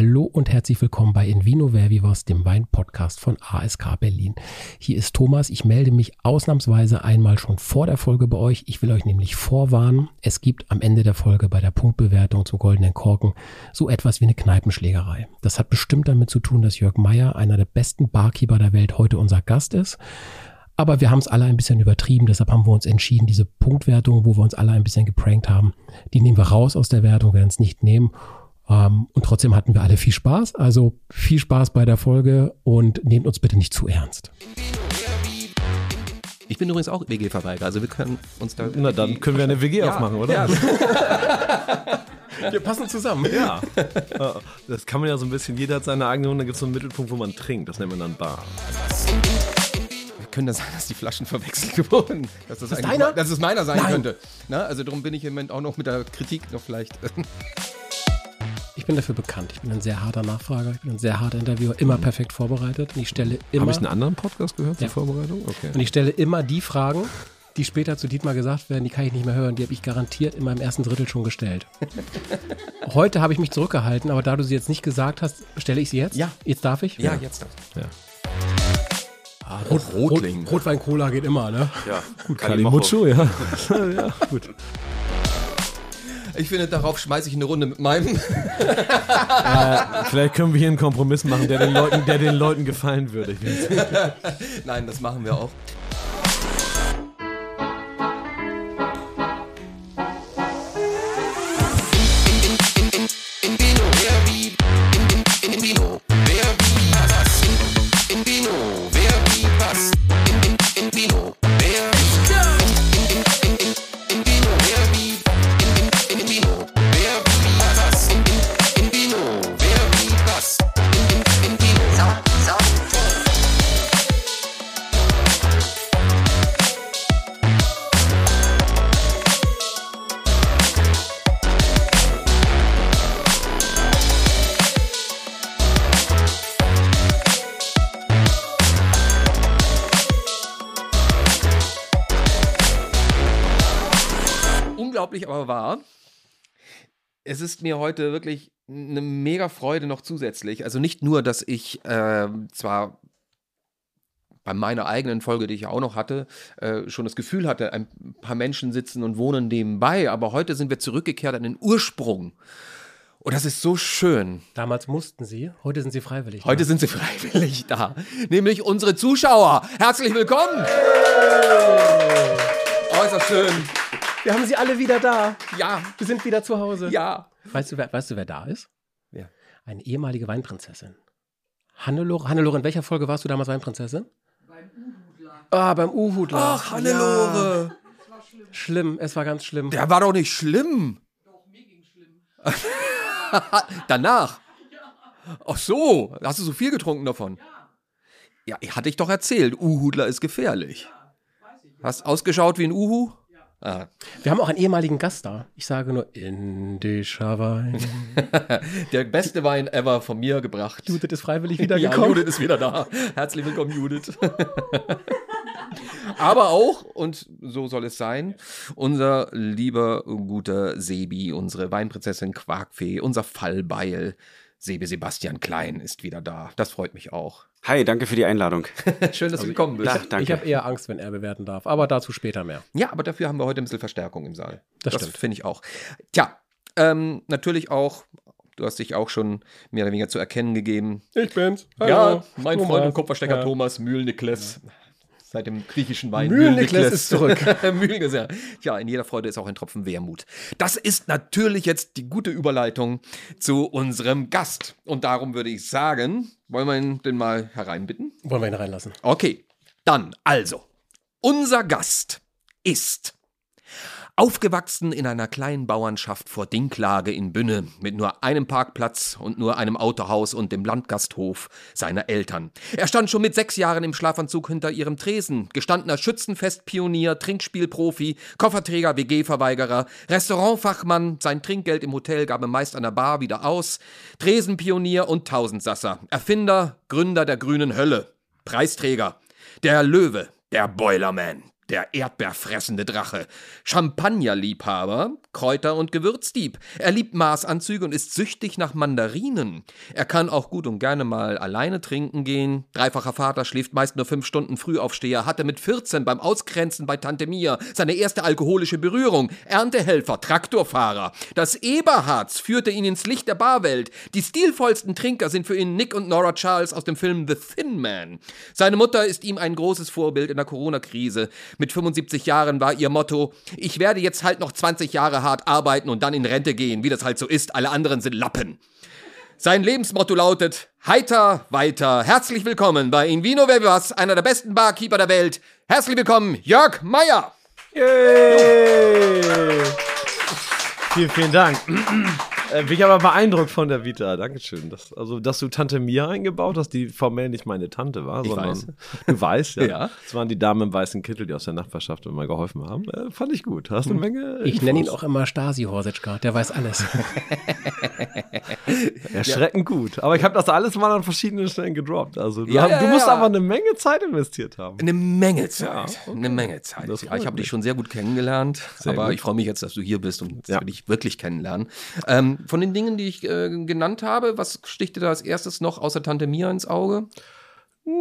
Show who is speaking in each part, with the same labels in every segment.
Speaker 1: Hallo und herzlich willkommen bei Invino Verbivos, dem Wein-Podcast von ASK Berlin. Hier ist Thomas. Ich melde mich ausnahmsweise einmal schon vor der Folge bei euch. Ich will euch nämlich vorwarnen. Es gibt am Ende der Folge bei der Punktbewertung zum Goldenen Korken so etwas wie eine Kneipenschlägerei. Das hat bestimmt damit zu tun, dass Jörg Meyer, einer der besten Barkeeper der Welt, heute unser Gast ist. Aber wir haben es alle ein bisschen übertrieben, deshalb haben wir uns entschieden, diese Punktwertung, wo wir uns alle ein bisschen geprankt haben, die nehmen wir raus aus der Wertung, werden es nicht nehmen. Ähm, und trotzdem hatten wir alle viel Spaß. Also viel Spaß bei der Folge und nehmt uns bitte nicht zu ernst.
Speaker 2: Ich bin übrigens auch WG-Verweigerer, also wir können uns da.
Speaker 3: Na, dann können wir eine WG
Speaker 2: Ja,
Speaker 3: aufmachen, oder?
Speaker 2: ja.
Speaker 1: Wir passen zusammen.
Speaker 3: Ja. Das kann man ja so ein bisschen, jeder hat seine eigene Runde, da gibt es so einen Mittelpunkt, wo man trinkt. Das nennt man dann Bar.
Speaker 2: Könnte das sein, dass die Flaschen verwechselt wurden? Dass das, eigentlich
Speaker 1: deiner?
Speaker 2: Dass es meiner sein
Speaker 1: Nein.
Speaker 2: könnte. Na, also darum bin ich im Moment auch noch mit der Kritik noch vielleicht.
Speaker 1: Ich bin dafür bekannt. Ich bin ein sehr harter Nachfrager. Ich bin ein sehr harter Interviewer, immer perfekt vorbereitet. Und ich stelle immer,
Speaker 3: Habe ich einen anderen Podcast gehört zur
Speaker 1: Ja.
Speaker 3: Vorbereitung? Okay.
Speaker 1: und ich stelle immer die Fragen, die später zu Dietmar gesagt werden, die kann ich nicht mehr hören. Die habe ich garantiert in meinem ersten Drittel schon gestellt. Heute habe ich mich zurückgehalten, aber da du sie jetzt nicht gesagt hast, stelle ich sie jetzt.
Speaker 2: Ja.
Speaker 1: Jetzt darf ich?
Speaker 2: ja, jetzt.
Speaker 3: Ja.
Speaker 1: Ah, Rot,
Speaker 2: Rotling.
Speaker 1: Rot, Rotwein Cola geht immer, ne?
Speaker 4: Ja, gut,
Speaker 3: Kalimucho, ja. ja, gut.
Speaker 2: Ich finde, darauf schmeiße ich eine Runde mit meinem.
Speaker 3: Vielleicht können wir hier einen Kompromiss machen, der den Leuten, der den Leuten gefallen würde.
Speaker 2: Nein, das machen wir auch. Unglaublich aber wahr. Es ist mir heute wirklich eine mega Freude noch zusätzlich. Also nicht nur, dass ich äh, zwar bei meiner eigenen Folge, die ich ja auch noch hatte, äh, schon das Gefühl hatte, ein paar Menschen sitzen und wohnen nebenbei, aber heute sind wir zurückgekehrt an den Ursprung. Und das ist so schön.
Speaker 1: Damals mussten sie, heute sind sie freiwillig.
Speaker 2: Heute sind sie freiwillig da, nämlich unsere Zuschauer. Herzlich willkommen! Oh, ist das schön.
Speaker 1: Wir haben sie alle wieder da.
Speaker 2: Ja,
Speaker 1: Wir sind wieder zu Hause.
Speaker 2: ja.
Speaker 1: Weißt du, wer, weißt du, wer da ist?
Speaker 2: Wer?
Speaker 1: Eine ehemalige Weinprinzessin. Hannelore, Hannelore, in welcher Folge warst du damals Weinprinzessin? Beim U-Hudler. Ah, beim U-Hudler.
Speaker 2: Ach, Hannelore.
Speaker 1: Schlimm, es war ganz schlimm.
Speaker 2: Der war doch nicht schlimm. Doch, mir ging schlimm. Danach? Ach so, hast du so viel getrunken davon? Ja. Ja, hatte ich doch erzählt, Uhudler ist gefährlich. Hast ausgeschaut wie ein Uhu? Ah.
Speaker 1: Wir haben auch einen ehemaligen Gast da. Ich sage nur indischer Wein.
Speaker 2: Der beste Wein ever von mir gebracht.
Speaker 1: Judith ist freiwillig
Speaker 2: Ja,
Speaker 1: wiedergekommen.
Speaker 2: Judith ist wieder da. Herzlich willkommen, Judith. Aber auch, und so soll es sein, unser lieber, guter Sebi, unsere Weinprinzessin Quarkfee, unser Fallbeil, Sebe Sebastian Klein ist wieder da. Das freut mich auch.
Speaker 4: Hi, danke für die Einladung.
Speaker 2: Schön, dass du gekommen bist.
Speaker 4: Ja,
Speaker 1: ich habe eher Angst, wenn er bewerten darf. Aber dazu später mehr.
Speaker 2: Ja, aber dafür haben wir heute ein bisschen Verstärkung im Saal.
Speaker 1: Das stimmt.
Speaker 2: finde ich auch. Tja, ähm, natürlich auch, du hast dich auch schon mehr oder weniger zu erkennen gegeben.
Speaker 1: Ich bin's.
Speaker 2: ja, mein Freund und Kupferstecker
Speaker 1: Ja.
Speaker 2: Thomas Mühlnikles. Seit dem griechischen Wein.
Speaker 1: Mühlnikles ist zurück.
Speaker 2: Mühlnikles, ja. Tja, in jeder Freude ist auch ein Tropfen Wermut. Das ist natürlich jetzt die gute Überleitung zu unserem Gast. Und darum würde ich sagen, wollen wir ihn denn mal hereinbitten?
Speaker 1: Wollen wir ihn reinlassen?
Speaker 2: Okay, dann also. Unser Gast ist aufgewachsen in einer kleinen Bauernschaft vor Dinklage in Bünne mit nur einem Parkplatz und nur einem Autohaus und dem Landgasthof seiner Eltern. Er stand schon mit sechs Jahren im Schlafanzug hinter ihrem Tresen, gestandener Schützenfestpionier, Trinkspielprofi, Kofferträger, WG-Verweigerer, Restaurantfachmann, sein Trinkgeld im Hotel gab er meist an der Bar wieder aus, Tresenpionier und Tausendsasser, Erfinder, Gründer der grünen Hölle, Preisträger, der Löwe, der Boilerman, der erdbeerfressende Drache, Champagnerliebhaber, Kräuter- und Gewürzdieb. Er liebt Maßanzüge und ist süchtig nach Mandarinen. Er kann auch gut und gerne mal alleine trinken gehen. Dreifacher Vater schläft meist nur fünf Stunden Frühaufsteher, hatte mit 14 beim Ausgrenzen bei Tante Mia seine erste alkoholische Berührung. Erntehelfer, Traktorfahrer. Das Eberhards führte ihn ins Licht der Barwelt. Die stilvollsten Trinker sind für ihn Nick und Nora Charles aus dem Film The Thin Man. Seine Mutter ist ihm ein großes Vorbild in der Corona-Krise. Mit 75 Jahren war ihr Motto, ich werde jetzt halt noch 20 Jahre hart arbeiten und dann in Rente gehen, wie das halt so ist. Alle anderen sind Lappen. Sein Lebensmotto lautet Heiter weiter. Herzlich willkommen bei Invino Vivas, einer der besten Barkeeper der Welt. Herzlich willkommen, Jörg Meier.
Speaker 3: Yay! Vielen, vielen Dank. Äh, bin ich aber beeindruckt von der Vita. Dankeschön. Das, also, dass du Tante Mia eingebaut hast, die formell nicht meine Tante war,
Speaker 2: Ich
Speaker 3: sondern
Speaker 2: weiß.
Speaker 3: du weißt, ja.
Speaker 2: Ja.
Speaker 3: Das waren die Damen im weißen Kittel, die aus der Nachbarschaft immer geholfen haben. Äh, fand ich gut. Hast du eine Menge?
Speaker 1: Ich nenne ihn auch immer Stasi Horsitschka, der weiß alles.
Speaker 3: Erschreckend gut. Aber ich habe das alles mal an verschiedenen Stellen gedroppt. Also, du,
Speaker 2: Ja, ja,
Speaker 3: du musst
Speaker 2: ja.
Speaker 3: aber eine Menge Zeit investiert haben.
Speaker 2: Eine Menge Zeit.
Speaker 3: Ja, okay.
Speaker 2: Eine Menge Zeit.
Speaker 3: Das
Speaker 2: Ja, ich habe dich schon sehr gut kennengelernt,
Speaker 3: Sehr
Speaker 2: aber
Speaker 3: gut.
Speaker 2: ich freue mich jetzt, dass du hier bist und jetzt
Speaker 3: Ja.
Speaker 2: will ich wirklich kennenlernen. Ähm, von den Dingen, die ich äh, genannt habe, was sticht dir da als erstes noch außer Tante Mia ins Auge?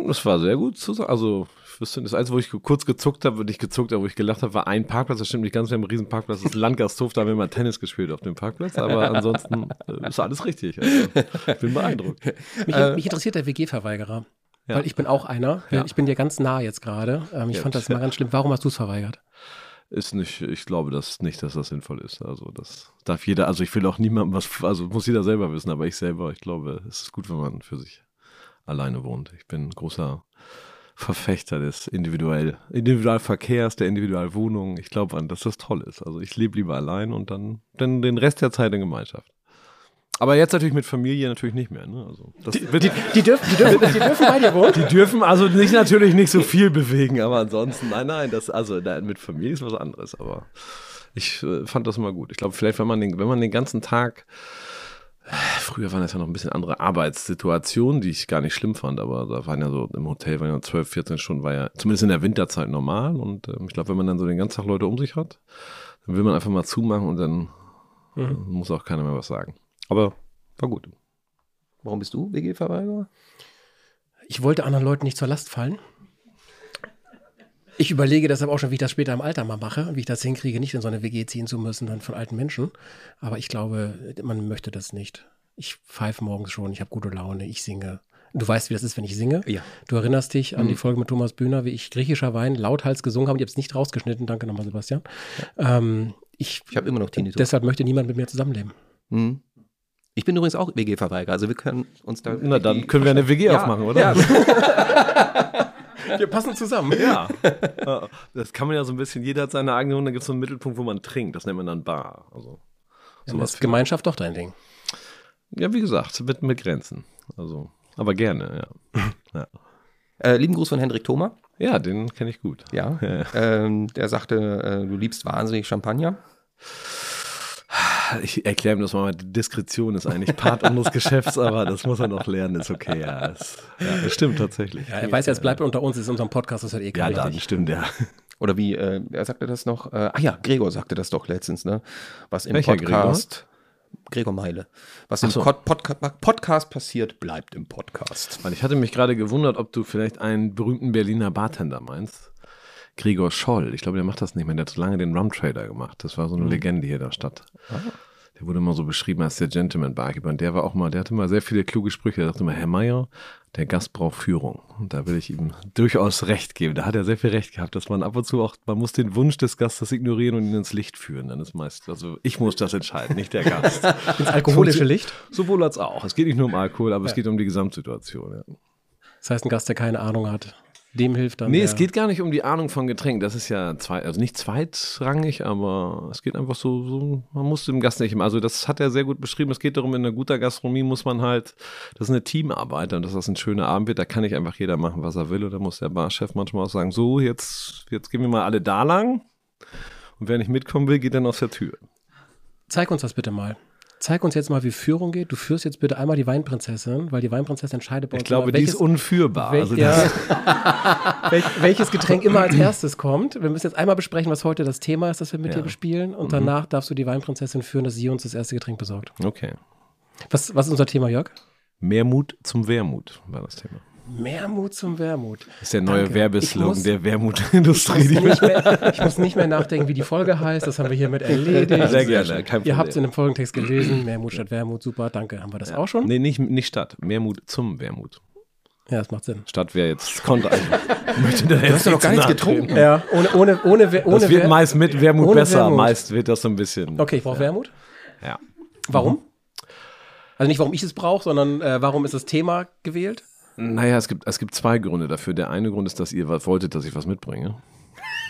Speaker 3: Das war sehr gut zu sagen. Also, ich wüsste, das Einzige, wo ich kurz gezuckt habe, nicht gezuckt habe, wo ich gelacht habe, war ein Parkplatz. Das stimmt nicht ganz, wir haben einen riesen Parkplatz. Das ist Landgasthof, da haben wir mal Tennis gespielt auf dem Parkplatz. Aber ansonsten äh, ist alles richtig. Also, ich bin beeindruckt.
Speaker 1: Mich, mich interessiert der WG-Verweigerer.
Speaker 3: Ja.
Speaker 1: Weil ich bin auch einer.
Speaker 3: Ja.
Speaker 1: Ich bin dir ganz nah jetzt gerade. Ähm, ich
Speaker 3: Ja,
Speaker 1: fand das mal ganz schlimm. Warum hast du es verweigert?
Speaker 3: Ist nicht, ich glaube das nicht, dass das sinnvoll ist. Also, das darf jeder, also ich will auch niemandem was, also muss jeder selber wissen, aber ich selber, ich glaube, es ist gut, wenn man für sich alleine wohnt. Ich bin großer Verfechter des Individuell, Individualverkehrs, der Individualwohnung. Ich glaube an, dass das toll ist. Also ich lebe lieber allein und dann, dann den Rest der Zeit in Gemeinschaft. Aber jetzt natürlich mit Familie natürlich nicht mehr. Ne? Also wird, die,
Speaker 1: Die dürfen, die dürfen, die dürfen bei dir wohnen.
Speaker 3: die dürfen also nicht natürlich nicht so viel bewegen, aber ansonsten, nein, nein, das, also da, mit Familie ist was anderes, aber ich äh, fand das immer gut. Ich glaube, vielleicht, wenn man den, wenn man den ganzen Tag, äh, früher waren das ja noch ein bisschen andere Arbeitssituationen, die ich gar nicht schlimm fand, aber da waren ja so, im Hotel waren ja 12, 14 Stunden, war ja zumindest in der Winterzeit normal und ähm, ich glaube, wenn man dann so den ganzen Tag Leute um sich hat, dann will man einfach mal zumachen und dann äh, muss auch keiner mehr was sagen. Aber war gut.
Speaker 2: Warum bist du WG-Verweigerer?
Speaker 1: Ich wollte anderen Leuten nicht zur Last fallen. Ich überlege deshalb auch schon, wie ich das später im Alter mal mache, wie ich das hinkriege, nicht in so eine WG ziehen zu müssen, dann von alten Menschen. Aber ich glaube, man möchte das nicht. Ich pfeife morgens schon, ich habe gute Laune, ich singe. Du weißt, wie das ist, wenn ich singe.
Speaker 2: Ja.
Speaker 1: Du erinnerst dich an die Folge mit Thomas Bühner, wie ich griechischer Wein lauthals gesungen habe. Und ich habe es nicht rausgeschnitten. Danke nochmal, Sebastian. Ähm, ich,
Speaker 2: Ich habe immer noch Tinnitus.
Speaker 1: deshalb möchte niemand mit mir zusammenleben.
Speaker 2: Hm. Ich bin übrigens auch WG-Verweigerer, also wir können uns da.
Speaker 3: Na, dann können wir eine WG
Speaker 2: Ja,
Speaker 3: aufmachen, oder?
Speaker 2: Ja,
Speaker 1: Wir passen zusammen.
Speaker 3: Ja. Ja, das kann man ja so ein bisschen, jeder hat seine eigene Runde, da gibt es so einen Mittelpunkt, wo man trinkt. Das nennt man dann Bar. Also,
Speaker 1: Dann
Speaker 3: sowas.
Speaker 1: ist Gemeinschaft doch dein Ding.
Speaker 3: Ja, wie gesagt, mit, mit Grenzen. Also, aber gerne, ja. ja.
Speaker 2: äh, lieben Gruß von Hendrik Thoma.
Speaker 3: Ja, den kenne ich gut.
Speaker 2: Ja.
Speaker 3: Ja.
Speaker 2: Ähm, der sagte, äh, du liebst wahnsinnig Champagner.
Speaker 3: Ich erkläre ihm das mal, die Diskretion ist eigentlich Part unseres Geschäfts, aber das muss er noch lernen, ist okay, ja. Das, ja, das stimmt tatsächlich.
Speaker 1: Ja, er weiß ja, es bleibt unter uns, es ist unser Podcast, das hat eh
Speaker 3: Ja,
Speaker 1: keiner
Speaker 3: dann
Speaker 1: richtig.
Speaker 3: stimmt, ja.
Speaker 2: Oder wie, äh, er sagte das noch, äh, ah ja, Gregor sagte das doch letztens, ne? Was im
Speaker 3: Welcher
Speaker 2: Podcast. Gregor Meile. Was im
Speaker 3: so.
Speaker 2: Pod Podca Podcast passiert, bleibt im Podcast.
Speaker 3: Weil ich hatte mich gerade gewundert, ob du vielleicht einen berühmten Berliner Bartender meinst. Gregor Scholl. Ich glaube, der macht das nicht mehr. Der hat so lange den Rum Trader gemacht. Das war so eine Legende hier in der Stadt. Der wurde immer so beschrieben als der Gentleman Barkeeper. Und der war auch mal, der hatte mal sehr viele kluge Sprüche. Der sagte immer, Herr Meier, der Gast braucht Führung. Und da will ich ihm durchaus recht geben. Da hat er sehr viel recht gehabt, dass man ab und zu auch, man muss den Wunsch des Gastes ignorieren und ihn ins Licht führen. Dann ist meist, also ich muss das entscheiden, nicht der Gast.
Speaker 1: Ins alkoholische Licht.
Speaker 3: Sowohl als auch. Es geht nicht nur um Alkohol, aber es geht um die Gesamtsituation. Ja.
Speaker 1: Das heißt, ein Gast, der keine Ahnung hat, dem hilft dann.
Speaker 3: Nee, es geht gar nicht um die Ahnung von Getränken. Das ist ja zwei, also nicht zweitrangig, aber es geht einfach so, so, man muss dem Gast nicht immer. Also das hat er sehr gut beschrieben. Es geht darum, in einer guter Gastronomie muss man halt, das ist eine Teamarbeit und dass das ein schöner Abend wird, da kann nicht einfach jeder machen, was er will. Und da muss der Barchef manchmal auch sagen, so, jetzt, jetzt gehen wir mal alle da lang. Und wer nicht mitkommen will, geht dann aus der Tür.
Speaker 1: Zeig uns das bitte mal. Zeig uns jetzt mal, wie Führung geht. Du führst jetzt bitte einmal die Weinprinzessin, weil die Weinprinzessin entscheidet bei
Speaker 3: Ich
Speaker 1: uns
Speaker 3: glaube,
Speaker 1: immer,
Speaker 3: die ist unführbar.
Speaker 1: Wel
Speaker 3: Also
Speaker 1: ja, welches Getränk immer als erstes kommt. Wir müssen jetzt einmal besprechen, was heute das Thema ist, das wir mit
Speaker 3: Ja. Mhm.
Speaker 1: dir bespielen. Und danach darfst du die Weinprinzessin führen, dass sie uns das erste Getränk besorgt.
Speaker 3: okay.
Speaker 1: Was, was ist unser Thema, Jörg?
Speaker 3: Mehr Mut zum Wermut war das Thema.
Speaker 1: Mehr Mut zum Wermut.
Speaker 3: Das ist der neue
Speaker 1: Danke. Ich
Speaker 3: Werbeslogan
Speaker 1: muss-
Speaker 3: der
Speaker 1: Ich
Speaker 3: Wermutindustrie.
Speaker 1: mehr, ich muss nicht mehr nachdenken, wie die Folge heißt. Das haben wir hiermit erledigt.
Speaker 3: Sehr gerne, kein
Speaker 1: Ihr habt es in dem Folgentext gelesen. Mehr Mut statt Wermut. Super, danke. Haben wir das auch schon?
Speaker 3: Nee, nicht, nicht statt. Mehr Mut zum Wermut.
Speaker 1: Ja, das macht Sinn.
Speaker 3: Statt wäre jetzt konnte eigentlich. möchte der
Speaker 2: Du hast doch noch gar nichts getrunken.
Speaker 1: Ja, ohne, ohne, ohne, Wer- ohne
Speaker 3: Das wird
Speaker 1: Wer-
Speaker 3: meist mit Wermut besser.
Speaker 1: Wermut.
Speaker 3: Meist wird das so ein bisschen.
Speaker 1: Okay, ich brauche Wermut.
Speaker 3: Ja.
Speaker 1: Warum? Also nicht, warum ich es brauche, sondern äh, warum ist das Thema gewählt?
Speaker 3: Naja, es gibt, es gibt zwei Gründe dafür. Der eine Grund ist, dass ihr wolltet, dass ich was mitbringe.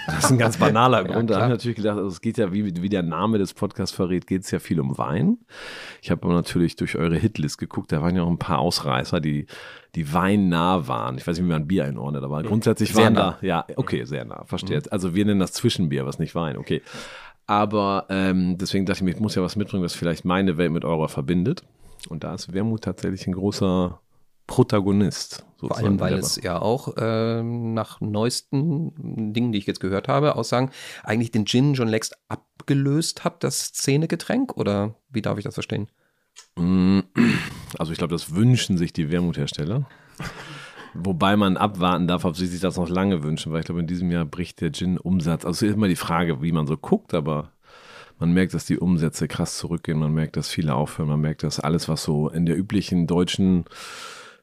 Speaker 3: Das ist ein ganz banaler Grund. Da habe ich natürlich gedacht, also es geht ja, wie, wie der Name des Podcasts verrät, geht es ja viel um Wein. Ich habe aber natürlich durch eure Hitlist geguckt, da waren ja auch ein paar Ausreißer, die, die weinnah waren. Ich weiß nicht, wie man Bier einordnet, aber grundsätzlich
Speaker 2: Sehr
Speaker 3: waren
Speaker 2: nah.
Speaker 3: da, ja, okay, sehr nah, verstehe jetzt. Also wir nennen das Zwischenbier, was nicht Wein, okay. Aber ähm, deswegen dachte ich mir, ich muss ja was mitbringen, was vielleicht meine Welt mit eurer verbindet. Und da ist Wermut tatsächlich ein großer Protagonist.
Speaker 2: Vor allem, weil
Speaker 3: sozusagen.
Speaker 2: es ja auch ähm, nach neuesten Dingen, die ich jetzt gehört habe, Aussagen, eigentlich den Gin schon längst abgelöst hat, das Szenegetränk? Oder wie darf ich das verstehen?
Speaker 3: Mm, Also ich glaube, das wünschen sich die Wermuthersteller. Wobei man abwarten darf, ob sie sich das noch lange wünschen, weil ich glaube, in diesem Jahr bricht der Gin-Umsatz. Also es ist immer die Frage, wie man so guckt, aber man merkt, dass die Umsätze krass zurückgehen. Man merkt, dass viele aufhören. Man merkt, dass alles, was so in der üblichen deutschen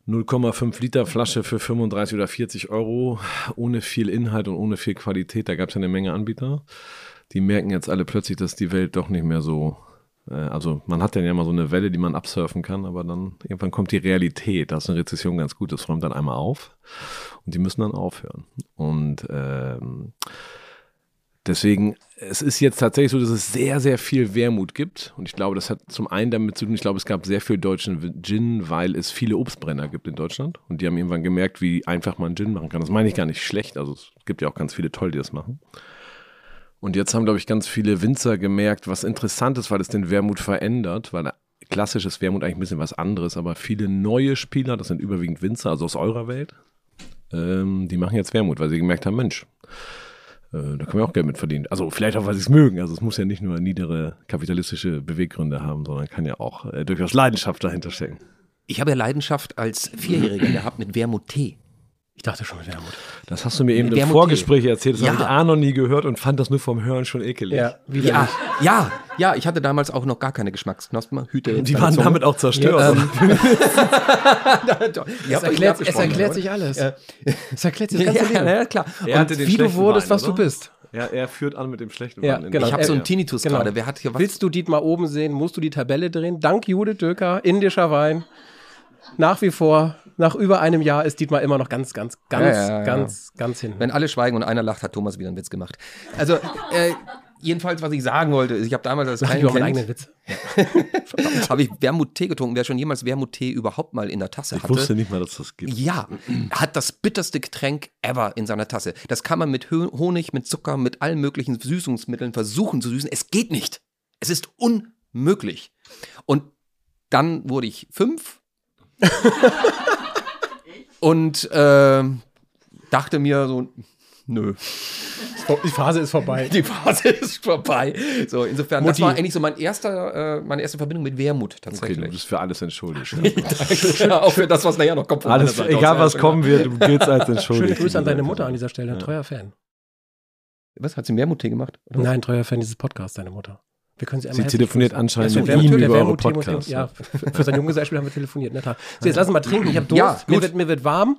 Speaker 3: 0,5 Liter Flasche für 35 oder 40 Euro, ohne viel Inhalt und ohne viel Qualität, da gab es ja eine Menge Anbieter. Die merken jetzt alle plötzlich, dass die Welt doch nicht mehr so äh, also man hat dann ja immer so eine Welle, die man absurfen kann, aber dann irgendwann kommt die Realität. Da ist eine Rezession ganz gut, das räumt dann einmal auf und die müssen dann aufhören. Und ähm, deswegen, es ist jetzt tatsächlich so, dass es sehr, sehr viel Wermut gibt. Und ich glaube, das hat zum einen damit zu tun, ich glaube, es gab sehr viel deutschen Gin, weil es viele Obstbrenner gibt in Deutschland. Und die haben irgendwann gemerkt, wie einfach man Gin machen kann. Das meine ich gar nicht schlecht. Also es gibt ja auch ganz viele toll, die das machen. Und jetzt haben, glaube ich, ganz viele Winzer gemerkt, was interessant ist, weil es den Wermut verändert, weil klassisches Wermut eigentlich ein bisschen was anderes, aber viele neue Spieler, das sind überwiegend Winzer, also aus eurer Welt, ähm, die machen jetzt Wermut, weil sie gemerkt haben, Mensch, da können wir auch Geld mit verdienen. Also vielleicht auch, weil sie es mögen. Also es muss ja nicht nur niedere kapitalistische Beweggründe haben, sondern kann ja auch äh, durchaus Leidenschaft dahinter stecken.
Speaker 2: Ich habe ja Leidenschaft als Vierjähriger gehabt mit Wermut-Tee.
Speaker 1: Ich dachte schon mit Wermut.
Speaker 3: Das hast du mir eben im
Speaker 2: Wermut-Tee.
Speaker 3: Vorgespräch erzählt, das
Speaker 2: Ja.
Speaker 3: habe ich A noch nie gehört und fand das nur vom Hören schon ekelig.
Speaker 1: wieder
Speaker 2: Ja, ja, ja, ich hatte damals auch noch gar keine Geschmacksknospen. Hüte.
Speaker 3: Die waren damit auch zerstört.
Speaker 1: Es erklärt, es erklärt sich alles. Es erklärt sich das ganze
Speaker 2: Ja,
Speaker 1: Leben.
Speaker 2: ja, klar.
Speaker 3: Er den
Speaker 1: Wie du wurdest,
Speaker 3: Wein,
Speaker 1: was du
Speaker 3: oder?
Speaker 1: bist.
Speaker 3: Ja, er führt an mit dem schlechten
Speaker 1: Ja, genau.
Speaker 2: Ich habe so einen
Speaker 1: Ja.
Speaker 2: Tinnitus
Speaker 1: Genau.
Speaker 2: gerade. Wer hat hier was?
Speaker 1: Willst du Dietmar oben sehen, musst du die Tabelle drehen. Dank Judith Döker, indischer Wein. Nach wie vor, nach über einem Jahr ist Dietmar immer noch ganz, ganz, ganz,
Speaker 2: Ja, ja, ja.
Speaker 1: ganz, ganz hinten.
Speaker 2: Wenn alle schweigen und einer lacht, hat Thomas wieder einen Witz gemacht. Also, äh, jedenfalls, was ich sagen wollte, ist, ich habe damals als
Speaker 1: Mach ich über meinen eigenen Witz.
Speaker 2: habe ich Wermut-Tee getrunken. Wer schon jemals Wermut-Tee überhaupt mal in der Tasse
Speaker 3: Ich
Speaker 2: hatte,
Speaker 3: wusste nicht mal, dass das gibt.
Speaker 2: ja, hat das bitterste Getränk ever in seiner Tasse. Das kann man mit Honig, mit Zucker, mit allen möglichen Süßungsmitteln versuchen zu süßen. Es geht nicht. Es ist unmöglich. Und dann wurde ich fünf und äh, dachte mir so, nö,
Speaker 1: Die Phase ist vorbei.
Speaker 2: die Phase ist vorbei. So, insofern,
Speaker 1: Mutti.
Speaker 2: das war eigentlich so mein erster, äh, meine erste Verbindung mit Wermut
Speaker 3: Okay, du
Speaker 2: tatsächlich.
Speaker 3: bist für alles entschuldigt.
Speaker 2: ja, auch für das, was nachher noch kommt. von
Speaker 3: alles, egal was
Speaker 2: Ja,
Speaker 3: kommen wird, du giltst als
Speaker 1: Schöne
Speaker 3: entschuldigt.
Speaker 1: Grüße an deine Mutter an dieser Stelle, ein treuer Fan.
Speaker 2: Was, hat sie Wermut-Tee gemacht? Oder?
Speaker 1: Nein, treuer Fan dieses Podcasts, deine Mutter. Wir können sie einmal
Speaker 3: Sie telefoniert
Speaker 1: grüßen.
Speaker 3: anscheinend
Speaker 1: Ja,
Speaker 3: mit
Speaker 1: Wermut-
Speaker 3: ihm
Speaker 1: der
Speaker 3: über eure
Speaker 1: Wermut- Thema-
Speaker 3: Podcasts.
Speaker 1: Ja, für für sein Junggesellenspiel haben wir telefoniert, der Tat. So, jetzt lass uns mal trinken. Ich habe Durst.
Speaker 2: Ja,
Speaker 1: mir, wird, mir wird warm.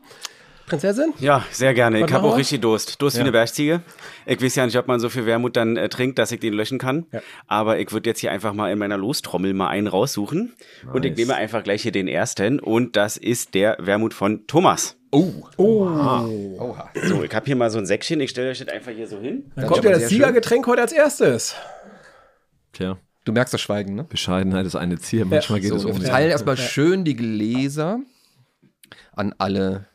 Speaker 1: Prinzessin?
Speaker 4: Ja, sehr gerne.
Speaker 1: Was
Speaker 4: Ich habe auch
Speaker 1: wir?
Speaker 4: richtig Durst. Durst wie eine Bergziege. Ich weiß ja nicht, ob man so viel Wermut dann äh, trinkt, dass ich den löschen kann.
Speaker 1: Ja.
Speaker 4: Aber ich würde jetzt hier einfach mal in meiner Lostrommel mal einen raussuchen. Und ich
Speaker 3: Nice.
Speaker 4: nehme einfach gleich hier den ersten. Und das ist der Wermut von Thomas.
Speaker 2: Oh.
Speaker 1: Oh.
Speaker 2: Oha.
Speaker 4: So, ich habe hier mal so ein Säckchen. Ich stelle euch das einfach hier so hin.
Speaker 1: Dann kommt ja das Siegergetränk heute als erstes.
Speaker 3: Tja,
Speaker 2: Du merkst das Schweigen, ne?
Speaker 3: Bescheidenheit ist eine Zier. Manchmal geht
Speaker 2: So,
Speaker 3: es
Speaker 2: wir
Speaker 3: um
Speaker 2: verteilen erstmal schön die Gläser an alle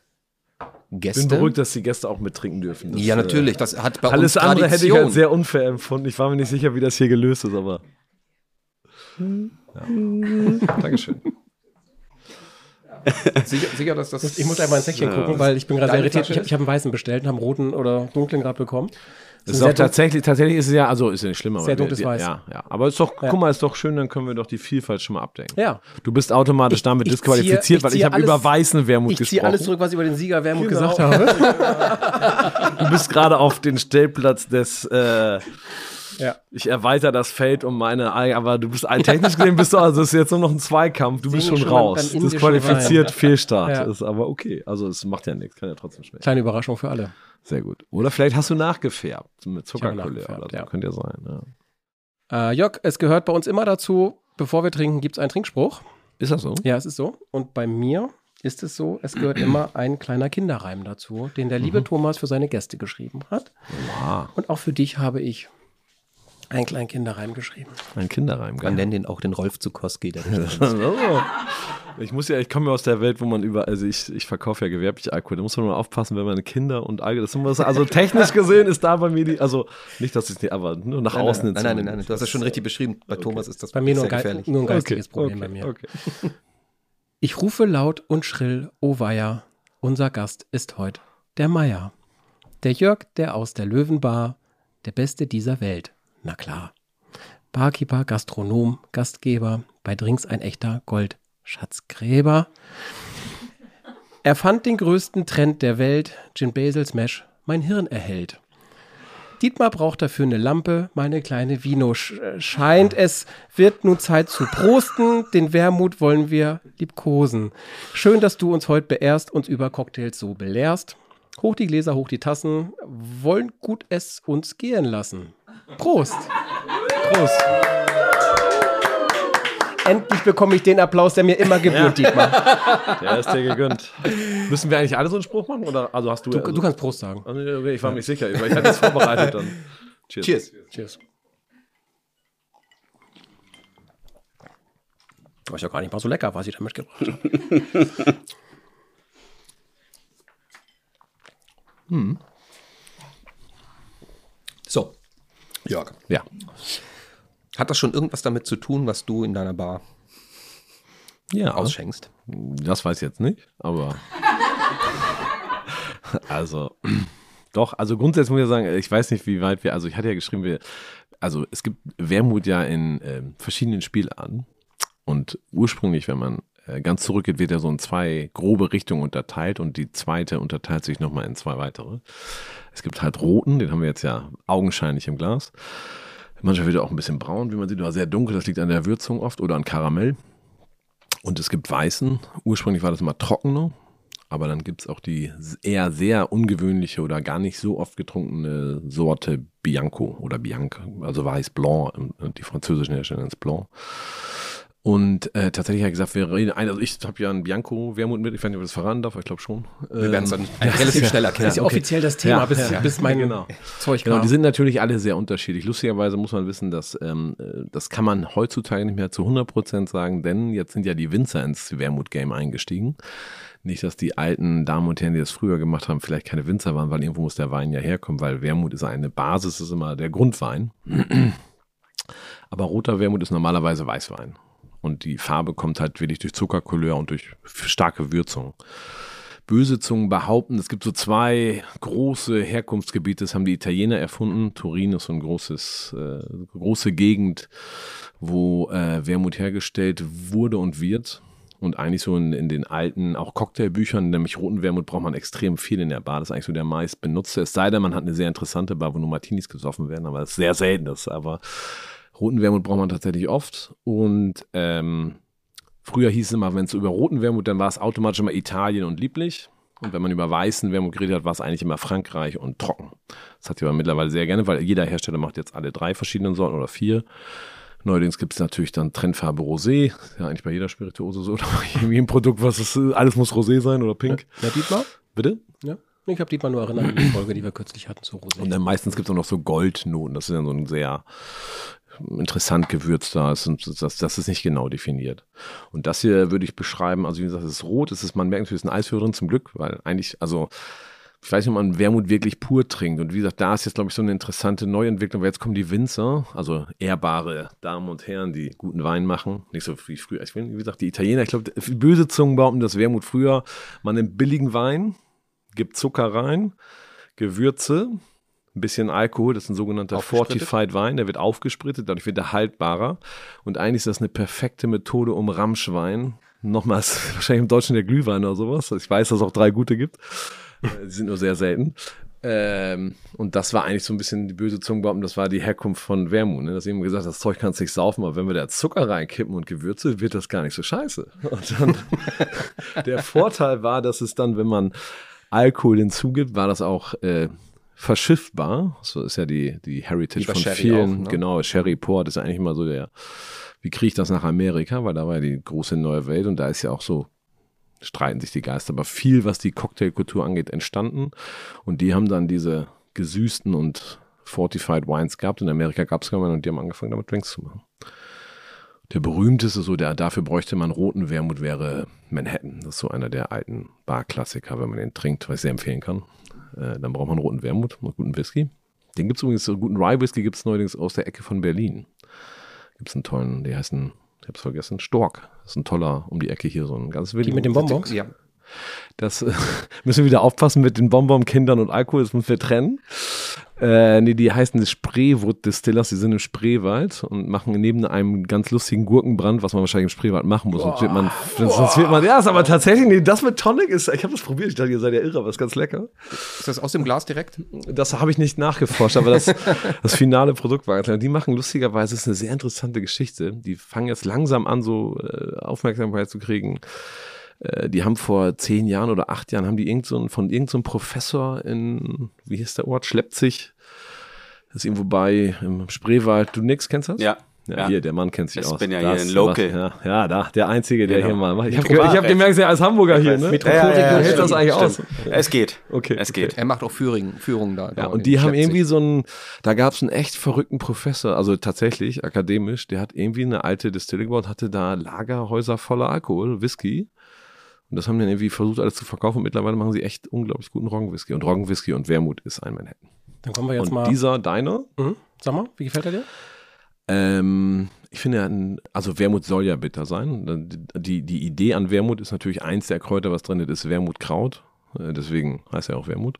Speaker 3: Ich
Speaker 2: Gäste.
Speaker 3: bin beruhigt, dass die Gäste auch mittrinken dürfen. Das,
Speaker 2: ja,
Speaker 3: äh,
Speaker 2: natürlich. Das hat bei
Speaker 3: Alles
Speaker 2: uns
Speaker 3: andere hätte ich als sehr unfair empfunden. Ich war mir nicht sicher, wie das hier gelöst ist, aber Ja. Dankeschön.
Speaker 2: Sicher, sicher, dass das.
Speaker 1: Ich muss einmal ins Säckchen gucken, weil ich bin gerade irritiert. Ich habe ich hab einen weißen bestellt und habe einen roten oder dunklen gerade bekommen.
Speaker 3: Das ist auch tatsächlich, tatsächlich ist es ja, also ist ja nicht schlimm, aber
Speaker 1: Sehr
Speaker 3: wir-
Speaker 1: dunkles
Speaker 3: wir,
Speaker 1: Weiß.
Speaker 3: Ja, ja. Aber ist doch, guck mal, ist doch schön, dann können wir doch die Vielfalt schon mal abdecken.
Speaker 1: Ja.
Speaker 3: Du bist automatisch
Speaker 1: Ich-
Speaker 3: damit
Speaker 1: ich
Speaker 3: disqualifiziert,
Speaker 1: ziehe- ich
Speaker 3: weil ich habe über weißen Wermut
Speaker 1: Ich
Speaker 3: gesprochen.
Speaker 1: ziehe alles zurück, was ich über den Sieger Wermut
Speaker 3: Genau.
Speaker 1: gesagt habe.
Speaker 3: Du bist gerade auf den Stellplatz des, äh,
Speaker 1: Ja.
Speaker 3: ich erweitere das Feld um meine, Ei- aber du bist ein technisch gesehen bist du, also es ist jetzt nur noch ein Zweikampf, du bist
Speaker 1: Singen
Speaker 3: schon
Speaker 1: schon
Speaker 3: raus.
Speaker 1: beim indischen
Speaker 3: Disqualifiziert,
Speaker 1: Wein.
Speaker 3: Fehlstart.
Speaker 1: Ja.
Speaker 3: Ist aber okay. Also es macht ja nichts, kann ja trotzdem schmecken.
Speaker 1: Kleine Überraschung für alle.
Speaker 3: Sehr gut. Oder vielleicht hast du nachgefärbt mit
Speaker 1: nachgefärbt,
Speaker 3: oder so.
Speaker 1: ja.
Speaker 3: Könnte ja sein. Ja.
Speaker 1: Äh, Jörg, es gehört bei uns immer dazu, bevor wir trinken, gibt es einen Trinkspruch.
Speaker 3: Ist das so?
Speaker 1: Ja, es ist so. Und bei mir ist es so, es gehört immer ein kleiner Kinderreim dazu, den der liebe Thomas für seine Gäste geschrieben hat.
Speaker 3: Wow.
Speaker 1: Und auch für dich habe ich einen kleinen Kinderreim geschrieben.
Speaker 3: Ein Kinderreim,
Speaker 2: Man
Speaker 3: geil.
Speaker 2: nennt den auch den Rolf Zukowski. Der
Speaker 3: Ich muss ja, ich komme ja aus der Welt, wo man über, also ich, ich verkaufe ja gewerblich Alkohol. Da muss man mal aufpassen, wenn man Kinder und Alkohol, das muss, also technisch gesehen ist da bei mir die, also nicht, dass ich es nicht, aber nur nach
Speaker 2: nein,
Speaker 3: außen
Speaker 2: nein,
Speaker 3: hin
Speaker 2: nein, nein, nein, nein, du hast das schon richtig beschrieben. Bei Thomas ist das
Speaker 1: Bei mir nur, ein,
Speaker 2: gefährlich.
Speaker 1: nur ein geistiges
Speaker 3: Okay,
Speaker 1: Problem
Speaker 3: okay,
Speaker 1: bei mir.
Speaker 3: Okay.
Speaker 1: Ich rufe laut und schrill, oh weia, unser Gast ist heut der Meier. Der Jörg, der aus der Löwenbar, der Beste dieser Welt. Na klar. Barkeeper, Gastronom, Gastgeber, bei Drinks ein echter Goldschatzgräber. Er fand den größten Trend der Welt, Gin Basil Smash, mein Hirn erhält. Dietmar braucht dafür eine Lampe, meine kleine Vino sch- äh, scheint. Es wird nun Zeit zu prosten, den Wermut wollen wir liebkosen. Schön, dass du uns heute beehrst, uns über Cocktails so belehrst. Hoch die Gläser, hoch die Tassen, wollen gut es uns gehen lassen. Prost! Prost! Endlich bekomme ich den Applaus, der mir immer gebührt, Dietmar.
Speaker 3: Der ist dir gegönnt. Müssen wir eigentlich alle so einen Spruch machen? Oder also hast du.
Speaker 1: Du,
Speaker 3: also,
Speaker 1: du kannst Prost sagen.
Speaker 3: Okay, ich war mir nicht sicher, weil ich hatte es vorbereitet dann. Cheers.
Speaker 2: Cheers.
Speaker 1: Cheers. Ist ja gar nicht mal so lecker, was ich da mitgebracht habe.
Speaker 2: So, Jörg,
Speaker 3: Ja.
Speaker 2: hat das schon irgendwas damit zu tun, was du in deiner Bar
Speaker 3: Ja.
Speaker 2: ausschenkst?
Speaker 3: Das weiß ich jetzt nicht, aber. also, doch, also grundsätzlich muss ich sagen, ich weiß nicht, wie weit wir, also ich hatte ja geschrieben, wir, also es gibt Wermut ja in ähm, verschiedenen Spielarten. Und ursprünglich, wenn man äh, ganz zurückgeht, wird er so in zwei grobe Richtungen unterteilt und die zweite unterteilt sich nochmal in zwei weitere. Es gibt halt roten, den haben wir jetzt ja augenscheinlich im Glas. Manchmal wird er auch ein bisschen braun, wie man sieht, oder sehr dunkel, das liegt an der Würzung oft oder an Karamell. Und es gibt weißen. Ursprünglich war das immer trockener. Aber dann gibt es auch die eher sehr ungewöhnliche oder gar nicht so oft getrunkene Sorte Bianco oder Bianca, also weiß Blanc, ähm, die französischen Hersteller ist Blanc. Und äh, tatsächlich habe ich gesagt, wir reden, also ich habe ja einen Bianco Wermut mit, ich weiß nicht, ob ich das verraten darf, aber ich glaube schon.
Speaker 2: Wir werden es dann relativ schnell erkennen.
Speaker 1: Das ist ja offiziell das Thema,
Speaker 3: Ja,
Speaker 1: bis,
Speaker 3: ja,
Speaker 1: bis mein
Speaker 3: genau.
Speaker 1: Zeug
Speaker 3: Genau, die sind natürlich alle sehr unterschiedlich. Lustigerweise muss man wissen, dass ähm, äh, das kann man heutzutage nicht mehr zu 100% sagen, denn jetzt sind ja die Winzer ins Wermut-Game eingestiegen. Nicht, dass die alten Damen und Herren, die das früher gemacht haben, vielleicht keine Winzer waren, weil irgendwo muss der Wein ja herkommen, weil Wermut ist eine Basis, ist immer der Grundwein. Aber roter Wermut ist normalerweise Weißwein. Und die Farbe kommt halt wirklich durch Zuckercouleur und durch starke Würzung. Böse Zungen behaupten, es gibt so zwei große Herkunftsgebiete, das haben die Italiener erfunden. Turin ist so ein großes, äh, große Gegend, wo äh, Wermut hergestellt wurde und wird. Und eigentlich so in, in den alten, auch Cocktailbüchern, nämlich roten Wermut braucht man extrem viel in der Bar. Das ist eigentlich so der meist benutzte. Es sei denn, man hat eine sehr interessante Bar, wo nur Martinis gesoffen werden, aber das ist sehr selten. Das, aber roten Wermut braucht man tatsächlich oft. Und ähm, früher hieß es immer, wenn es über roten Wermut, dann war es automatisch immer Italien und lieblich. Und wenn man über weißen Wermut geredet hat, war es eigentlich immer Frankreich und trocken. Das hat aber mittlerweile sehr gerne, weil jeder Hersteller macht jetzt alle drei verschiedenen Sorten oder vier. Neuerdings gibt es natürlich dann Trendfarbe Rosé. Ja, eigentlich bei jeder Spirituose so. Oder bei jedem Produkt, was es ist, alles muss Rosé sein oder pink.
Speaker 1: Ja, Dietmar?
Speaker 3: Bitte?
Speaker 1: Ja. Ich habe Dietmar nur erinnert an die Folge, die wir kürzlich hatten zu Rosé.
Speaker 3: Und dann meistens gibt es auch noch so Goldnoten. Das ist dann so ein sehr interessant gewürzter. Das, das, das ist nicht genau definiert. Und das hier würde ich beschreiben, also wie gesagt, es ist rot, es ist, man merkt natürlich, es ist ein Eiswürmer drin, zum Glück, weil eigentlich, also ich weiß nicht, ob man Wermut wirklich pur trinkt. Und wie gesagt, da ist jetzt, glaube ich, so eine interessante Neuentwicklung, weil jetzt kommen die Winzer, also ehrbare Damen und Herren, die guten Wein machen. Nicht so wie früher. Ich will, wie gesagt, die Italiener, ich glaube, böse Zungen behaupten, dass Wermut früher, man nimmt billigen Wein, gibt Zucker rein, Gewürze, ein bisschen Alkohol, das ist ein sogenannter? Fortified Wein, der wird aufgesprittet, dadurch wird er haltbarer. Und eigentlich ist das eine perfekte Methode, um Ramschwein, nochmals wahrscheinlich im Deutschen der Glühwein oder sowas, ich weiß, dass es auch drei gute gibt, Äh, die sind nur sehr selten. Ähm, und das war eigentlich so ein bisschen die böse Zunge behaupten, das war die Herkunft von Wermut. Ne? Dass eben gesagt, das Zeug kannst du nicht saufen, aber wenn wir da Zucker reinkippen und Gewürze, wird das gar nicht so scheiße. Und dann der Vorteil war, dass es dann, wenn man Alkohol hinzugibt, war das auch äh, verschiffbar. So ist ja die, die Heritage von
Speaker 2: Sherry
Speaker 3: vielen.
Speaker 2: auch, ne?
Speaker 3: Genau, Sherry Port ist eigentlich immer so der, wie kriege ich das nach Amerika, weil da war ja die große neue Welt und da ist ja auch so, streiten sich die Geister, aber viel, was die Cocktailkultur angeht, entstanden. Und die haben dann diese gesüßten und Fortified Wines gehabt. In Amerika gab es gar nicht und die haben angefangen, damit Drinks zu machen. Der berühmteste, so der, dafür bräuchte man roten Wermut, wäre Manhattan. Das ist so einer der alten Barklassiker, wenn man den trinkt, was ich sehr empfehlen kann. Äh, dann braucht man roten Wermut und guten Whisky. Den gibt es übrigens, so guten Rye Whisky gibt es neuerdings aus der Ecke von Berlin. Gibt es einen tollen, der heißt ein, ich hab's vergessen, Stork. Das ist ein toller um die Ecke hier, so ein ganz
Speaker 1: Die mit den Bonbons?
Speaker 2: Ja.
Speaker 3: Das äh, müssen wir wieder aufpassen mit den Bonbon-Kindern und Alkohol, das müssen wir trennen. Äh, nee, die heißen die Spreewood Distillers, die sind im Spreewald und machen neben einem ganz lustigen Gurkenbrand, was man wahrscheinlich im Spreewald machen muss. Sonst wird man, sonst wird man, ja, ist aber tatsächlich, nee, das mit Tonic ist, ich habe das probiert, ich dachte, ihr seid ja irre, aber ist ganz lecker.
Speaker 2: Ist das aus dem Glas direkt?
Speaker 3: Das habe ich nicht nachgeforscht, aber das, das finale Produkt war ganz lecker. Die machen lustigerweise, ist eine sehr interessante Geschichte. Die fangen jetzt langsam an, so äh, Aufmerksamkeit zu kriegen. Äh, Die haben vor zehn Jahren oder acht Jahren haben die irgend so einen, von irgendeinem Professor in, wie hieß der Ort, Schleppzig, das ist irgendwo bei im Spreewald. Du nix kennst das?
Speaker 4: Ja.
Speaker 3: Ja,
Speaker 4: Ja.
Speaker 3: hier, der Mann kennt sich
Speaker 4: Ich
Speaker 3: aus.
Speaker 4: bin ja
Speaker 3: Das
Speaker 4: hier ein Local.
Speaker 3: was- Ja, ja, da, der Einzige, der
Speaker 4: Genau.
Speaker 3: hier mal macht. Ich habe hab gemerkt, er ist Hamburger hier, ne?
Speaker 1: Metropolregion
Speaker 3: ja, ja, ja,
Speaker 1: Stimmt,
Speaker 3: das eigentlich aus.
Speaker 4: Es geht.
Speaker 3: Okay,
Speaker 4: Es
Speaker 3: okay.
Speaker 4: geht.
Speaker 2: Er macht auch Führungen, Führungen da.
Speaker 3: Ja, und die haben irgendwie so einen, da gab es einen echt verrückten Professor, also tatsächlich akademisch, der hat irgendwie eine alte Distille gebaut, hatte da Lagerhäuser voller Alkohol, Whisky. Und das haben die dann irgendwie versucht, alles zu verkaufen. Und mittlerweile machen sie echt unglaublich guten Roggenwhisky. Und Roggenwhisky und Wermut ist ein Manhattan.
Speaker 1: Dann kommen wir jetzt
Speaker 3: und
Speaker 1: mal.
Speaker 3: dieser, deiner,
Speaker 1: Mhm. Sag mal, wie gefällt er dir?
Speaker 3: ähm, ich finde, ja, also Wermut soll ja bitter sein. Die, die Idee an Wermut ist natürlich eins der Kräuter, was drin ist, ist Wermutkraut. Äh, Deswegen heißt er auch Wermut.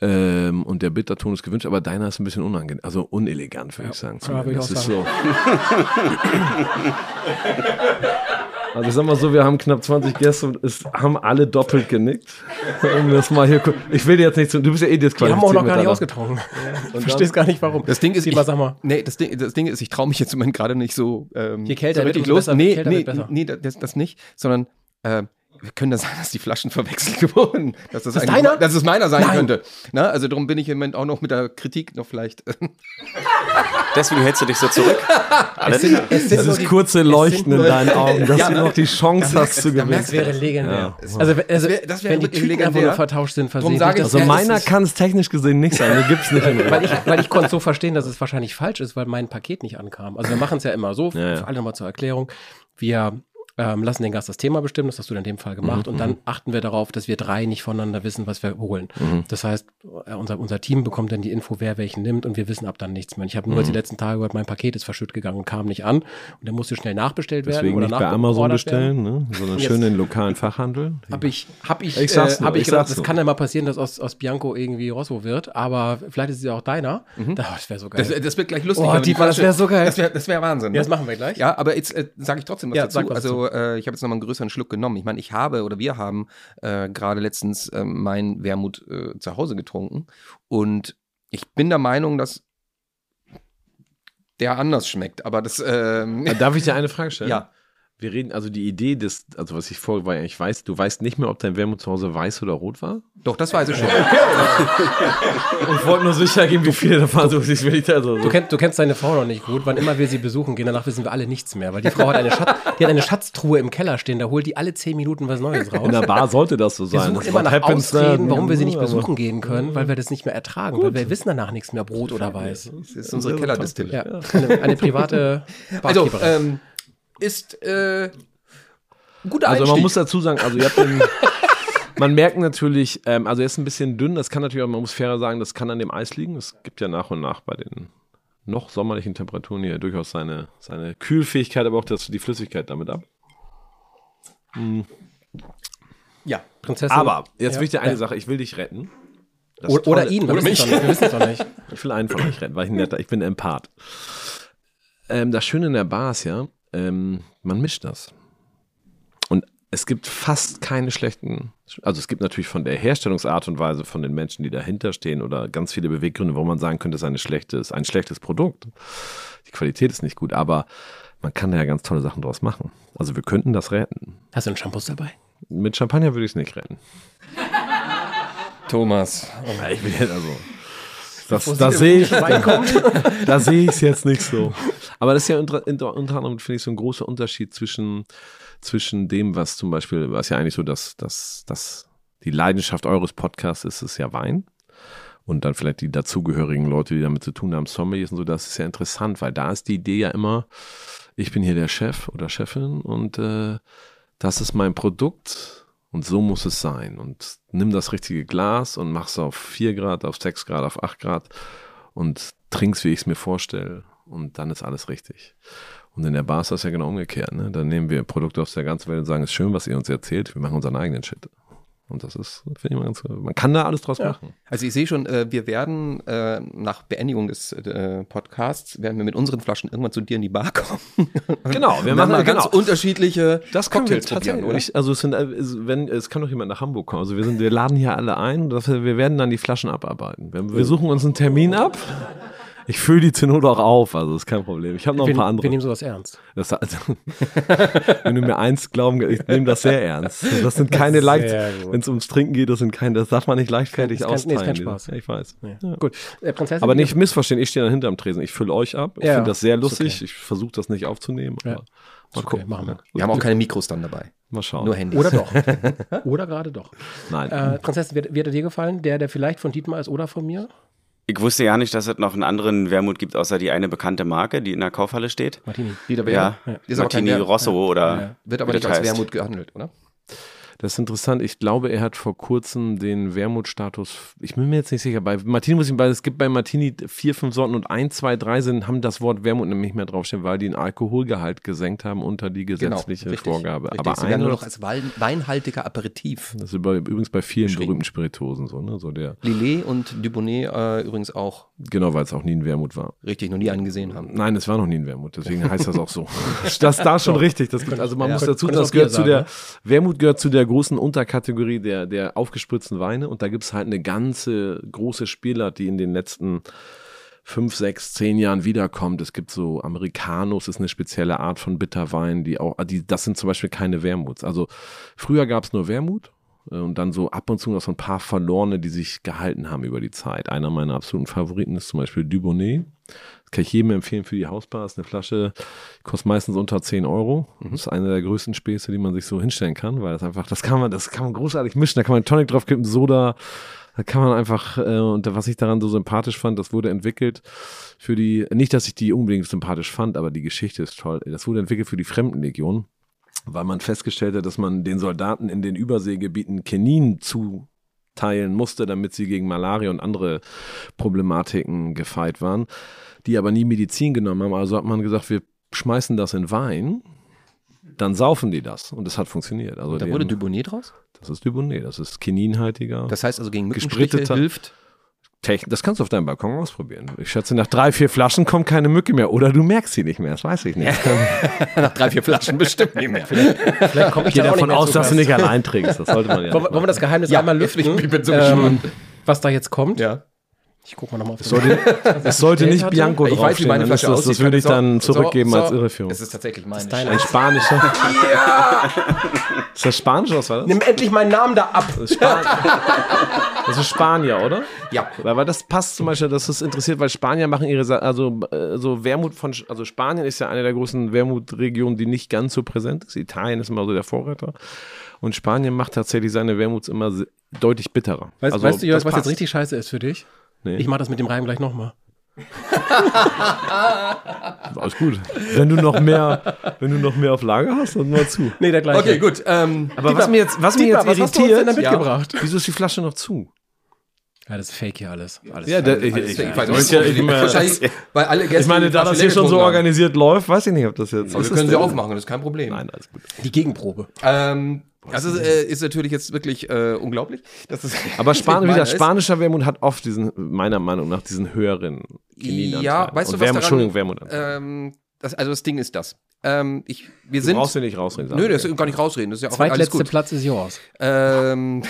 Speaker 3: Ähm, und der Bitterton ist gewünscht, aber deiner ist ein bisschen unangenehm, also unelegant, würde ich sagen.
Speaker 1: ja, ich
Speaker 3: das ist
Speaker 1: sagen.
Speaker 3: so. Also ich sag mal so, wir haben knapp 20 Gäste und es haben alle doppelt genickt. Um das mal hier, ich will dir jetzt nicht zu, du bist ja eh
Speaker 1: Die haben auch noch gar nicht
Speaker 3: disqualifiziert
Speaker 1: ausgetrunken. Ich verstehe es gar nicht, warum.
Speaker 2: Das Ding ist, ich,
Speaker 1: sag mal.
Speaker 2: nee, das Ding, das Ding ist, ich traue mich jetzt im Moment gerade nicht so, ähm,
Speaker 1: Je kälter
Speaker 2: so
Speaker 1: wird,
Speaker 2: richtig
Speaker 1: umso
Speaker 2: los.
Speaker 1: besser,
Speaker 2: nee,
Speaker 1: kälter
Speaker 2: nee,
Speaker 1: wird besser.
Speaker 2: nee, das, das nicht, sondern äh, können das sein, dass die Flaschen verwechselt wurden? Dass das,
Speaker 1: Das deiner?
Speaker 2: Dass es meiner sein
Speaker 1: Nein.
Speaker 2: könnte. Na, also darum bin ich im Moment auch noch mit der Kritik noch vielleicht.
Speaker 4: Deswegen hältst du dich so zurück. Alles
Speaker 1: Es sind
Speaker 3: Das
Speaker 1: nur
Speaker 3: ist
Speaker 1: die-
Speaker 3: kurze
Speaker 1: es
Speaker 3: Leuchten
Speaker 1: sind
Speaker 3: in deinen Augen, dass
Speaker 2: Ja,
Speaker 3: du noch die Chance hast zu gewinnen.
Speaker 1: Das wäre legendär.
Speaker 3: Ja.
Speaker 1: Also, also
Speaker 2: wär- das wäre
Speaker 1: wenn die einfach
Speaker 2: legendär.
Speaker 1: nur vertauscht sind, versehen.
Speaker 2: sage ich,
Speaker 3: Also
Speaker 2: Ja, das
Speaker 3: meiner kann es technisch gesehen nicht sein, den gibt's nicht.
Speaker 1: Weil ich, weil ich konnte so verstehen, dass es wahrscheinlich falsch ist, weil mein Paket nicht ankam. Also wir machen es ja immer so,
Speaker 3: Ja, ja.
Speaker 1: für alle nochmal zur Erklärung. Wir ähm, lassen den Gast das Thema bestimmen, das hast du in dem Fall gemacht, und dann achten wir darauf, dass wir drei nicht voneinander wissen, was wir holen. Das heißt, äh, unser, unser Team bekommt dann die Info, wer welchen nimmt, und wir wissen ab dann nichts mehr. Und Ich habe nur jetzt die letzten Tage gehört, mein Paket ist verschütt gegangen und kam nicht an, und der musste schnell nachbestellt werden.
Speaker 3: Deswegen
Speaker 1: oder
Speaker 3: nicht bei Amazon bestellen, ne? sondern schön in den lokalen Fachhandel.
Speaker 1: Habe ich, hab ich,
Speaker 3: Ich
Speaker 1: äh, hab ich,
Speaker 3: ich
Speaker 1: gedacht, das kann ja mal passieren, dass aus, aus Bianco irgendwie Rosso wird, aber vielleicht ist es ja auch deiner. Da- Das wäre so geil.
Speaker 2: Das, das wird gleich lustig.
Speaker 1: Oh,
Speaker 2: die
Speaker 1: das
Speaker 2: Flasche-
Speaker 1: wär so geil.
Speaker 2: Das wäre das wär Wahnsinn.
Speaker 1: ja,
Speaker 2: ne?
Speaker 1: das machen wir gleich.
Speaker 2: Ja, aber jetzt äh, sage ich trotzdem was
Speaker 1: Ja,
Speaker 2: dazu.
Speaker 1: sag was
Speaker 2: also äh, ich habe jetzt nochmal einen größeren Schluck genommen. Ich meine, ich habe oder wir haben äh, gerade letztens äh, mein Wermut äh, zu Hause getrunken und ich bin der Meinung, dass der anders schmeckt. Aber das ähm,
Speaker 3: Äh, Darf ich dir eine Frage stellen?
Speaker 2: ja.
Speaker 3: Wir reden, also die Idee des, also was ich vorher war, ich weiß, du weißt nicht mehr, ob dein Wermut zu Hause weiß oder rot war?
Speaker 2: Doch, das weiß ich schon.
Speaker 3: Ich wollte nur sicher gehen, wie viele davon so ich will also
Speaker 1: Du, kennst, du kennst deine Frau noch nicht gut. Wann immer wir sie besuchen gehen, danach wissen wir alle nichts mehr. Weil die Frau hat eine, Schatz, die hat eine Schatztruhe im Keller stehen, da holt die alle zehn Minuten was Neues raus.
Speaker 3: In der Bar sollte das so
Speaker 1: Wir
Speaker 3: sein.
Speaker 1: suchen
Speaker 3: Das
Speaker 1: immer nach
Speaker 3: happens
Speaker 1: Ausreden, warum wir sie nicht
Speaker 3: Aber-
Speaker 1: besuchen gehen können, weil wir das nicht mehr ertragen, weil wir wissen danach nichts mehr, ob rot oder weiß.
Speaker 2: Das ist unsere Kellerdistille.
Speaker 1: Ja, eine, eine private
Speaker 2: Also,
Speaker 1: Barkeeperin.
Speaker 2: ähm, ist äh, ein guter
Speaker 3: Also
Speaker 2: Einstieg.
Speaker 3: man muss dazu sagen, also ihr habt den, man merkt natürlich, ähm, also er ist ein bisschen dünn, das kann natürlich auch, man muss fairer sagen, das kann an dem Eis liegen. Es gibt ja nach und nach bei den noch sommerlichen Temperaturen hier durchaus seine, seine Kühlfähigkeit, aber auch das, die Flüssigkeit damit ab.
Speaker 1: Ja, Prinzessin.
Speaker 3: Aber jetzt
Speaker 1: ja.
Speaker 3: will ich dir eine
Speaker 1: Ja.
Speaker 3: Sache, ich will dich retten. Das
Speaker 1: Oder, oder ihn,
Speaker 3: oder mich.
Speaker 1: Wir wissen es doch nicht.
Speaker 3: Ich will einen von euch retten, weil ich ein netter, ich bin ein Empath. Ähm, das Schöne in der Bar ist ja, ähm, man mischt das. Und es gibt fast keine schlechten, also es gibt natürlich von der Herstellungsart und Weise von den Menschen, die dahinter stehen oder ganz viele Beweggründe, wo man sagen könnte, es ist eine schlechtes, ein schlechtes Produkt. Die Qualität ist nicht gut, aber man kann da ja ganz tolle Sachen draus machen. Also wir könnten das retten.
Speaker 1: Hast du einen Shampoos dabei?
Speaker 3: Mit Champagner würde ich es nicht retten.
Speaker 2: Thomas.
Speaker 3: Ja, ich will jetzt also. Das, das sehe ich, da sehe ich es jetzt nicht so. Aber das ist ja unter, unter, unter anderem, finde ich, so ein großer Unterschied zwischen, zwischen dem, was zum Beispiel, was ja eigentlich so das, das, das, die Leidenschaft eures Podcasts ist, ist ja Wein. Und dann vielleicht die dazugehörigen Leute, die damit zu tun haben, Sommeliers und so, das ist ja interessant, weil da ist die Idee ja immer, ich bin hier der Chef oder Chefin und äh, das ist mein Produkt und so muss es sein. Und nimm das richtige Glas und mach's auf 4 Grad, auf 6 Grad, auf 8 Grad und trink's, wie ich es mir vorstelle. Und dann ist alles richtig. Und in der Bar ist das ja genau umgekehrt. Ne? Dann nehmen wir Produkte aus der ganzen Welt und sagen, es ist schön, was ihr uns erzählt. Wir machen unseren eigenen Shit. Und das ist, finde ich mal ganz, man kann da alles draus machen.
Speaker 2: Also ich sehe schon, äh, wir werden äh, nach Beendigung des äh, Podcasts, werden wir mit unseren Flaschen irgendwann zu dir in die Bar kommen.
Speaker 3: Genau, wir machen
Speaker 2: mal ganz
Speaker 3: genau.
Speaker 2: unterschiedliche
Speaker 3: Das
Speaker 2: Cocktails probieren, oder?
Speaker 3: tatsächlich. Also es sind, äh, es- wenn es kann doch jemand nach Hamburg kommen. Also wir sind, wir laden hier alle ein. Wir werden dann die Flaschen abarbeiten. Wir, wir suchen uns einen Termin ab. Ich fülle die zur Not auch auf, also ist kein Problem. Ich habe noch ein
Speaker 1: Wir,
Speaker 3: paar
Speaker 1: wir
Speaker 3: andere.
Speaker 1: nehmen sowas ernst.
Speaker 3: Das, also, wenn du mir eins glauben, ich nehme das sehr ernst. Das sind keine leicht, wenn es ums Trinken geht, das sind keine, das darf man nicht leichtfertig
Speaker 1: Ist kein- nee, ist
Speaker 3: austeilen.
Speaker 1: kein Spaß.
Speaker 3: Ja, ich weiß.
Speaker 1: Ja. Gut. Äh, Prinzessin.
Speaker 3: Aber nicht missverstehen, ich stehe dann hinterm Tresen. Ich fülle euch ab. Ich
Speaker 1: Ja,
Speaker 3: finde das sehr lustig.
Speaker 1: okay.
Speaker 3: Ich versuche das nicht aufzunehmen.
Speaker 1: Ja.
Speaker 3: Aber mal
Speaker 1: okay,
Speaker 3: gucken.
Speaker 1: machen wir.
Speaker 2: Wir haben auch keine Mikros dann dabei.
Speaker 3: Mal schauen.
Speaker 2: Nur Handys.
Speaker 1: Oder doch. oder gerade doch.
Speaker 3: Nein.
Speaker 1: Äh, Prinzessin, wie, wie hat er dir gefallen? Der, der vielleicht von Dietmar ist oder von mir?
Speaker 4: Ich wusste ja nicht, dass es noch einen anderen Wermut gibt, außer die eine bekannte Marke, die in der Kaufhalle steht.
Speaker 1: Martini.
Speaker 2: Lieder
Speaker 4: Ja,
Speaker 2: Ist aber kein
Speaker 4: Martini. Rosso oder
Speaker 1: Ja.
Speaker 2: Wird aber nicht als
Speaker 4: heißt.
Speaker 2: Wermut gehandelt, oder?
Speaker 3: Das ist interessant. Ich glaube, er hat vor kurzem den Wermutstatus. Ich bin mir jetzt nicht sicher. Bei Martini muss ich, weil es gibt bei Martini vier, fünf Sorten und ein, zwei, drei sind, haben das Wort Wermut nämlich nicht mehr draufstehen, weil die den Alkoholgehalt gesenkt haben unter die gesetzliche
Speaker 2: Genau, richtig,
Speaker 3: Vorgabe.
Speaker 2: Richtig.
Speaker 3: Aber ein
Speaker 2: nur noch als Wein, weinhaltiger Aperitif.
Speaker 3: das ist bei, übrigens bei vielen berühmten Spiritosen so, ne? So der,
Speaker 2: Lillet und Dubonnet äh, übrigens auch.
Speaker 3: genau, weil es auch nie ein Wermut war.
Speaker 2: Richtig, noch nie einen gesehen haben.
Speaker 3: Nein, es war noch nie ein Wermut, deswegen heißt das auch so. Das da schon richtig. Das, also man
Speaker 1: Ja.
Speaker 3: muss dazu, das gehört zu der,
Speaker 1: sagen,
Speaker 3: Wermut gehört zu der großen Unterkategorie der, der aufgespritzten Weine und da gibt es halt eine ganze große Spielart, die in den letzten fünf, sechs, zehn Jahren wiederkommt. Es gibt so Americanos, ist eine spezielle Art von Bitterwein, die auch, die, das sind zum Beispiel keine Wermuts. Also früher gab es nur Wermut äh, und dann so ab und zu noch so ein paar verlorene, die sich gehalten haben über die Zeit. Einer meiner absoluten Favoriten ist zum Beispiel Dubonnet. Das kann ich jedem empfehlen für die Hausbar. Ist eine Flasche, kostet meistens unter 10 Euro. Das ist eine der größten Späße, die man sich so hinstellen kann, weil das einfach, das kann man, das kann man großartig mischen. Da kann man Tonic drauf kippen, Soda. Da kann man einfach, äh, und was ich daran so sympathisch fand, das wurde entwickelt für die, nicht, dass ich die unbedingt sympathisch fand, aber die Geschichte ist toll. Das wurde entwickelt für die Fremdenlegion, weil man festgestellt hat, dass man den Soldaten in den Überseegebieten Kenin zuteilen musste, damit sie gegen Malaria und andere Problematiken gefeit waren, die aber nie Medizin genommen haben. Also hat man gesagt, wir schmeißen das in Wein, dann saufen die das und das hat funktioniert. Also
Speaker 2: Da wurde
Speaker 3: haben,
Speaker 2: Dubonnet draus?
Speaker 3: das ist Dubonnet, das ist kininhaltiger.
Speaker 2: Das heißt also gegen Mückenstiche hilft.
Speaker 3: Techn das kannst du auf deinem Balkon ausprobieren. Ich schätze, nach drei, vier Flaschen kommt keine Mücke mehr. Oder du merkst sie nicht mehr, das weiß ich nicht.
Speaker 2: Nach drei, vier Flaschen bestimmt nicht mehr.
Speaker 1: Vielleicht komme ich
Speaker 3: Ich gehe davon aus, dass du nicht allein trinkst. Das sollte man ja
Speaker 1: Wollen, wir- das Geheimnis
Speaker 2: Ja,
Speaker 1: einmal lüften,
Speaker 2: ich- ich bin so
Speaker 1: ähm,
Speaker 2: gespannt.
Speaker 1: was da jetzt kommt?
Speaker 2: Ja.
Speaker 1: Ich gucke mal nochmal auf den
Speaker 3: sollte, es sollte nicht
Speaker 1: hatte?
Speaker 3: Bianco
Speaker 2: Ich weiß, wie
Speaker 3: draufstehen.
Speaker 2: meine Flasche
Speaker 3: ist das,
Speaker 2: aussieht.
Speaker 3: das würde ich dann
Speaker 2: so,
Speaker 3: zurückgeben
Speaker 2: so.
Speaker 3: als Irreführung.
Speaker 2: Es ist tatsächlich meine.
Speaker 1: deine-
Speaker 3: Ein spanischer. Ist das Spanisch was war das?
Speaker 1: Nimm endlich meinen Namen da ab.
Speaker 3: Das ist, Span das ist Spanier, oder?
Speaker 2: Ja.
Speaker 3: Weil, weil das passt zum Beispiel, das ist interessiert, weil Spanier machen ihre, Sa- also äh, so Wermut von, also Spanien ist ja eine der großen Wermutregionen, die nicht ganz so präsent ist. Italien ist immer so der Vorreiter. Und Spanien macht tatsächlich seine Wermuts immer deutlich bitterer.
Speaker 1: Weißt,
Speaker 3: also,
Speaker 1: weißt du, Jörg,
Speaker 3: das
Speaker 1: was jetzt
Speaker 3: passt.
Speaker 1: richtig scheiße ist für dich?
Speaker 3: Nee.
Speaker 1: Ich mache das mit dem Reim gleich nochmal.
Speaker 3: Alles gut. Wenn du noch mehr, wenn du noch mehr auf Lager hast, dann mal zu.
Speaker 1: Nee, der gleiche.
Speaker 2: Okay, gut. Ähm,
Speaker 3: Aber was mir jetzt, was mir
Speaker 1: Dietmar,
Speaker 3: jetzt
Speaker 1: was hast du uns denn
Speaker 3: irritiert,
Speaker 1: da mitgebracht?
Speaker 3: wieso ist die Flasche noch zu?
Speaker 1: Ja, das ist fake hier alles. alles
Speaker 3: Ja, ich,
Speaker 2: alles
Speaker 3: ich,
Speaker 2: fake.
Speaker 3: ich,
Speaker 2: weiß
Speaker 3: ich,
Speaker 2: wahrscheinlich, weil alle Gäste
Speaker 3: ich meine, da das hier schon so organisiert läuft, weiß ich nicht, ob das jetzt.
Speaker 2: Aber
Speaker 3: ist
Speaker 2: wir können sie aufmachen, das ist kein Problem.
Speaker 3: Nein, alles gut.
Speaker 1: Die Gegenprobe.
Speaker 2: Ähm, also äh, ist natürlich jetzt wirklich äh, unglaublich. Dass es
Speaker 3: Aber Span wieder, spanischer Wermut hat oft diesen, meiner Meinung nach, diesen höheren Chininanteil.
Speaker 2: Ja, weißt du,
Speaker 3: Und
Speaker 2: was
Speaker 3: Wermut,
Speaker 2: daran,
Speaker 3: Entschuldigung, Wermut.
Speaker 2: Ähm, das, also das Ding ist das. Ähm, ich, wir
Speaker 3: du
Speaker 2: sind.
Speaker 3: brauchst ja nicht rausreden.
Speaker 2: Nö, das ist gar nicht rausreden. Das ist ja auch alles
Speaker 1: Zweitletzte
Speaker 2: gut.
Speaker 1: Platz ist yours.
Speaker 2: Ähm,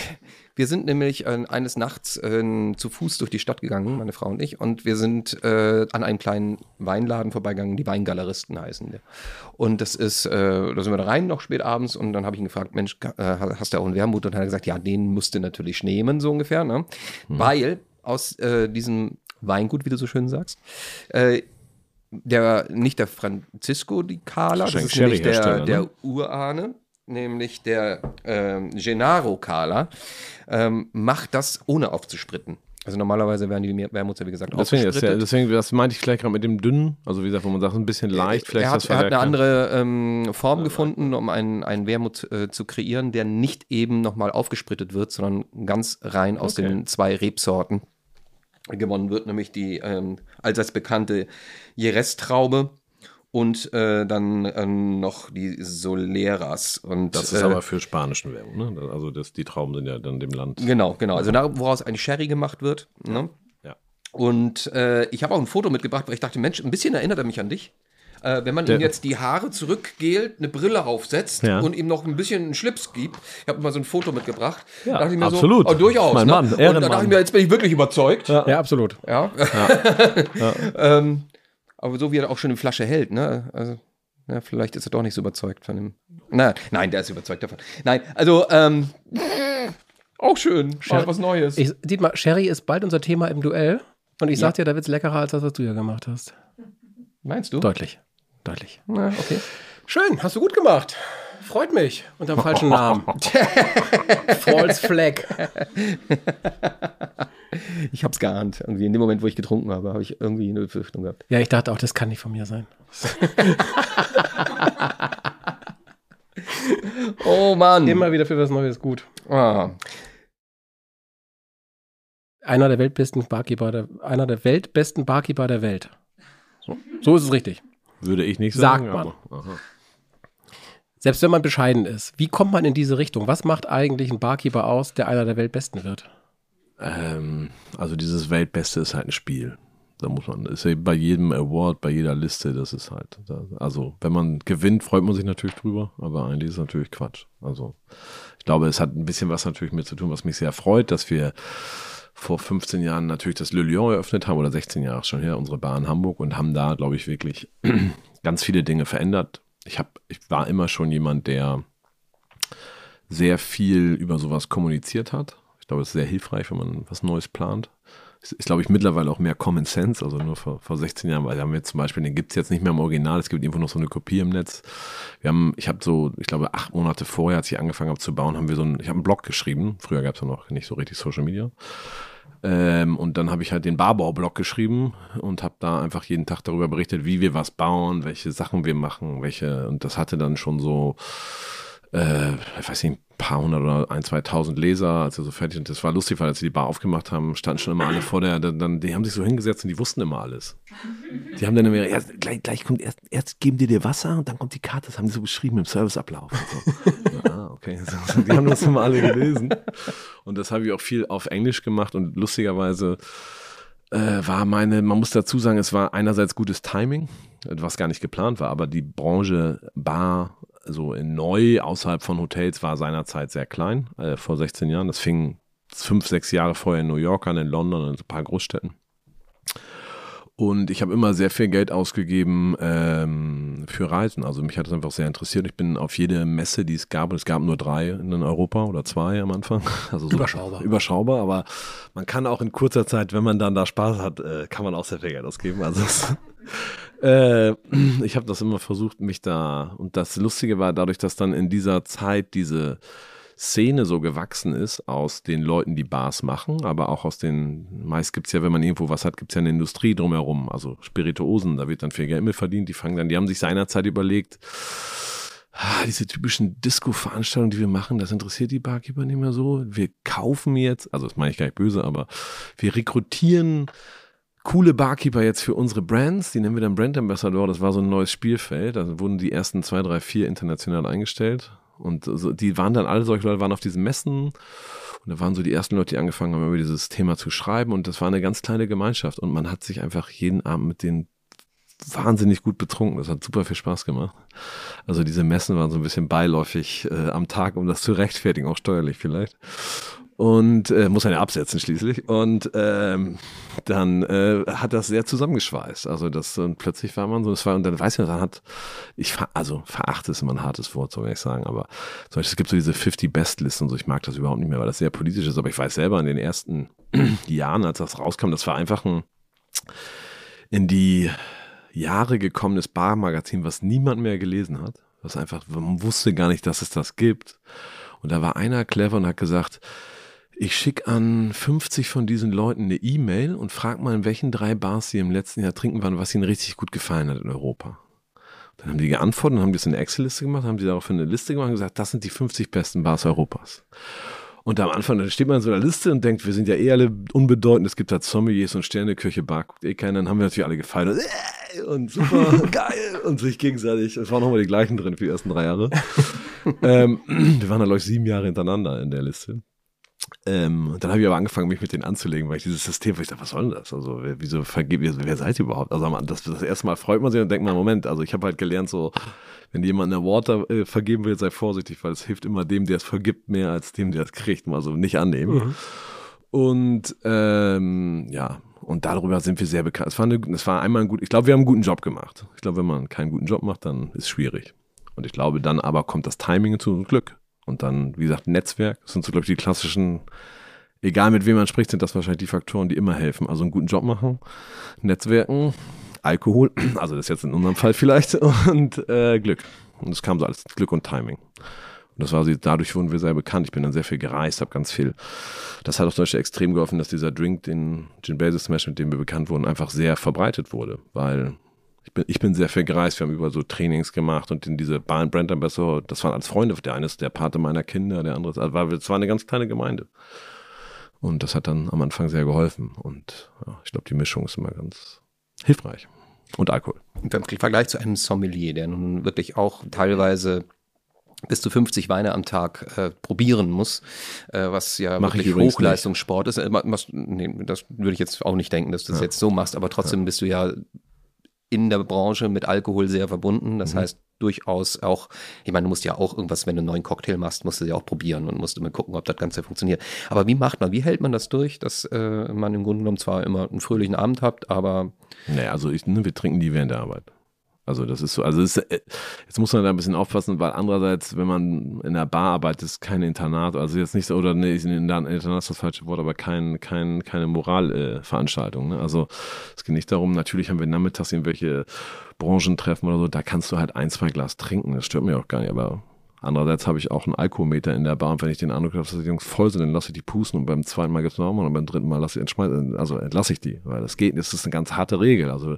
Speaker 2: wir sind nämlich äh, eines Nachts äh, zu Fuß durch die Stadt gegangen, meine Frau und ich, und wir sind äh, an einem kleinen Weinladen vorbeigegangen, die Weingaleristen heißen der. Und das ist, äh, da sind wir da rein, noch spät abends, und dann habe ich ihn gefragt, Mensch, äh, hast du auch einen Wermut? Und dann hat er gesagt, ja, den musst du natürlich nehmen, so ungefähr, ne? Weil aus äh, diesem Weingut, wie du so schön sagst, der, nicht der Francisco di Cala, das ist nämlich der, der
Speaker 3: ne?
Speaker 2: Urahne, nämlich der ähm, Gennaro Cala, ähm, macht das ohne aufzuspritten. Also normalerweise werden die Wermuts ja wie gesagt
Speaker 3: Deswegen, das, ja, deswegen, das meinte ich vielleicht gerade mit dem dünnen, also wie gesagt, wo man sagt, ein bisschen leicht, vielleicht
Speaker 2: er hat,
Speaker 3: das
Speaker 2: er hat eine
Speaker 3: verwerkbar.
Speaker 2: andere ähm, Form gefunden, um einen, einen Wermut äh, zu kreieren, der nicht eben nochmal aufgesprittet wird, sondern ganz rein aus
Speaker 3: Okay.
Speaker 2: den zwei Rebsorten gewonnen wird, nämlich die ähm, allseits bekannte Jerez-Traube und äh, dann ähm, noch die Soleras. Und,
Speaker 3: Das ist
Speaker 2: äh,
Speaker 3: aber für spanischen Wermut, ne? Also das, die Trauben sind ja dann dem Land.
Speaker 2: Genau, genau. Also da, woraus ein Sherry gemacht wird. Ne?
Speaker 3: Ja.
Speaker 2: Und äh, ich habe auch ein Foto mitgebracht, weil ich dachte, Mensch, ein bisschen erinnert er mich an dich. Äh, wenn man
Speaker 3: Der-
Speaker 2: ihm jetzt die Haare zurückgelt, eine Brille aufsetzt
Speaker 3: Ja.
Speaker 2: und ihm noch ein bisschen einen Schlips gibt. Ich habe mal so ein Foto mitgebracht.
Speaker 3: Ja,
Speaker 2: Da dachte ich mir
Speaker 3: absolut.
Speaker 2: So, oh, durchaus.
Speaker 3: Mein
Speaker 2: ne?
Speaker 3: Mann,
Speaker 2: und da
Speaker 3: Ehrenmann.
Speaker 2: dachte ich mir, jetzt bin ich wirklich überzeugt. Ja.
Speaker 1: Ja, absolut.
Speaker 2: ähm, aber so wie er auch schon eine Flasche hält, ne? Also, ja, vielleicht ist er doch nicht so überzeugt von dem. Na, nein, der ist überzeugt davon. Nein, also, ähm, auch schön. Mal
Speaker 1: Sherry-
Speaker 2: was Neues.
Speaker 1: Ich, Dietmar, Sherry ist bald unser Thema im Duell. Und ich sag dir, da wird's leckerer als das, was du ja gemacht hast.
Speaker 2: Meinst du?
Speaker 1: Deutlich. Deutlich.
Speaker 2: Na, okay.
Speaker 1: Schön, hast du gut gemacht. Freut mich. Unter dem falschen Namen. False Flag.
Speaker 2: Ich hab's geahnt. Irgendwie in dem Moment, wo ich getrunken habe, habe ich irgendwie eine Befürchtung gehabt.
Speaker 1: Ja, ich dachte auch, das kann nicht von mir sein.
Speaker 2: Oh Mann.
Speaker 1: Immer wieder für was Neues gut.
Speaker 2: Ah.
Speaker 1: Einer der weltbesten Barkeeper der, einer der weltbesten Barkeeper der Welt. So, so ist es richtig.
Speaker 3: Würde ich nicht
Speaker 1: Sagt
Speaker 3: sagen.
Speaker 1: man.
Speaker 3: aber- aha.
Speaker 1: Selbst wenn man bescheiden ist, wie kommt man in diese Richtung? Was macht eigentlich ein Barkeeper aus, der einer der weltbesten wird?
Speaker 3: Ähm, also dieses Weltbeste ist halt ein Spiel. Da muss man, ist ja bei jedem Award, bei jeder Liste, das ist halt, also wenn man gewinnt, freut man sich natürlich drüber, aber eigentlich ist es natürlich Quatsch. Also ich glaube, es hat ein bisschen was natürlich mit zu tun, was mich sehr freut, dass wir vor 15 Jahren natürlich das Le Lion eröffnet haben oder 16 Jahre schon her, unsere Bar in Hamburg und haben da, glaube ich, wirklich ganz viele Dinge verändert. Ich habe, ich war immer schon jemand, der sehr viel über sowas kommuniziert hat. Ich glaube, es ist sehr hilfreich, wenn man was Neues plant. Es ist, glaube ich, mittlerweile auch mehr Common Sense, also nur vor, vor 16 Jahren, weil haben wir zum Beispiel, den gibt es jetzt nicht mehr im Original, es gibt irgendwo noch so eine Kopie im Netz. Wir haben, ich habe so, ich glaube, acht Monate vorher, als ich angefangen habe zu bauen, haben wir so ein, ich habe einen Blog geschrieben. Früher gab es ja noch nicht so richtig Social Media. Ähm, und dann habe ich halt den Barbau-Blog geschrieben und habe da einfach jeden Tag darüber berichtet, wie wir was bauen, welche Sachen wir machen, welche, und das hatte dann schon so, äh, ich weiß nicht, ein paar hundert oder ein, zweitausend Leser, als wir so fertig und das war lustig, weil als sie die Bar aufgemacht haben, standen schon immer alle vor der, dann, die haben sich so hingesetzt und die wussten immer alles. Die haben dann immer, erst, gleich, gleich kommt, erst, erst geben die dir Wasser und dann kommt die Karte, das haben die so beschrieben im Serviceablauf. So. ah, okay. Die haben das immer alle gelesen. Und das habe ich auch viel auf Englisch gemacht und lustigerweise äh, war meine, man muss dazu sagen, es war einerseits gutes Timing, was gar nicht geplant war, aber die Branche Bar, so in neu außerhalb von Hotels, war seinerzeit sehr klein, äh, vor 16 Jahren. Das fing fünf, sechs Jahre vorher in New York an, in London und in ein paar Großstädten. Und ich habe immer sehr viel Geld ausgegeben ähm, für Reisen. Also mich hat es einfach sehr interessiert. Ich bin auf jede Messe, die es gab, und es gab nur drei in Europa oder zwei am Anfang. Also so
Speaker 1: Überschaubar.
Speaker 3: Überschaubar, aber man kann auch in kurzer Zeit, wenn man dann da Spaß hat, äh, kann man auch sehr viel Geld ausgeben. Also es, äh, ich habe das immer versucht, mich da. Und das Lustige war, dadurch, dass dann in dieser Zeit diese Szene so gewachsen ist aus den Leuten, die Bars machen, aber auch aus den, meist gibt's ja, wenn man irgendwo was hat, gibt's ja eine Industrie drumherum, also Spirituosen, da wird dann viel Geld mit verdient, die fangen dann, die haben sich seinerzeit überlegt, ah, diese typischen Disco-Veranstaltungen, die wir machen, das interessiert die Barkeeper nicht mehr so. Wir kaufen jetzt, also das meine ich gar nicht böse, aber wir rekrutieren coole Barkeeper jetzt für unsere Brands, die nennen wir dann Brand Ambassador, das war so ein neues Spielfeld, da wurden die ersten zwei, drei, vier international eingestellt. Und so, die waren dann alle solche Leute, waren auf diesen Messen. Und da waren so die ersten Leute, die angefangen haben, über dieses Thema zu schreiben. Und das war eine ganz kleine Gemeinschaft. Und man hat sich einfach jeden Abend mit denen wahnsinnig gut betrunken. Das hat super viel Spaß gemacht. Also diese Messen waren so ein bisschen beiläufig äh, am Tag, um das zu rechtfertigen, auch steuerlich vielleicht und äh, muss ja absetzen schließlich. Und ähm, dann äh, hat das sehr zusammengeschweißt. Also das und plötzlich war man so, das war und dann weiß ich dann hat ich also verachte ist immer ein hartes Wort, so will ich sagen, aber zum Beispiel es gibt so diese 50 Best Listen und so. Ich mag das überhaupt nicht mehr, weil das sehr politisch ist. Aber ich weiß selber in den ersten Jahren, als das rauskam, das war einfach ein in die Jahre gekommenes Barmagazin, was niemand mehr gelesen hat. Was einfach, man wusste gar nicht, dass es das gibt. Und da war einer clever und hat gesagt, ich schicke an 50 von diesen Leuten eine E-Mail und frage mal, in welchen drei Bars sie im letzten Jahr trinken waren, was ihnen richtig gut gefallen hat in Europa. Dann haben die geantwortet und haben das in eine Excel-Liste gemacht, haben die daraufhin eine Liste gemacht und gesagt, das sind die 50 besten Bars Europas. Und am Anfang dann steht man in so einer Liste und denkt, wir sind ja eh alle unbedeutend, es gibt da Sommeliers und Sterneküche, Bar, guckt eh keiner, dann haben wir natürlich alle gefallen und, äh, und super, geil und sich gegenseitig, es waren nochmal die gleichen drin für die ersten drei Jahre. ähm, wir waren da, glaube ich, sieben Jahre hintereinander in der Liste. Ähm, dann habe ich aber angefangen, mich mit denen anzulegen, weil ich dieses System, weil ich dachte, was soll denn das? Also, wer, wieso vergebt ihr, wer seid ihr überhaupt? Also, das, das erste Mal freut man sich und denkt man, Moment, also ich habe halt gelernt, so, wenn jemand eine Award äh, vergeben will, sei vorsichtig, weil es hilft immer dem, der es vergibt, mehr als dem, der es kriegt. Also nicht annehmen. Mhm. Und ähm, ja, und darüber sind wir sehr bekannt. Es war, eine, es war einmal ein gut, ich glaube, wir haben einen guten Job gemacht. Ich glaube, wenn man keinen guten Job macht, dann ist es schwierig. Und ich glaube, dann aber kommt das Timing zu Glück. Und dann, wie gesagt, Netzwerk, das sind so, glaube ich, die klassischen, egal mit wem man spricht, sind das wahrscheinlich die Faktoren, die immer helfen. Also einen guten Job machen, Netzwerken, Alkohol, also das jetzt in unserem Fall vielleicht, und äh, Glück. Und es kam so alles Glück und Timing. Und das war sie, dadurch wurden wir sehr bekannt. Ich bin dann sehr viel gereist, habe ganz viel. Das hat auch zum extrem geholfen, dass dieser Drink, den Gin Basil Smash, mit dem wir bekannt wurden, einfach sehr verbreitet wurde. Weil ich bin, ich bin sehr viel gereist, wir haben über so Trainings gemacht und in diese Brand Ambassador, das waren als Freunde. Der eine ist der Pate meiner Kinder, der andere ist, also war, es war eine ganz kleine Gemeinde. Und das hat dann am Anfang sehr geholfen. Und ja, ich glaube, die Mischung ist immer ganz hilfreich. Und Alkohol.
Speaker 2: Im Vergleich zu einem Sommelier, der nun wirklich auch teilweise bis zu 50 Weine am Tag äh, probieren muss, äh, was ja
Speaker 3: Mach
Speaker 2: wirklich Hochleistungssport ist. Äh, was, nee, das würde ich jetzt auch nicht denken, dass du das ja. jetzt so machst, aber trotzdem ja. bist du ja in der Branche mit Alkohol sehr verbunden. Das mhm. heißt, durchaus auch, ich meine, du musst ja auch irgendwas, wenn du einen neuen Cocktail machst, musst du ja auch probieren und musst immer gucken, ob das Ganze funktioniert. Aber wie macht man, wie hält man das durch, dass äh, man im Grunde genommen zwar immer einen fröhlichen Abend hat, aber.
Speaker 3: Naja, also ich, ne, wir trinken die während der Arbeit. Also das ist so, also ist, äh, jetzt muss man da ein bisschen aufpassen, weil andererseits, wenn man in der Bar arbeitet, ist kein Internat, also jetzt nicht so, oder nee, Internat ist das falsche Wort, aber kein, kein, keine Moralveranstaltung. Äh, ne? Also es geht nicht darum, natürlich haben wir nachmittags irgendwelche Branchentreffen oder so, da kannst du halt ein, zwei Glas trinken, das stört mir auch gar nicht, aber Andererseits habe ich auch einen Alkoholmeter in der Bar und wenn ich den Eindruck habe, dass die Jungs voll sind, dann lasse ich die pusten und beim zweiten Mal gibt es nochmal und beim dritten Mal lasse ich entschmeißen, also entlasse ich die, weil das geht, das ist eine ganz harte Regel. Also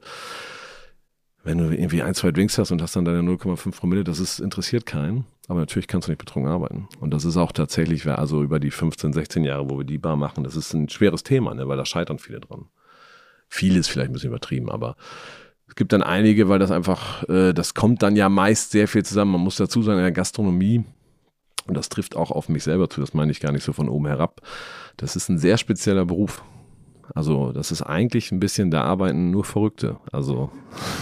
Speaker 3: wenn du irgendwie ein, zwei Drinks hast und hast dann deine 0,5 Promille, das ist, interessiert keinen. Aber natürlich kannst du nicht betrunken arbeiten. Und das ist auch tatsächlich, also über die 15, 16 Jahre, wo wir die Bar machen, das ist ein schweres Thema, ne, weil da scheitern viele dran. Viele ist vielleicht ein bisschen übertrieben, aber es gibt dann einige, weil das einfach, äh, das kommt dann ja meist sehr viel zusammen. Man muss dazu sagen, in der Gastronomie, und das trifft auch auf mich selber zu, das meine ich gar nicht so von oben herab, das ist ein sehr spezieller Beruf. Also das ist eigentlich ein bisschen, da arbeiten nur Verrückte. Also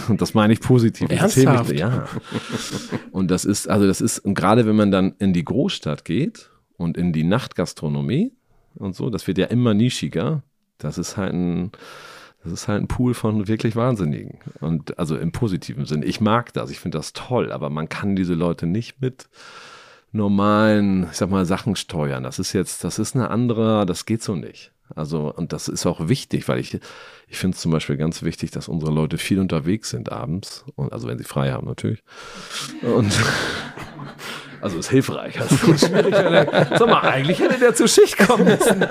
Speaker 3: und das meine ich positiv.
Speaker 1: Ernsthaft?
Speaker 3: Ich ja. Und das ist, also das ist, und gerade wenn man dann in die Großstadt geht und in die Nachtgastronomie und so, das wird ja immer nischiger. Das ist halt ein, das ist halt ein Pool von wirklich Wahnsinnigen. Und also im positiven Sinn. Ich mag das, ich finde das toll, aber man kann diese Leute nicht mit normalen, ich sag mal, Sachen steuern. Das ist jetzt, das ist eine andere, das geht so nicht. Also, und das ist auch wichtig, weil ich, ich finde es zum Beispiel ganz wichtig, dass unsere Leute viel unterwegs sind abends. Und, also wenn sie frei haben natürlich. Und, Also ist hilfreich. Das ist schwierig, er, sag mal, eigentlich hätte der zur Schicht kommen müssen.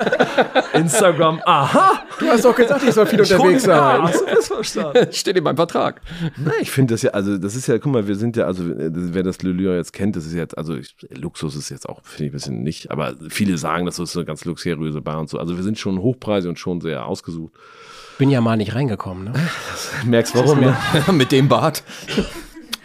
Speaker 3: Instagram, aha.
Speaker 1: Du hast doch gesagt, ich soll viel unterwegs sein.
Speaker 3: Hast du das verstanden?
Speaker 2: Steht in meinem Vertrag.
Speaker 3: Na, ich finde das ja, also das ist ja, guck mal, wir sind ja, also äh, wer das Lelure jetzt kennt, das ist jetzt, also ich, Luxus ist jetzt auch, finde ich ein bisschen nicht, aber viele sagen, das ist eine ganz luxuriöse Bar und so. Also wir sind schon hochpreisig und schon sehr ausgesucht.
Speaker 1: Bin ja mal nicht reingekommen. Ne?
Speaker 3: Merkst warum? Ja.
Speaker 2: Mit dem Bart.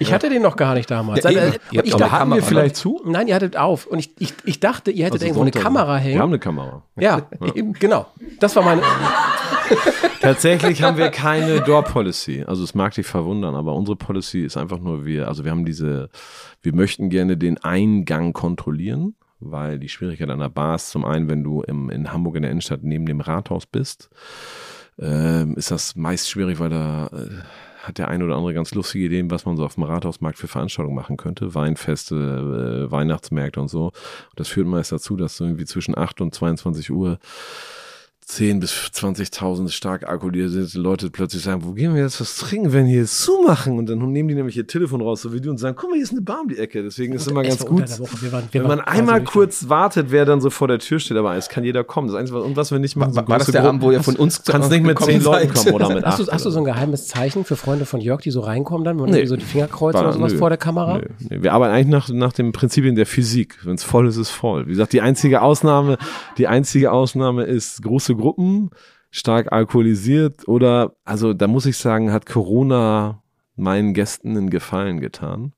Speaker 1: Ich hatte den noch gar nicht damals.
Speaker 2: Ja.
Speaker 1: Also, ich dachte,
Speaker 2: Kamera,
Speaker 3: wir vielleicht zu?
Speaker 1: nein, ihr hattet auf. Und ich, ich, ich dachte, ihr hättet
Speaker 3: Also
Speaker 1: irgendwo eine. Kamera hängen.
Speaker 3: Wir haben eine Kamera.
Speaker 1: ja, eben, genau. Das war meine.
Speaker 3: Tatsächlich haben wir keine Door Policy. Also es mag dich verwundern, aber unsere Policy ist einfach nur wir, also wir haben diese, wir möchten gerne den Eingang kontrollieren, weil die Schwierigkeit an der Bar ist zum einen, wenn du im, in Hamburg in der Innenstadt neben dem Rathaus bist, ähm, ist das meist schwierig, weil da äh, hat der eine oder andere ganz lustige Ideen, was man so auf dem Rathausmarkt für Veranstaltungen machen könnte. Weinfeste, äh, Weihnachtsmärkte und so. Und das führt meist dazu, dass so irgendwie zwischen 8 und 22 Uhr 10 bis 20.000 stark alkoholisierte Leute plötzlich sagen, wo gehen wir jetzt was trinken, wenn hier zumachen? Und dann nehmen die nämlich ihr Telefon raus, so wie du, und sagen, guck mal, hier ist eine Bar um die Ecke. Deswegen ist es immer ganz gut.
Speaker 1: Wir waren, wir
Speaker 3: wenn man einmal
Speaker 1: quasi
Speaker 3: kurz wartet, wer dann so vor der Tür steht. Aber es kann jeder kommen. Das Einzige, was- und was wir nicht machen,
Speaker 2: War, war das der Abend, wo ihr von uns
Speaker 3: kannst nicht mit zehn Leuten kommen oder mit
Speaker 1: Hast
Speaker 3: acht.
Speaker 1: du, hast du so ein geheimes Zeichen für Freunde von Jörg, die so reinkommen dann und
Speaker 3: Nee.
Speaker 1: so die Finger kreuzen oder sowas
Speaker 3: nö.
Speaker 1: vor der Kamera?
Speaker 3: Nö, nee. Wir arbeiten eigentlich nach, nach den Prinzipien der Physik. Wenn es voll ist, ist voll. Wie gesagt, die einzige Ausnahme, die einzige Ausnahme ist große Gruppen, stark alkoholisiert oder, also da muss ich sagen, hat Corona meinen Gästen einen Gefallen getan.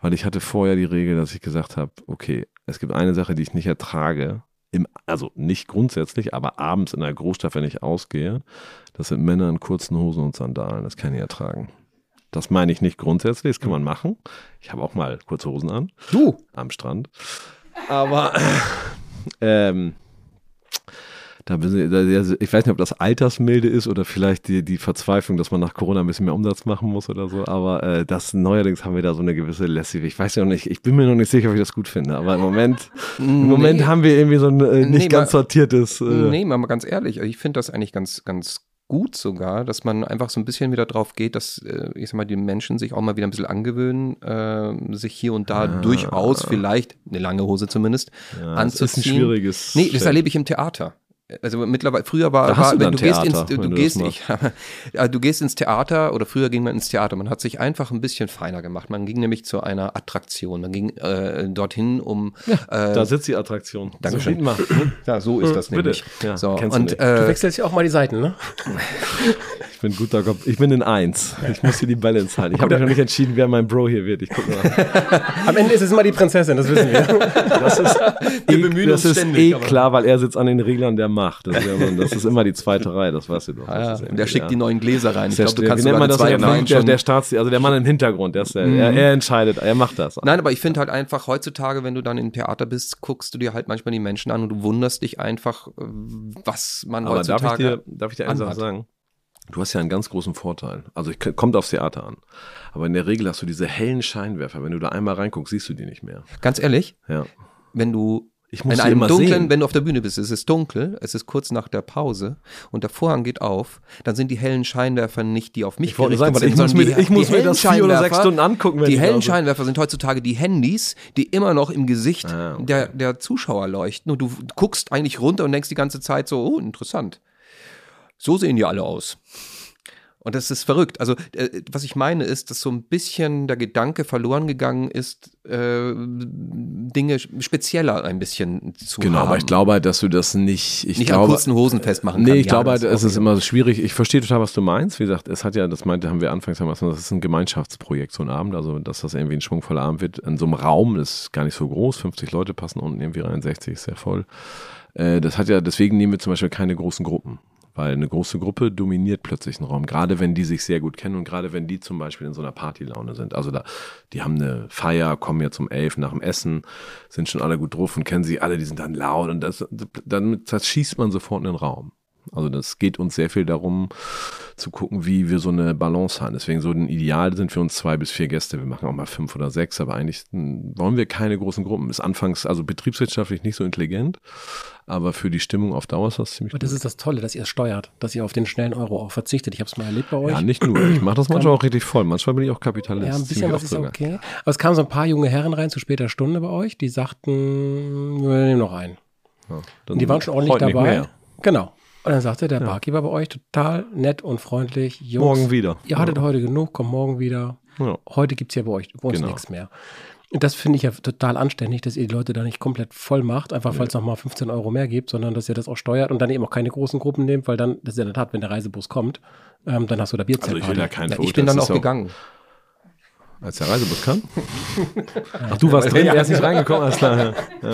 Speaker 3: Weil ich hatte vorher die Regel, dass ich gesagt habe, okay, es gibt eine Sache, die ich nicht ertrage. Im, also nicht grundsätzlich, aber abends in der Großstadt, wenn ich ausgehe, das sind Männer in kurzen Hosen und Sandalen. Das kann ich ertragen. Das meine ich nicht grundsätzlich, das kann man machen. Ich habe auch mal kurze Hosen an.
Speaker 1: Du?
Speaker 3: Am Strand. Aber ähm, da, ich- weiß nicht, ob das Altersmilde ist oder vielleicht die, die Verzweiflung, dass man nach Corona ein bisschen mehr Umsatz machen muss oder so. Aber äh, das neuerdings haben wir da so eine gewisse Lässige. Ich weiß ja noch nicht, ich bin mir noch nicht sicher, ob ich das gut finde. Aber im Moment, im Moment haben wir irgendwie so ein äh, nicht
Speaker 2: Nee,
Speaker 3: ganz
Speaker 2: mal-
Speaker 3: sortiertes. Äh,
Speaker 2: Nee, mal ganz ehrlich, also ich finde das eigentlich ganz, ganz gut sogar, dass man einfach so ein bisschen wieder drauf geht, dass, äh, ich sag mal, die Menschen sich auch mal wieder ein bisschen angewöhnen, äh, sich hier und da durchaus vielleicht, eine lange Hose zumindest,
Speaker 3: ja,
Speaker 2: anzuziehen.
Speaker 3: ist ein schwieriges.
Speaker 2: Nee, das erlebe ich im Theater. Also mittlerweile, früher war, war
Speaker 3: du
Speaker 2: wenn du gehst
Speaker 3: Theater,
Speaker 2: ins, du,
Speaker 3: wenn
Speaker 2: du
Speaker 3: du
Speaker 2: gehst,
Speaker 3: das
Speaker 2: ich, ja, du gehst ins Theater oder früher ging man ins Theater. Man hat sich einfach ein bisschen feiner gemacht. Man ging nämlich zu einer Attraktion. Man ging äh, dorthin, um äh,
Speaker 3: Da sitzt die Attraktion.
Speaker 2: Dankeschön.
Speaker 3: So,
Speaker 2: ja, so ist das
Speaker 3: Bitte.
Speaker 2: nämlich.
Speaker 3: Ja,
Speaker 2: so,
Speaker 3: kennst du
Speaker 2: und
Speaker 3: nicht.
Speaker 1: Du
Speaker 2: äh,
Speaker 1: wechselst ja auch mal die Seiten, ne?
Speaker 3: Ich bin guter Kopf. Ich bin in eins. Ich muss hier die Balance halten. Ich habe mich noch nicht entschieden, wer mein Bro hier wird. Ich guck mal.
Speaker 1: Am Ende ist es immer die Prinzessin, das wissen wir.
Speaker 3: Das ist,
Speaker 2: Wir
Speaker 3: eh,
Speaker 2: bemühen
Speaker 3: das
Speaker 2: uns
Speaker 3: ist
Speaker 2: ständig,
Speaker 3: eh klar, weil er sitzt an den Reglern der Macht. Das ist, ja immer, das ist immer die zweite Reihe, das weißt du doch.
Speaker 2: Ah, ja, und der schickt die neuen Gläser rein. Ich
Speaker 3: Der,
Speaker 2: glaube, du kannst sogar
Speaker 3: das? Der,
Speaker 2: zweiten Wein
Speaker 3: der, der Staats, also der Mann im Hintergrund, der ist der, er, er entscheidet, er macht das.
Speaker 2: Nein, aber ich finde halt einfach heutzutage, wenn du dann im Theater bist, guckst du dir halt manchmal die Menschen an und du wunderst dich einfach, äh, was man
Speaker 3: Aber darf
Speaker 2: heutzutage
Speaker 3: ich dir, darf ich dir eine Sache sagen? Du hast ja einen ganz großen Vorteil. Also ich, kommt aufs Theater an. Aber in der Regel hast du diese hellen Scheinwerfer. Wenn du da einmal reinguckst, siehst du die nicht mehr.
Speaker 2: Ganz ehrlich,
Speaker 3: Ja.
Speaker 2: wenn du
Speaker 3: Ich muss
Speaker 2: in einem dunklen,
Speaker 3: sehen.
Speaker 2: wenn du auf der Bühne bist, es ist dunkel, es ist kurz nach der Pause und der Vorhang geht auf, dann sind die hellen Scheinwerfer nicht die auf mich
Speaker 3: Ich
Speaker 2: gerichtet
Speaker 3: sagen, weil ich
Speaker 2: sind,
Speaker 3: muss
Speaker 2: sondern
Speaker 3: mir-
Speaker 2: die,
Speaker 3: ich muss mir
Speaker 2: hellen
Speaker 3: das vier oder sechs Stunden angucken,
Speaker 2: Die hellen Scheinwerfer sind heutzutage die Handys, die immer noch im Gesicht
Speaker 3: Ah, okay.
Speaker 2: der, der Zuschauer leuchten und du guckst eigentlich runter und denkst die ganze Zeit so, oh, interessant. So sehen die alle aus. Und das ist verrückt. Also, äh, was ich meine ist, dass so ein bisschen der Gedanke verloren gegangen ist, äh, Dinge spezieller ein bisschen zu
Speaker 3: Genau,
Speaker 2: haben.
Speaker 3: aber ich glaube halt, dass du das nicht. Ich
Speaker 2: nicht
Speaker 3: glaube,
Speaker 2: an kurzen Hosen festmachen
Speaker 3: Nee,
Speaker 2: kann.
Speaker 3: ich
Speaker 2: Ja,
Speaker 3: glaube halt, es ist immer so schwierig. Ich verstehe total, was du meinst. Wie gesagt, es hat ja, das meinte, haben wir anfangs haben das ist ein Gemeinschaftsprojekt, so ein Abend. Also, dass das irgendwie ein schwungvoller Abend wird. In so einem Raum, ist gar nicht so groß. 50 Leute passen unten irgendwie rein, 60 ist sehr voll. Äh, das hat ja, deswegen nehmen wir zum Beispiel keine großen Gruppen. Weil eine große Gruppe dominiert plötzlich einen Raum, gerade wenn die sich sehr gut kennen und gerade wenn die zum Beispiel in so einer Partylaune sind. Also da, die haben eine Feier, kommen jetzt um elf nach dem Essen, sind schon alle gut drauf und kennen sie alle, die sind dann laut und das, damit das schießt man sofort in den Raum. Also das geht uns sehr viel darum, zu gucken, wie wir so eine Balance haben. Deswegen so ein Ideal sind für uns zwei bis vier Gäste. Wir machen auch mal fünf oder sechs, aber eigentlich hm, wollen wir keine großen Gruppen. Ist anfangs also betriebswirtschaftlich nicht so intelligent, aber für die Stimmung auf Dauer ist das ziemlich
Speaker 1: Aber das ist das Tolle, dass ihr es steuert, dass ihr auf den schnellen Euro auch verzichtet. Ich habe es mal erlebt bei euch.
Speaker 3: Ja, nicht nur. Ich mache das manchmal auch richtig voll. Manchmal bin ich auch Kapitalist.
Speaker 1: Ja, ein bisschen was ist okay. Aber es kamen so ein paar junge Herren rein zu später Stunde bei euch, die sagten, wir nehmen noch einen.
Speaker 3: Ja,
Speaker 1: Und die waren schon ordentlich dabei. Genau. Und dann sagte der Barkeeper bei euch total nett und freundlich. Jungs,
Speaker 3: Morgen wieder.
Speaker 1: Ihr hattet heute genug, kommt morgen wieder.
Speaker 3: Ja.
Speaker 1: Heute gibt es ja bei euch bei uns
Speaker 3: Genau.
Speaker 1: nichts mehr. Und das finde ich ja total anständig, dass ihr die Leute da nicht komplett voll macht, einfach weil es nochmal 15 Euro mehr gibt, sondern dass ihr das auch steuert und dann eben auch keine großen Gruppen nehmt, weil dann, das ist ja in der Tat, wenn der Reisebus kommt, ähm, dann hast du da Bierzelt.
Speaker 3: Also ich will ja keinen
Speaker 2: Ja, ich bin dann auch gegangen.
Speaker 3: Als der Reisebus kam? Ach, du warst drin, er ist nicht reingekommen, alles klar. Ja.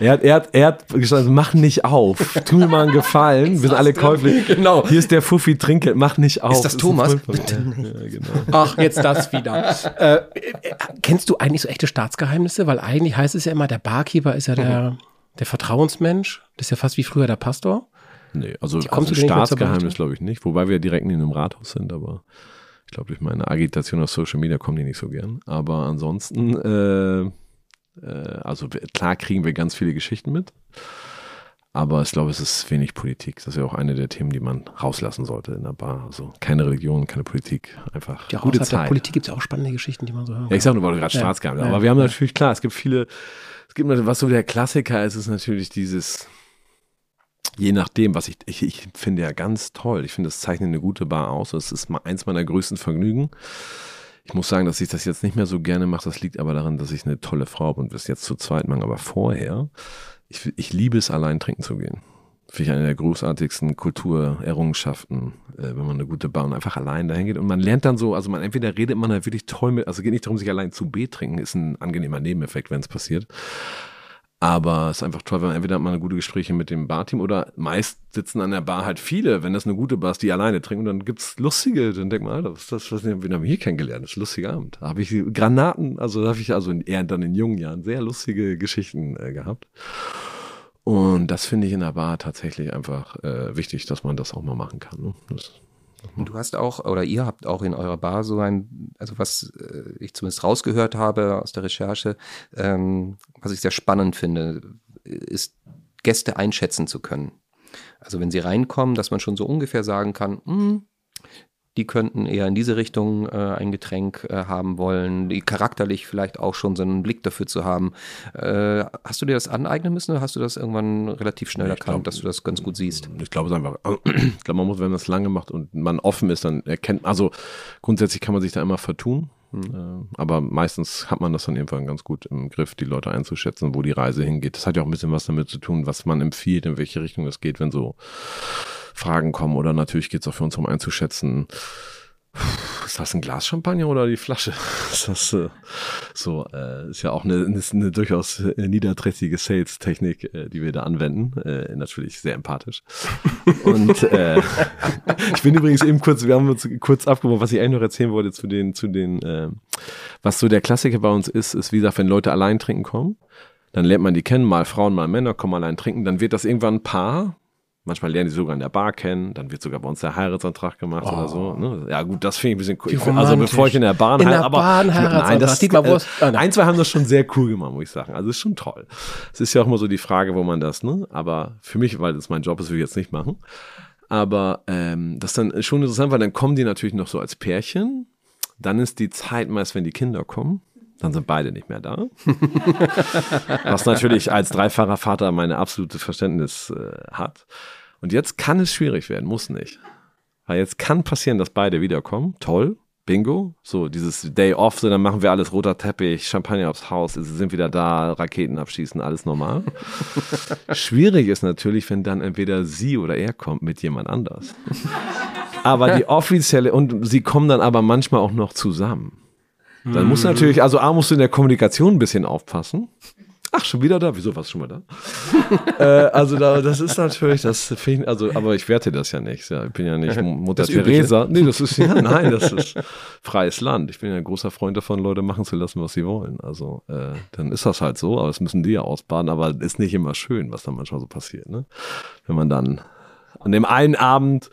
Speaker 3: Er hat, er hat, er hat gesagt, mach nicht auf. Tu mir mal einen Gefallen. Wir sind alle käuflich.
Speaker 2: Genau.
Speaker 3: Hier ist der Fuffi Trinkgeld, mach nicht auf.
Speaker 2: Ist das
Speaker 3: ein
Speaker 2: Thomas?
Speaker 3: Von mir. Ja, genau.
Speaker 1: Ach, jetzt das wieder. äh, kennst du eigentlich so echte Staatsgeheimnisse? Weil eigentlich heißt es ja immer, der Barkeeper ist ja der, der Vertrauensmensch. Das ist ja fast wie früher der Pastor.
Speaker 3: Nee, also,
Speaker 1: kommst
Speaker 3: also Staatsgeheimnis glaube ich nicht. Wobei wir direkt neben einem Rathaus sind, aber ich glaube, durch meine Agitation auf Social Media kommen die nicht so gern. Aber ansonsten, äh, also wir- klar kriegen wir ganz viele Geschichten mit. Aber ich glaube, es ist wenig Politik. Das ist ja auch eine der Themen, die man rauslassen sollte in der Bar. Also keine Religion, keine Politik, einfach
Speaker 1: Ja,
Speaker 3: gute
Speaker 1: außerhalb der
Speaker 3: Zeit.
Speaker 1: Politik gibt es ja auch spannende Geschichten, die man so hören
Speaker 3: Ja, ich sag nur, weil du gerade
Speaker 1: Ja.
Speaker 3: Staatsgeheimnis.
Speaker 1: Ja.
Speaker 3: Aber wir haben natürlich, klar, es gibt viele, es gibt was so der Klassiker ist, ist natürlich dieses, je nachdem, was ich, ich, ich finde ja ganz toll. Ich finde, das zeichnet eine gute Bar aus. Das ist eins meiner größten Vergnügen. Ich muss sagen, dass ich das jetzt nicht mehr so gerne mache. Das liegt aber daran, dass ich eine tolle Frau bin und wir es jetzt zu zweit machen. Aber vorher, ich, ich liebe es, allein trinken zu gehen. Finde ich eine der großartigsten Kulturerrungenschaften, äh, wenn man eine gute Bar einfach allein dahin geht. Und man lernt dann so, also man entweder redet man da wirklich toll mit, also geht nicht darum, sich allein zu betrinken, ist ein angenehmer Nebeneffekt, wenn es passiert. Aber es ist einfach toll, wenn man entweder hat man eine gute Gespräche mit dem Barteam oder meist sitzen an der Bar halt viele, wenn das eine gute Bar ist, die alleine trinken. Und dann gibt's lustige, dann denkt man, Alter, was ist das, was wir hier kennengelernt? Das ist ein lustiger Abend. Da habe ich Granaten, also da habe ich also in, eher dann in jungen Jahren sehr lustige Geschichten äh, gehabt. Und das finde ich in der Bar tatsächlich einfach äh, wichtig, dass man das auch mal machen kann. Ne? Das,
Speaker 2: Und du hast auch, oder ihr habt auch in eurer Bar so ein, also was äh, ich zumindest rausgehört habe aus der Recherche, ähm, was ich sehr spannend finde, ist Gäste einschätzen zu können. Also wenn sie reinkommen, dass man schon so ungefähr sagen kann, hm, die könnten eher in diese Richtung äh, ein Getränk äh, haben wollen, die charakterlich vielleicht auch schon so einen Blick dafür zu haben. Äh, hast du dir das aneignen müssen oder hast du das irgendwann relativ schnell
Speaker 3: Nee,
Speaker 2: erkannt,
Speaker 3: glaub-
Speaker 2: dass du das ganz gut siehst?
Speaker 3: Ich glaube es einfach, ich glaube, man muss, wenn man es lange macht und man offen ist, dann erkennt, also grundsätzlich kann man sich da immer vertun. Äh, Aber meistens hat man das dann irgendwann ganz gut im Griff, die Leute einzuschätzen, wo die Reise hingeht. Das hat ja auch ein bisschen was damit zu tun, was man empfiehlt, in welche Richtung es geht, wenn so Fragen kommen. Oder natürlich geht es auch für uns um einzuschätzen, ist das ein Glas Champagner oder die Flasche? Ist das äh, so? Äh, ist ja auch eine, ist eine durchaus äh, niederträchtige Sales-Technik, äh, die wir da anwenden. Äh, natürlich sehr empathisch. Und äh, ich bin übrigens eben kurz, wir haben uns kurz abgemacht, was ich eigentlich noch erzählen wollte zu den, zu den, äh, was so der Klassiker bei uns ist, ist wie gesagt, wenn Leute allein trinken kommen, dann lernt man die kennen, mal Frauen, mal Männer, kommen allein trinken, dann wird das irgendwann ein Paar. Manchmal lernen die sogar in der Bar kennen, dann wird sogar bei uns der Heiratsantrag gemacht oder so. Ne? Ja gut, das finde ich ein bisschen cool. Find- Also bevor ich in der Bahn
Speaker 1: In der
Speaker 3: heirate, aber
Speaker 1: Bahn
Speaker 3: nein, das,
Speaker 1: Dietmar
Speaker 3: äh,
Speaker 1: Wurst- ah, nein.
Speaker 3: ein, zwei haben das schon sehr cool gemacht, muss ich sagen. Also ist schon toll. Es ist ja auch immer so die Frage, wo man das, ne? Aber für mich, weil das mein Job ist, will ich jetzt nicht machen. Aber ähm, das ist dann schon interessant, weil dann kommen die natürlich noch so als Pärchen. Dann ist die Zeit meist, wenn die Kinder kommen. Dann sind beide nicht mehr da. Was natürlich als dreifacher Vater meine absolute Verständnis äh, hat. Und jetzt kann es schwierig werden, muss nicht. Weil jetzt kann passieren, dass beide wiederkommen. Toll. Bingo. So, dieses Day off, so, dann machen wir alles roter Teppich, Champagner aufs Haus, sie sind wieder da, Raketen abschießen, alles normal. Schwierig ist natürlich, wenn dann entweder sie oder er kommt mit jemand anders. Aber die offizielle, und sie kommen dann aber manchmal auch noch zusammen. Dann muss natürlich, also A, musst du in der Kommunikation ein bisschen aufpassen. Ach, schon wieder da? Wieso warst du schon mal da? äh, also da, das ist natürlich, das finde ich, also, aber ich werte das ja nicht. Ja, ich bin ja nicht Mutter. Teresa. Nee, das ist ja, nein, das ist freies Land. Ich bin ja ein großer Freund davon, Leute machen zu lassen, was sie wollen. Also äh, dann ist das halt so, aber das müssen die ja ausbaden, aber ist nicht immer schön, was dann manchmal so passiert, ne? Wenn man dann An dem einen Abend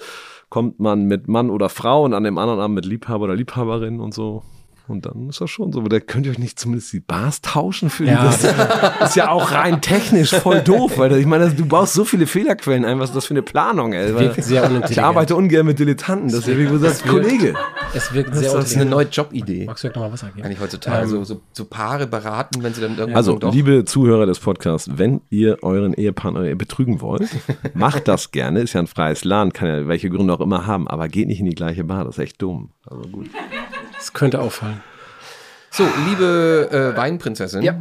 Speaker 3: kommt man mit Mann oder Frau und an dem anderen Abend mit Liebhaber oder Liebhaberin und so. Und dann ist das schon so. Aber da könnt ihr euch nicht zumindest die Bars tauschen für die.
Speaker 1: Ja.
Speaker 3: Das ist ja auch rein technisch voll doof, weil ich meine, du baust so viele Fehlerquellen ein. Was ist das für eine Planung, ey? Ich arbeite ungern mit Dilettanten. Das ist ja wie du sagst, Kollege.
Speaker 1: Es wirkt sehr
Speaker 3: das
Speaker 2: Das ist eine neue Jobidee.
Speaker 1: Magst du noch mal Wasser
Speaker 2: Kann ich heutzutage so, so, so Paare beraten, wenn sie dann irgendwann
Speaker 3: Also,
Speaker 2: doch
Speaker 3: liebe Zuhörer des Podcasts, wenn ihr euren Ehepartner betrügen wollt, macht das gerne. Ist ja ein freies Land, kann ja welche Gründe auch immer haben, aber geht nicht in die gleiche Bar. Das ist echt dumm. Also gut.
Speaker 1: Das könnte auffallen.
Speaker 2: So, liebe äh, Weinprinzessin,
Speaker 1: Ja.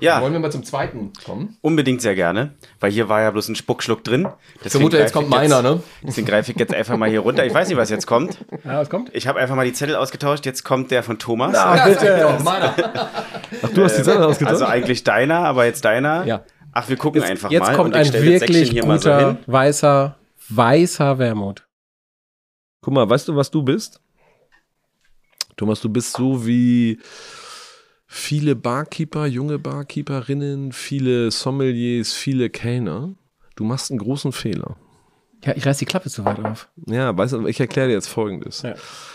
Speaker 4: Ja.
Speaker 2: wollen wir mal zum zweiten kommen?
Speaker 4: Unbedingt sehr gerne, weil hier war ja bloß ein Spuckschluck drin.
Speaker 2: Ich vermute, jetzt kommt meiner, ne?
Speaker 4: Deswegen greife ich jetzt einfach mal hier runter. Ich weiß nicht, was jetzt kommt.
Speaker 1: Ja, was kommt?
Speaker 4: Ich habe einfach mal die Zettel ausgetauscht. Jetzt kommt der von Thomas.
Speaker 2: Ja, genau, meiner.
Speaker 3: Ach, du hast die Zettel ausgetauscht?
Speaker 4: Also eigentlich deiner, aber jetzt deiner.
Speaker 2: Ja.
Speaker 4: Ach, wir gucken einfach
Speaker 1: Jetzt
Speaker 4: mal.
Speaker 1: kommt
Speaker 4: und ich
Speaker 1: ein wirklich
Speaker 4: hier mal so
Speaker 1: guter,
Speaker 4: hin.
Speaker 1: weißer, weißer Wermut.
Speaker 3: Guck mal, weißt du, was du bist? Thomas, du bist so wie viele Barkeeper, junge Barkeeperinnen, viele Sommeliers, viele Kellner. Du machst einen großen Fehler.
Speaker 1: Ja, ich reiß die Klappe zu weit auf.
Speaker 3: Ja, weißt du, ich erkläre dir jetzt Folgendes.
Speaker 1: Ja.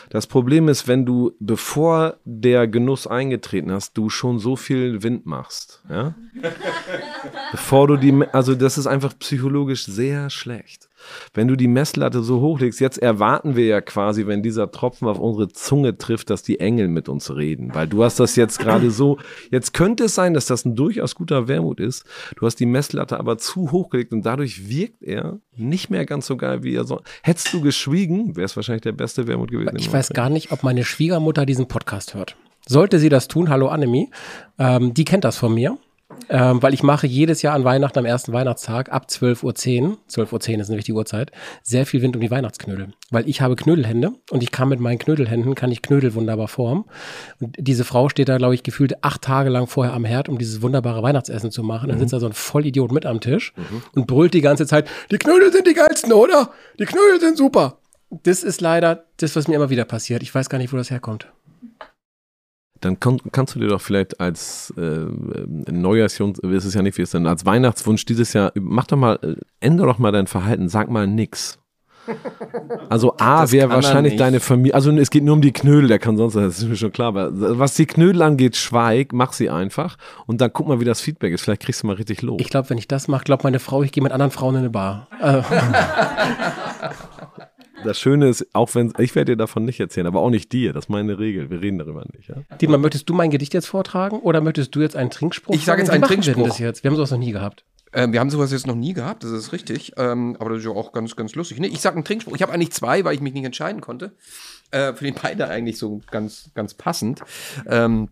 Speaker 3: Das Problem ist, wenn du, bevor der Genuss eingetreten hast, du schon so viel Wind machst, ja? bevor du die, also das ist einfach psychologisch sehr schlecht. Wenn du die Messlatte so hochlegst, jetzt erwarten wir ja quasi, wenn dieser Tropfen auf unsere Zunge trifft, dass die Engel mit uns reden, weil du hast das jetzt gerade so, jetzt könnte es sein, dass das ein durchaus guter Wermut ist, du hast die Messlatte aber zu hochgelegt und dadurch wirkt er nicht mehr ganz so geil, wie er so. Hättest du geschwiegen, wäre es wahrscheinlich der beste Wermut gewesen.
Speaker 1: Ich weiß gar nicht, ob meine Schwiegermutter diesen Podcast hört. Sollte sie das tun, hallo Annemie, ähm, die kennt das von mir. Ähm, weil ich mache jedes Jahr an Weihnachten am ersten Weihnachtstag ab 12.10 Uhr, 12.10 Uhr ist nämlich die Uhrzeit, sehr viel Wind um die Weihnachtsknödel. Weil ich habe Knödelhände und ich kann mit meinen Knödelhänden, kann ich Knödel wunderbar formen. Und diese Frau steht da, glaube ich, gefühlt acht Tage lang vorher am Herd, um dieses wunderbare Weihnachtsessen zu machen. Dann sitzt da so ein Vollidiot mit am Tisch und brüllt die ganze Zeit, die Knödel sind die geilsten, oder? Die Knödel sind super. Das ist leider das, was mir immer wieder passiert. Ich weiß gar nicht, wo das herkommt.
Speaker 3: Dann kon- kannst du dir doch vielleicht als äh, Neujahrsjung, ist es ja nicht, wie es denn, als Weihnachtswunsch dieses Jahr, mach doch mal, äh, ändere doch mal dein Verhalten, sag mal nix. Also A wäre
Speaker 2: kann
Speaker 3: wahrscheinlich deine Familie, also es geht nur um die Knödel, der kann sonst, das ist mir schon klar, aber was die Knödel angeht, schweig, mach sie einfach und dann guck mal, wie das Feedback ist, vielleicht kriegst du mal richtig Lob.
Speaker 1: Ich glaube, wenn ich das mache, glaubt meine Frau, ich gehe mit anderen Frauen in eine Bar.
Speaker 3: Das Schöne ist, auch wenn, ich werde dir davon nicht erzählen, aber auch nicht dir, das ist meine Regel, wir reden darüber nicht, ja.
Speaker 1: Dietmar, möchtest du mein Gedicht jetzt vortragen oder möchtest du jetzt einen Trinkspruch
Speaker 2: Ich sage jetzt einen
Speaker 1: machen wir
Speaker 2: Trinkspruch.
Speaker 1: Das jetzt? Wir haben sowas noch nie gehabt.
Speaker 2: Ähm, wir haben sowas jetzt noch nie gehabt, das ist richtig. Ähm, aber das ist ja auch ganz, ganz lustig. Nee, ich sage einen Trinkspruch. Ich habe eigentlich zwei, weil ich mich nicht entscheiden konnte. Äh, für den beide eigentlich so ganz, ganz passend. Ähm,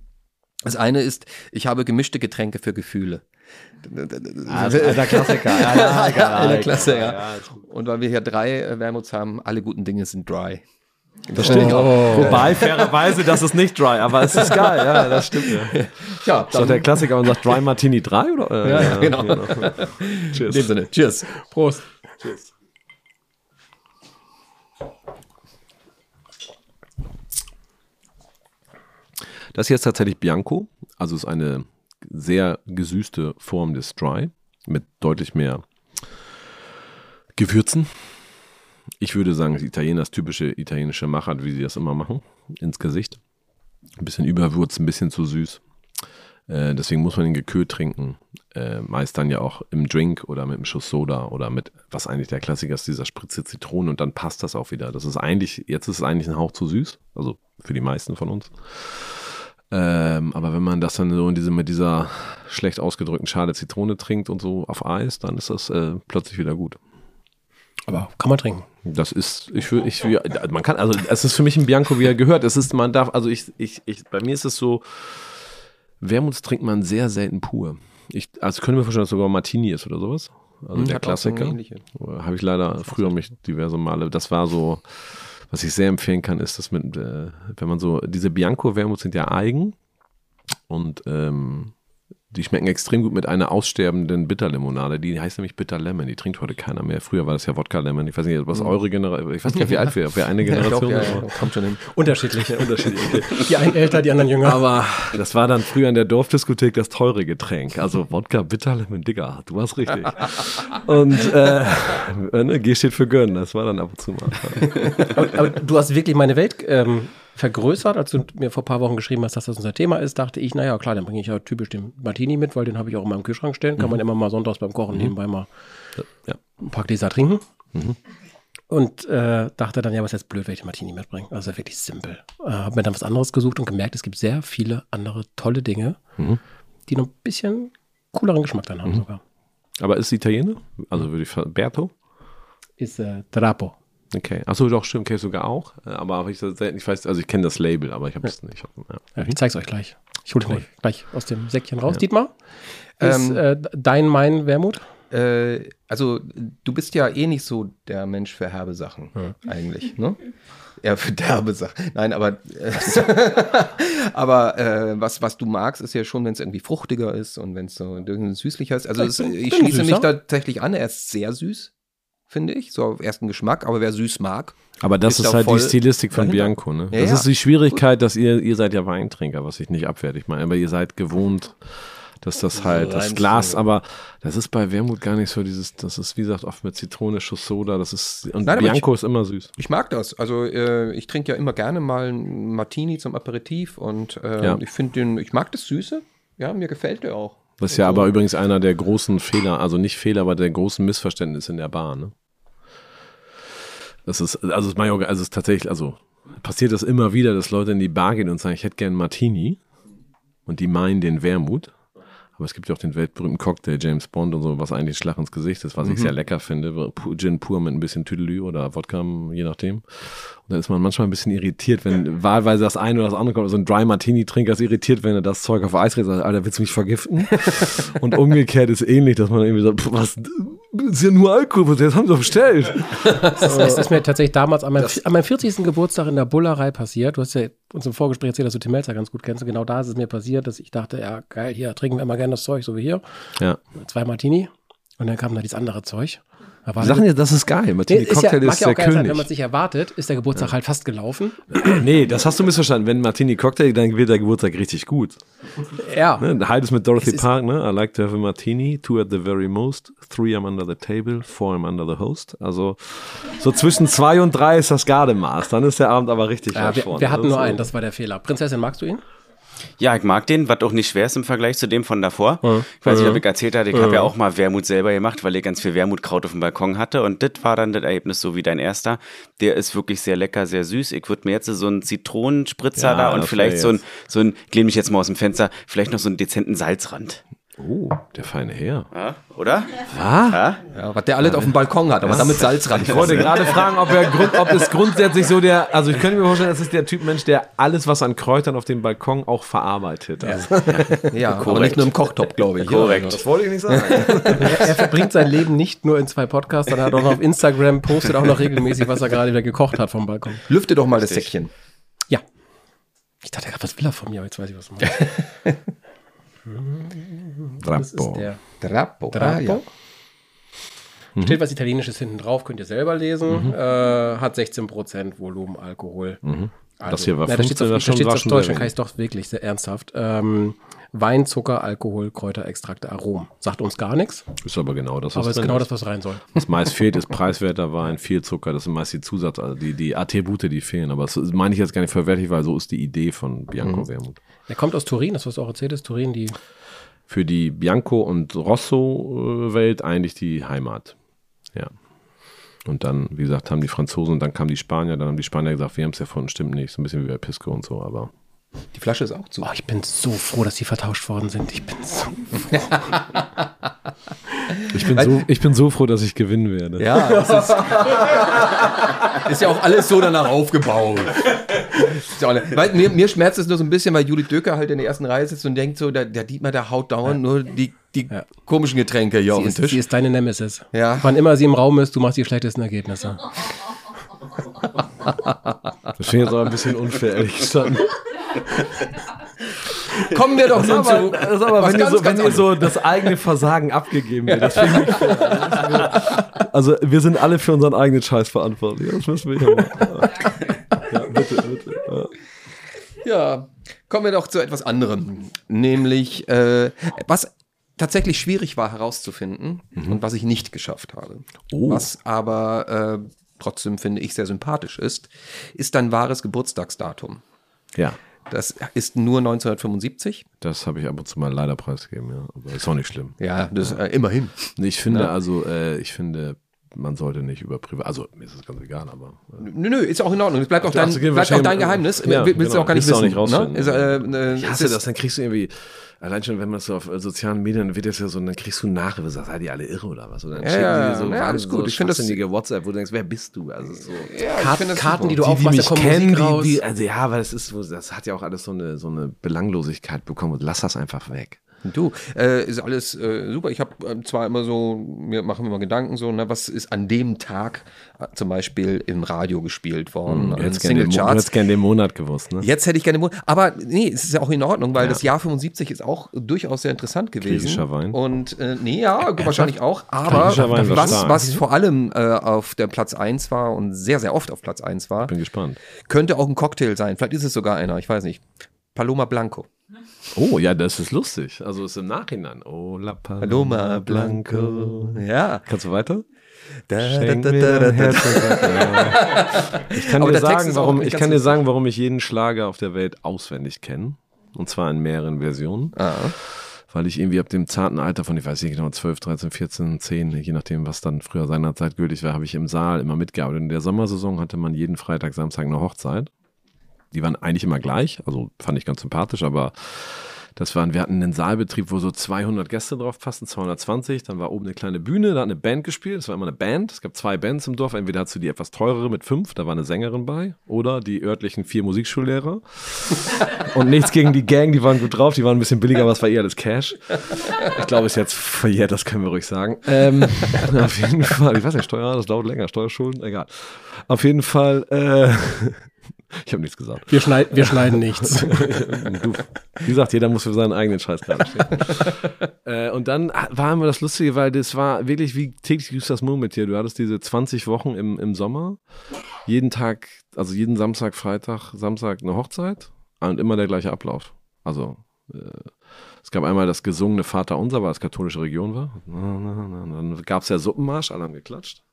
Speaker 2: das eine ist, ich habe gemischte Getränke für Gefühle.
Speaker 3: Alter Klassiker, ja, ja, ja,
Speaker 2: In der Klasse, ja. Und weil wir hier drei äh, Wermuts haben, alle guten Dinge sind dry.
Speaker 3: Das stimmt. Wobei, fairerweise, das ist nicht dry, aber es ist geil, ja, das stimmt. Ja.
Speaker 2: Ja,
Speaker 3: Ist doch der Klassiker und sagt Dry Martini 3 oder? Äh,
Speaker 2: Ja, genau.
Speaker 3: Cheers.
Speaker 2: in dem Sinne. Cheers.
Speaker 1: Prost.
Speaker 3: Das hier ist tatsächlich Bianco, also ist eine sehr gesüßte Form des Dry mit deutlich mehr Gewürzen. Ich würde sagen, die Italiener das typische italienische Machart, wie sie das immer machen, ins Gesicht. Ein bisschen überwürzt, ein bisschen zu süß. Äh, deswegen muss man den gekühlt trinken. Äh, meist dann ja auch im Drink oder mit einem Schuss Soda oder mit, was eigentlich der Klassiker ist, dieser Spritze Zitrone und dann passt das auch wieder. Das ist eigentlich, jetzt ist es eigentlich ein Hauch zu süß, also für die meisten von uns. Ähm, aber wenn man das dann so in diese, mit dieser schlecht ausgedrückten Schale Zitrone trinkt und so auf Eis, dann ist das äh, plötzlich wieder gut.
Speaker 1: Aber kann man trinken.
Speaker 3: Das ist, ich will, ich will, man kann, also es ist für mich ein Bianco, wie er gehört. Es ist, man darf, also ich, ich, ich, bei mir ist es so, Wermuts trinkt man sehr selten pur. Ich, also könnte mir vorstellen, dass sogar Martini ist oder sowas. Also der
Speaker 2: so eine
Speaker 3: Klassiker. Habe ich leider früher mich diverse Male. Das war so, was ich sehr empfehlen kann, ist, dass mit, äh, wenn man so, diese Bianco-Wermuts sind ja eigen und ähm, die schmecken extrem gut mit einer aussterbenden Bitterlimonade. Die heißt nämlich Bitter Lemon. Die trinkt heute keiner mehr. Früher war das ja Wodka Lemon. Ich weiß nicht, was eure Generation, ich weiß nicht, wie alt wir, ob wir eine
Speaker 2: Mhm. Ja,
Speaker 3: Generation
Speaker 2: glaub, ja, ja, kommt schon hin.
Speaker 1: Unterschiedliche.
Speaker 3: Unterschiedliche.
Speaker 1: Die einen älter, die anderen jünger.
Speaker 3: Aber das war dann früher in der Dorfdiskothek das teure Getränk. Also Wodka, Bitter Lemon, Digga, du warst richtig. Und äh, ne, G steht für gönnen. Das war dann ab und zu mal.
Speaker 1: aber, aber du hast wirklich meine Welt ähm, vergrößert, als du mir vor ein paar Wochen geschrieben hast, dass das unser Thema ist, dachte ich, naja, klar, dann bringe ich ja typisch den Martini mit, weil den habe ich auch in meinem Kühlschrank stellen. Kann man immer mal sonntags beim Kochen nebenbei mal
Speaker 3: Ja.
Speaker 1: ein paar Gläser trinken. Und äh, dachte dann, ja, was ist jetzt blöd, wenn ich den Martini mitbringe. Also wirklich simpel. Äh, habe mir dann was anderes gesucht und gemerkt, es gibt sehr viele andere tolle Dinge, die noch ein bisschen cooleren Geschmack dann haben sogar.
Speaker 3: Aber ist es Italiener? Also würde ich Berto?
Speaker 1: Ist äh, Trapo.
Speaker 3: Okay. Achso, doch, stimmt, kenne ich sogar auch. Äh, Aber ich ich weiß, also ich kenne das Label, aber ich habe es nicht. Ja.
Speaker 1: Ja, ich zeig's euch gleich. Ich hole den gleich, gleich aus dem Säckchen raus. Dietmar, ist
Speaker 2: Ähm,
Speaker 1: äh, dein, mein Wermut?
Speaker 2: Äh, also, du bist ja eh nicht so der Mensch für herbe Sachen, eigentlich, ne? Ja, für derbe Sachen. Nein, aber, äh, aber äh, was, was du magst, ist ja schon, wenn es irgendwie fruchtiger ist und wenn es so süßlicher ist. Also,
Speaker 1: Ja, ich
Speaker 2: es,
Speaker 1: bin-
Speaker 2: ich schließe mich
Speaker 1: süßer.
Speaker 2: tatsächlich an. Er ist sehr süß, finde ich, so auf ersten Geschmack. Aber wer süß mag,
Speaker 3: Aber das
Speaker 2: Ist
Speaker 3: ist, halt die Stilistik von
Speaker 2: dahinter.
Speaker 3: Bianco, ne?
Speaker 2: Ja,
Speaker 3: das
Speaker 2: ja.
Speaker 3: ist die Schwierigkeit, dass ihr, ihr seid ja Weintrinker, was ich nicht abwertig meine, aber ihr seid gewohnt, dass das halt, das Glas, aber das ist bei Wermut gar nicht so dieses, das ist wie gesagt oft mit Zitrone, Schuss Soda, das ist, und
Speaker 2: Nein,
Speaker 3: Bianco ist immer süß.
Speaker 2: Ich mag das. Also äh, ich trinke ja immer gerne mal einen Martini zum Aperitif und äh,
Speaker 3: Ja.
Speaker 2: ich finde den, ich mag das Süße. Ja, mir gefällt der auch.
Speaker 3: Das ist ja aber übrigens einer der großen Fehler, also nicht Fehler, aber der großen Missverständnisse in der Bar, ne? Das ist, also es, also es ist tatsächlich, also passiert das immer wieder, dass Leute in die Bar gehen und sagen, ich hätte gern Martini und die meinen den Wermut. Aber es gibt ja auch den weltberühmten Cocktail James Bond und so, was eigentlich Schlag ins Gesicht ist, was ich sehr lecker finde. Gin pur mit ein bisschen Tüdelü oder Wodka, je nachdem. Und dann ist man manchmal ein bisschen irritiert, wenn wahlweise das eine oder das andere kommt. So ein Dry Martini-Trinker ist irritiert, wenn er das Zeug auf Eis redet, sagt, Alter, willst du mich vergiften? und umgekehrt ist ähnlich, dass man irgendwie sagt, "Pff, was, ist ja nur Alkohol, das haben sie doch bestellt.
Speaker 1: Das, das ist mir tatsächlich damals an meinem, an meinem 40. Geburtstag in der Bullerei passiert. Du hast ja uns im Vorgespräch erzählt, dass du Tim Melzer ganz gut kennst. Und genau da ist es mir passiert, dass ich dachte, ja, geil, hier trinken wir immer gerne das Zeug, so wie hier.
Speaker 3: Ja.
Speaker 1: Zwei Martini. Und dann kam da dieses andere Zeug. War
Speaker 3: Die sagen ja, das ist geil.
Speaker 1: Nee,
Speaker 3: Martini
Speaker 1: ist ja,
Speaker 3: Cocktail ist
Speaker 1: ja
Speaker 3: der
Speaker 1: geil sein, wenn
Speaker 3: König.
Speaker 1: man sich erwartet, ist der Geburtstag halt fast gelaufen.
Speaker 3: nee, das hast du missverstanden. Wenn Martini Cocktail, dann wird der Geburtstag richtig gut.
Speaker 1: Ja.
Speaker 3: Ne? Halt es mit Dorothy
Speaker 1: Es
Speaker 3: Park, ne? I like to have a martini, two at the very most, three I'm under the table, four I'm under the host. Also so zwischen zwei und drei ist das Gardemaß. Dann ist der Abend aber richtig
Speaker 1: Ja, wir, wir hatten nur einen, das war der Fehler. Prinzessin, magst du ihn?
Speaker 4: Ja, ich mag den, was auch nicht schwer ist im Vergleich zu dem von davor. Ich weiß nicht, ob ich erzählt hatte, ich habe ja auch mal Wermut selber gemacht, weil ich ganz viel Wermutkraut auf dem Balkon hatte und das war dann das Ergebnis so wie dein erster. Der ist wirklich sehr lecker, sehr süß. Ich würde mir jetzt so einen Zitronenspritzer
Speaker 3: Ja,
Speaker 4: da und vielleicht so ein, so ein, ich lehne mich jetzt mal aus dem Fenster, vielleicht noch so einen dezenten Salzrand.
Speaker 3: Oh, der feine Herr.
Speaker 4: Ja, oder?
Speaker 3: Was?
Speaker 2: Ja, was der alles auf dem Balkon hat, aber damit Salzrand.
Speaker 3: Ich wollte gerade fragen, ob, er Grund, ob es grundsätzlich so der, also ich könnte mir vorstellen, das ist der Typ Mensch, der alles, was an Kräutern auf dem Balkon auch verarbeitet. Also,
Speaker 2: Ja, aber
Speaker 4: Korrekt.
Speaker 2: nicht nur im Kochtopf, glaube ich.
Speaker 4: Korrekt.
Speaker 3: das wollte ich nicht sagen.
Speaker 1: Er, er verbringt sein Leben nicht nur in zwei Podcasts, sondern hat auch noch auf Instagram, postet auch noch regelmäßig, was er gerade wieder gekocht hat vom Balkon.
Speaker 2: Lüfte doch mal das Säckchen.
Speaker 1: Ja. Ich dachte gerade, was will er von mir? Aber jetzt weiß ich, was er macht. Das ist
Speaker 3: Rappo.
Speaker 1: der
Speaker 2: Drappo.
Speaker 1: Drappo.
Speaker 2: Ah, ja.
Speaker 1: Steht was Italienisches hinten drauf, könnt ihr selber lesen. Äh, hat 16% Volumen Alkohol. Also,
Speaker 3: Das hier war
Speaker 1: na, da steht
Speaker 3: 15,
Speaker 1: auf,
Speaker 3: das
Speaker 1: da
Speaker 3: war
Speaker 1: auf Deutsch, dann kann ich es doch wirklich sehr ernsthaft. Ähm, Wein, Zucker, Alkohol, Kräuterextrakte, Aromen. Sagt uns gar nichts,
Speaker 3: Ist aber genau das, was
Speaker 1: aber ist genau das, was rein soll.
Speaker 3: Was meist fehlt, ist preiswerter Wein, viel Zucker, das sind meist die Zusatz, also die, die Attribute, die fehlen. Aber das meine ich jetzt gar nicht verwertlich, weil so ist die Idee von Bianco Wermut.
Speaker 1: Der kommt aus Turin, das was du auch erzählt hast. Turin, die
Speaker 3: Für die Bianco- und Rosso-Welt eigentlich die Heimat. Ja. Und dann, wie gesagt, haben die Franzosen und dann kamen die Spanier, dann haben die Spanier gesagt, wir haben es erfunden, stimmt nicht, so ein bisschen wie bei Pisco und so, aber
Speaker 2: Die Flasche ist auch zu.
Speaker 1: Oh, ich bin so froh, dass die vertauscht worden sind. Ich bin so.
Speaker 3: ich bin, so, ich bin so froh, dass ich gewinnen werde.
Speaker 2: Ja, das ist, ist ja auch alles so danach aufgebaut. Weil, mir, mir schmerzt es nur so ein bisschen, weil Judith Döker halt in der ersten Reihe sitzt und denkt so, der, der Dietmar, der haut dauernd nur die, die
Speaker 1: Ja.
Speaker 2: komischen Getränke hier auf
Speaker 1: Sie
Speaker 2: den
Speaker 1: ist,
Speaker 2: Tisch.
Speaker 1: sie ist deine Nemesis.
Speaker 2: Ja.
Speaker 1: Wann immer sie im Raum ist, du machst die schlechtesten Ergebnisse.
Speaker 3: Das finde ich jetzt aber ein bisschen unfair, ehrlich gesagt.
Speaker 2: Kommen wir doch
Speaker 3: aber,
Speaker 2: zu.
Speaker 3: das aber wenn, ihr
Speaker 2: ganz,
Speaker 3: so,
Speaker 2: ganz
Speaker 3: wenn ihr so das eigene Versagen abgegeben wird. Das finde ich. Also wir sind alle für unseren eigenen Scheiß verantwortlich. Das müssen wir hier machen. Ja, bitte, bitte. Ja.
Speaker 2: Ja, kommen wir doch zu etwas anderem. Nämlich, äh, was tatsächlich schwierig war herauszufinden und was ich nicht geschafft habe.
Speaker 3: Oh.
Speaker 2: Was aber äh, trotzdem, finde ich, sehr sympathisch ist, ist dein wahres Geburtstagsdatum.
Speaker 3: ja,
Speaker 2: Das ist nur 1975.
Speaker 3: das habe ich ab und zu mal leider preisgegeben. Ja. Aber ist auch nicht schlimm.
Speaker 2: Ja, das äh, immerhin.
Speaker 3: Ich finde
Speaker 2: Ja.
Speaker 3: also, äh, ich finde, man sollte nicht über Privat, also mir ist es ganz egal, aber äh,
Speaker 2: Nö, nö, ist auch in Ordnung. Es bleibt auch dein, bleibt auch dein Geheimnis.
Speaker 3: Ja,
Speaker 2: Willst du
Speaker 3: genau.
Speaker 2: auch gar nicht
Speaker 3: Willst du auch
Speaker 2: wissen.
Speaker 3: nicht rausfinden.
Speaker 2: Ne? Ist, äh, äh,
Speaker 3: ich hasse das, dann kriegst du irgendwie, allein schon, wenn man es so auf äh, sozialen Medien wird das ja so, dann kriegst du Nachrichten, sagst, seid ihr alle irre oder was? Oder dann
Speaker 2: Ja,
Speaker 3: schicken
Speaker 2: ja,
Speaker 3: die so,
Speaker 2: ja, alles
Speaker 3: so
Speaker 2: gut. Ich finde das-
Speaker 3: WhatsApp, wo du denkst, wer bist du? Also so.
Speaker 2: ja, ich
Speaker 1: Karten,
Speaker 2: das
Speaker 1: Karten die du aufmachst, da kommt Musik raus.
Speaker 3: die, die, also ja, weil das ist, so- das hat ja auch alles so eine, so eine Belanglosigkeit bekommen. Lass das einfach weg.
Speaker 2: Du, äh, ist alles äh, super. Ich habe äh, zwar immer so, mir machen wir mal Gedanken so, ne, was ist an dem Tag äh, zum Beispiel im Radio gespielt worden, den
Speaker 3: hättest gerne den, Mo- du hättest gerne den Monat gewusst, ne?
Speaker 2: Jetzt hätte ich gerne, Mo- aber nee, es ist ja auch in Ordnung, weil das Jahr 75 ist auch durchaus sehr interessant gewesen.
Speaker 3: Griechischer Wein.
Speaker 2: Und äh, nee, ja, wahrscheinlich auch. Aber was, was vor allem äh, auf der Platz 1 war und sehr, sehr oft auf Platz 1 war,
Speaker 3: Bin gespannt.
Speaker 2: könnte auch ein Cocktail sein. Vielleicht ist es sogar einer, ich weiß nicht. Paloma Blanco.
Speaker 3: Oh, ja, das ist lustig. Also ist im Nachhinein. Oh, la
Speaker 2: Paloma Blanco. Ja.
Speaker 3: Kannst du weiter?
Speaker 2: Da, da, da.
Speaker 3: Ich kann
Speaker 2: Aber
Speaker 3: dir sagen, warum ich kann dir sagen, warum ich jeden Schlager auf der Welt auswendig kenne. Und zwar in mehreren Versionen.
Speaker 2: Ah.
Speaker 3: Weil ich irgendwie ab dem zarten Alter von, ich weiß nicht genau, 12, 13, 14, 10, je nachdem, was dann früher seinerzeit gültig war, habe ich im Saal immer mitgearbeitet. In der Sommersaison hatte man jeden Freitag, Samstag eine Hochzeit. Die waren eigentlich immer gleich, also fand ich ganz sympathisch, aber das waren, wir hatten einen Saalbetrieb, wo so 200 Gäste drauf passten, 220. Dann war oben eine kleine Bühne, da hat eine Band gespielt. Das war immer eine Band. Es gab zwei Bands im Dorf. Entweder hast du die etwas teurere mit fünf, da war eine Sängerin bei, oder die örtlichen vier Musikschullehrer. Und nichts gegen die Gang, die waren gut drauf, die waren ein bisschen billiger, aber es war eher alles Cash. Ich glaube, es ist jetzt verjährt, das können wir ruhig sagen. Ähm, auf jeden Fall, ich weiß nicht, Steuer, das dauert länger, Steuerschulden, egal. Auf jeden Fall, äh, ich habe nichts gesagt.
Speaker 1: Wir, schneid, wir schneiden nichts.
Speaker 3: Du, wie gesagt, jeder muss für seinen eigenen Scheiß gerade stehen. äh, und dann war immer das Lustige, weil das war wirklich wie täglich grüßt das Murmeltier. Du hattest diese 20 Wochen im, im Sommer, jeden Tag, also jeden Samstag, Freitag, Samstag eine Hochzeit und immer der gleiche Ablauf. Also äh, es gab einmal das gesungene Vater Unser, weil es katholische Region war. Dann gab es ja Suppenmarsch, alle haben geklatscht.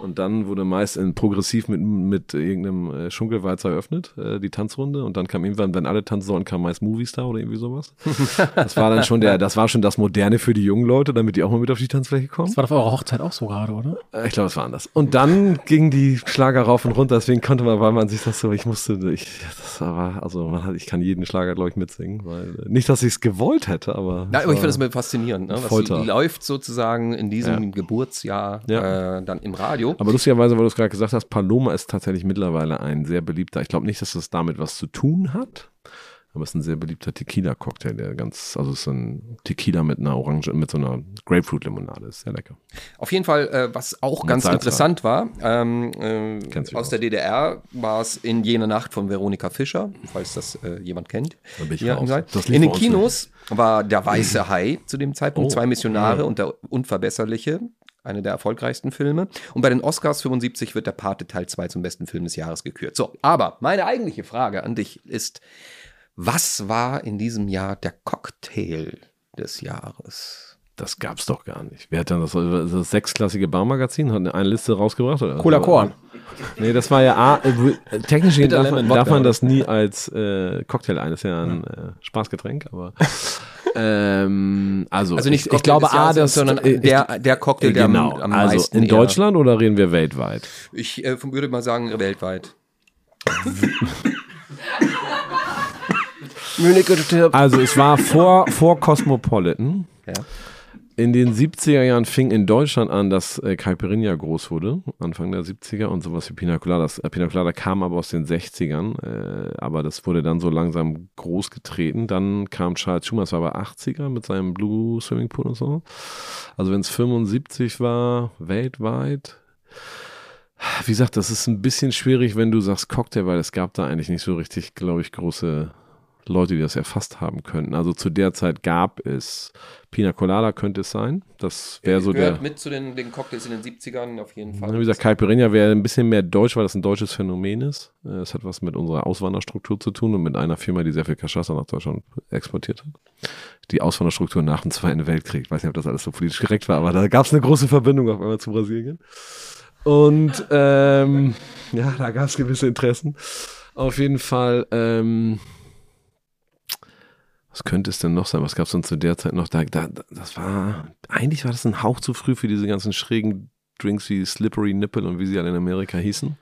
Speaker 3: Und dann wurde meist in progressiv mit, mit irgendeinem äh, Schunkelwalzer eröffnet, äh, die Tanzrunde. Und dann kam irgendwann, wenn alle tanzen sollten, kam meist Movistar oder irgendwie sowas. Das war dann schon der, das war schon das Moderne für die jungen Leute, damit die auch mal mit auf die Tanzfläche kommen.
Speaker 1: Das war auf eurer Hochzeit auch so gerade, oder?
Speaker 3: Äh, Ich glaube, es war anders. Und dann ging die Schlager rauf und runter, deswegen konnte man, weil man sich das so, ich musste, ich, das war, also man hat, ich kann jeden Schlager, glaube ich, mitsingen, weil, äh, nicht, dass ich es gewollt hätte, aber.
Speaker 2: Ja, aber ich finde das immer faszinierend. Ne?
Speaker 3: Folter.
Speaker 2: läuft sozusagen in diesem
Speaker 3: Ja.
Speaker 2: Geburtsjahr
Speaker 3: Ja.
Speaker 2: äh, dann im Radio.
Speaker 3: Aber lustigerweise, weil du es gerade gesagt hast, Paloma ist tatsächlich mittlerweile ein sehr beliebter. Ich glaube nicht, dass das damit was zu tun hat, aber es ist ein sehr beliebter Tequila-Cocktail, der ganz, also es ist ein Tequila mit einer Orange, mit so einer Grapefruit-Limonade, ist sehr lecker.
Speaker 2: Auf jeden Fall, äh, was auch
Speaker 3: Mit
Speaker 2: ganz
Speaker 3: Salz
Speaker 2: interessant war, ähm, äh, aus
Speaker 3: aus.
Speaker 2: der DDR war es in jener Nacht von Veronika Fischer, falls das äh, jemand kennt.
Speaker 3: Da
Speaker 2: in den Kinos war Der Weiße Hai zu dem Zeitpunkt,
Speaker 3: Oh.
Speaker 2: zwei Missionare und der Unverbesserliche. Eine der erfolgreichsten Filme. Und bei den Oscars 75 wird der Pate Teil 2 zum besten Film des Jahres gekürt. So, aber meine eigentliche Frage an dich ist, was war in diesem Jahr der Cocktail des Jahres?
Speaker 3: Das gab's doch gar nicht. Wer hat dann das, das sechsklassige Baumagazin? Hat eine, Liste rausgebracht? Oder?
Speaker 1: Cola Korn.
Speaker 3: Nee, das war ja A, äh, technisch darf, darf man das nie als äh, Cocktail ein. Das ist ja ein äh, Spaßgetränk, aber ähm, also,
Speaker 2: Also nicht
Speaker 3: ich, glaube A, das
Speaker 2: sondern
Speaker 3: ich,
Speaker 2: der, der Cocktail, der
Speaker 3: genau.
Speaker 2: am, am
Speaker 3: also
Speaker 2: meisten
Speaker 3: in
Speaker 2: eher-
Speaker 3: Deutschland oder reden wir weltweit?
Speaker 2: Ich äh, würde mal sagen, weltweit.
Speaker 3: Also es war vor, vor Cosmopolitan.
Speaker 2: Ja.
Speaker 3: In den 70er Jahren fing in Deutschland an, dass äh, Caipirinha groß wurde, Anfang der 70er und sowas wie Pina Colada. Das, äh, Pina kam aber aus den 60ern, äh, aber das wurde dann so langsam groß getreten. Dann kam Charles Schumacher, das war aber 80er mit seinem Blue Swimming Pool und so. Also wenn es 75 war, weltweit, wie gesagt, das ist ein bisschen schwierig, wenn du sagst Cocktail, weil es gab da eigentlich nicht so richtig, glaube ich, große Leute, die das erfasst haben könnten. Also zu der Zeit gab es Pina Colada könnte es sein. Das wäre so der.
Speaker 2: mit zu den, den Cocktails in den 70ern auf jeden Fall.
Speaker 3: Wie gesagt, Caipirinha wäre ein bisschen mehr deutsch, weil das ein deutsches Phänomen ist. Äh, Es hat was mit unserer Auswanderstruktur zu tun und mit einer Firma, die sehr viel Cachaça nach Deutschland exportiert hat. Die Auswanderstruktur nach dem Zweiten Weltkrieg. Ich weiß nicht, ob das alles so politisch korrekt war, aber da gab es eine große Verbindung auf einmal zu Brasilien. Und ähm, ja, da gab es gewisse Interessen. Auf jeden Fall, ähm, was könnte es denn noch sein? Was gab es denn zu der Zeit noch? Da, da, das war, eigentlich war das ein Hauch zu früh für diese ganzen schrägen Drinks wie Slippery Nipple und wie sie alle in Amerika hießen.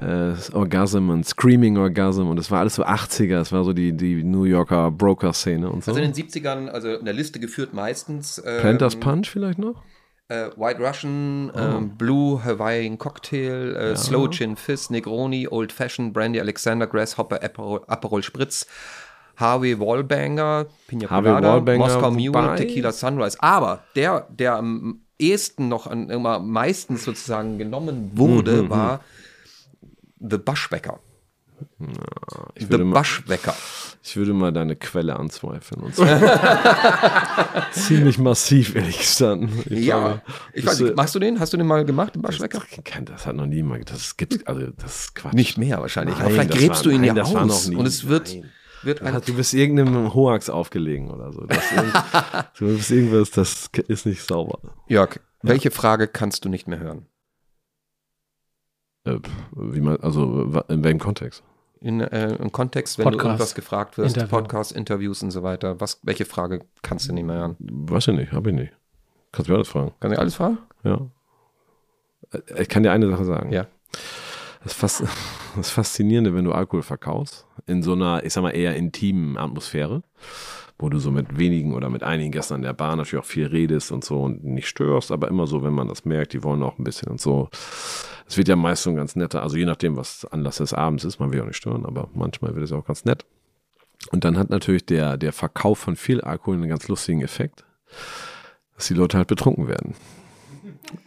Speaker 3: Äh, Orgasm und Screaming Orgasm und das war alles so 80er, das war so die, die New Yorker Broker-Szene und so.
Speaker 2: Also in den 70ern, also in der Liste geführt meistens. Ähm,
Speaker 3: Planters Punch vielleicht noch?
Speaker 2: äh, White Russian,
Speaker 3: Oh.
Speaker 2: ähm, Blue Hawaiian Cocktail, äh, Slow Gin Fizz, Negroni, Old Fashioned, Brandy Alexander, Grasshopper, Aperol, Aperol Spritz, Harvey Wallbanger, Pina
Speaker 3: Harvey
Speaker 2: Colada,
Speaker 3: Wallbanger,
Speaker 2: Moskau Mule, Tequila Sunrise. Aber der, der am ehesten noch an, immer meistens sozusagen genommen wurde,
Speaker 3: Mhm,
Speaker 2: war The Bushwhacker.
Speaker 3: Ich
Speaker 2: The
Speaker 3: würde, mal,
Speaker 2: Bushwhacker.
Speaker 3: ich würde mal deine Quelle anzweifeln. Und zwar ziemlich massiv, ehrlich gestanden. Ich
Speaker 2: Ja,
Speaker 3: glaube,
Speaker 2: ich weiß
Speaker 3: du-
Speaker 2: nicht, machst du den? Hast du den mal gemacht, den Bushwhacker?
Speaker 3: Kein- Das hat noch niemand. Das gibt also das ist Quatsch.
Speaker 2: Nicht mehr wahrscheinlich. Aber
Speaker 3: Nein,
Speaker 2: vielleicht
Speaker 3: das
Speaker 2: gräbst
Speaker 3: war-
Speaker 2: du ihn
Speaker 3: nein,
Speaker 2: ja
Speaker 3: das
Speaker 2: aus und es wird,
Speaker 3: Nein.
Speaker 2: Wird ein
Speaker 3: Du bist irgendeinem Hoax aufgelegen oder so. Das, du bist irgendwas, das ist nicht sauber.
Speaker 2: Jörg, welche Frage kannst du nicht mehr hören?
Speaker 3: Äh, Wie man, also in welchem Kontext?
Speaker 2: In, äh, Im Kontext, wenn du
Speaker 1: Podcast.
Speaker 2: irgendwas gefragt wirst,
Speaker 1: Interview.
Speaker 2: Podcasts, Interviews und so weiter, was, welche Frage kannst du nicht mehr hören?
Speaker 3: Weiß ich nicht, habe ich nicht. Kannst du mir alles fragen.
Speaker 2: Kann ich alles fragen?
Speaker 3: Ja. Äh, Ich kann dir eine Sache sagen.
Speaker 2: Ja.
Speaker 3: Das, Fas das Faszinierende, wenn du Alkohol verkaufst, in so einer, ich sag mal, eher intimen Atmosphäre, wo du so mit wenigen oder mit einigen Gästen an der Bar natürlich auch viel redest und so und nicht störst, aber immer so, wenn man das merkt, die wollen auch ein bisschen und so. Es wird ja meist so ein ganz netter, also je nachdem, was Anlass des Abends ist, man will auch nicht stören, aber manchmal wird es auch ganz nett. Und dann hat natürlich der, der Verkauf von viel Alkohol einen ganz lustigen Effekt, dass die Leute halt betrunken werden.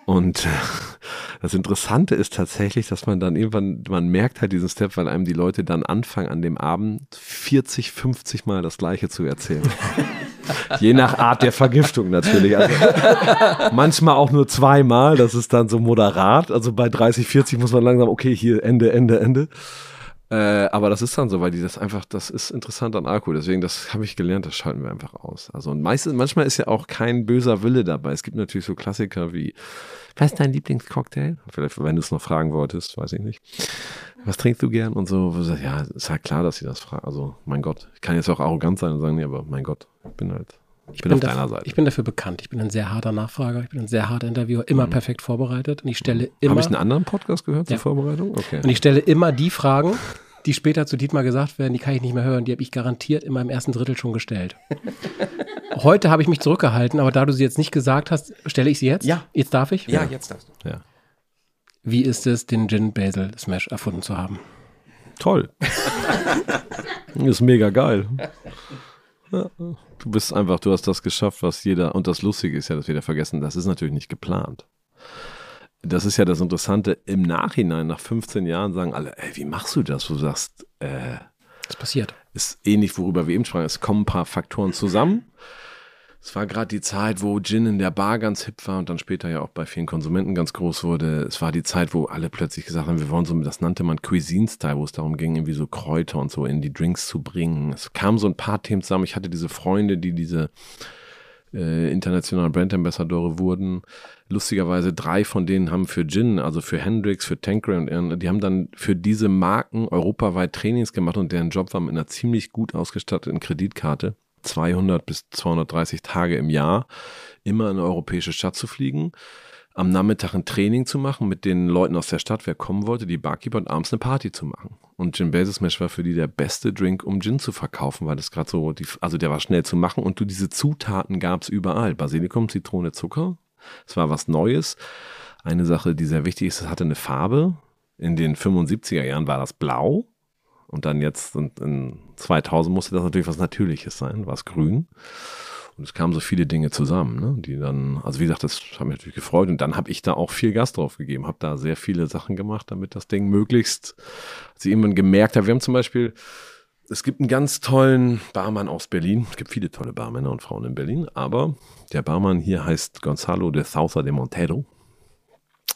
Speaker 3: Und das Interessante ist tatsächlich, dass man dann irgendwann, man merkt halt diesen Step, weil einem die Leute dann anfangen, an dem Abend 40, 50 Mal das Gleiche zu erzählen. Je nach Art der Vergiftung natürlich. Also manchmal auch nur zweimal, das ist dann so moderat. Also bei 30, 40 muss man langsam, okay, hier Ende, Ende, Ende. Äh, aber das ist dann so, weil die das einfach, das ist interessant an Alkohol. Deswegen, das habe ich gelernt, das schalten wir einfach aus. Also und meistens, manchmal ist ja auch kein böser Wille dabei. Es gibt natürlich so Klassiker wie, was ist dein Lieblingscocktail? Vielleicht, wenn du es noch fragen wolltest, weiß ich nicht. Was trinkst du gern? Und so, ja, ist halt klar, dass sie das fragen. Also, mein Gott, ich kann jetzt auch arrogant sein und sagen, nee, aber mein Gott, ich bin halt, ich bin, auf
Speaker 1: dafür,
Speaker 3: deiner Seite.
Speaker 1: Ich bin dafür bekannt. Ich bin ein sehr harter Nachfrager. Ich bin ein sehr harter Interviewer. Immer perfekt vorbereitet. Und ich stelle immer,
Speaker 3: Habe ich einen anderen Podcast gehört zur
Speaker 1: Ja.
Speaker 3: Vorbereitung? Okay.
Speaker 1: und ich stelle immer die Fragen, die später zu Dietmar gesagt werden, die kann ich nicht mehr hören. Die habe ich garantiert in meinem ersten Drittel schon gestellt. Heute habe ich mich zurückgehalten, aber da du sie jetzt nicht gesagt hast, stelle ich sie jetzt.
Speaker 2: Ja.
Speaker 1: Jetzt darf ich?
Speaker 2: Ja, jetzt darfst du.
Speaker 3: Ja.
Speaker 1: Wie ist es, den Gin Basil Smash erfunden zu haben?
Speaker 3: Toll. ist mega geil. Ja, du bist einfach, du hast das geschafft, was jeder, und das Lustige ist ja, dass wir da vergessen, das ist natürlich nicht geplant. Das ist ja das Interessante, im Nachhinein, nach 15 Jahren, sagen alle, ey, wie machst du das? Du sagst, äh,
Speaker 1: Was passiert?
Speaker 3: ist ähnlich, worüber wir eben sprachen. Es kommen ein paar Faktoren zusammen. Es war gerade die Zeit, wo Gin in der Bar ganz hip war und dann später ja auch bei vielen Konsumenten ganz groß wurde. Es war die Zeit, wo alle plötzlich gesagt haben, wir wollen so, das nannte man Cuisine-Style, wo es darum ging, irgendwie so Kräuter und so in die Drinks zu bringen. Es kamen so ein paar Themen zusammen. Ich hatte diese Freunde, die diese äh, internationalen Brand Ambassadore wurden. Lustigerweise drei von denen haben für Gin, also für Hendrix, für Tanqueray und die haben dann für diese Marken europaweit Trainings gemacht und deren Job war mit einer ziemlich gut ausgestatteten Kreditkarte 200 bis 230 Tage im Jahr immer in eine europäische Stadt zu fliegen, am Nachmittag ein Training zu machen mit den Leuten aus der Stadt, wer kommen wollte, die Barkeeper und abends eine Party zu machen. Und Gin Basil Smash war für die der beste Drink, um Gin zu verkaufen, weil das gerade so, die, also der war schnell zu machen und du diese Zutaten gab es überall. Basilikum, Zitrone, Zucker. Es war was Neues. Eine Sache, die sehr wichtig ist, es hatte eine Farbe. In den 75er Jahren war das blau. Und dann jetzt in, in 2000 musste das natürlich was Natürliches sein, war es grün. Und es kamen so viele Dinge zusammen, ne, die dann, also wie gesagt, das hat mich natürlich gefreut. Und dann habe ich da auch viel Gas drauf gegeben, habe da sehr viele Sachen gemacht, damit das Ding möglichst, als irgendwann gemerkt habe, wir haben zum Beispiel, es gibt einen ganz tollen Barmann aus Berlin. Es gibt viele tolle Barmänner und Frauen in Berlin, aber der Barmann hier heißt Gonzalo de Sousa de Monteiro.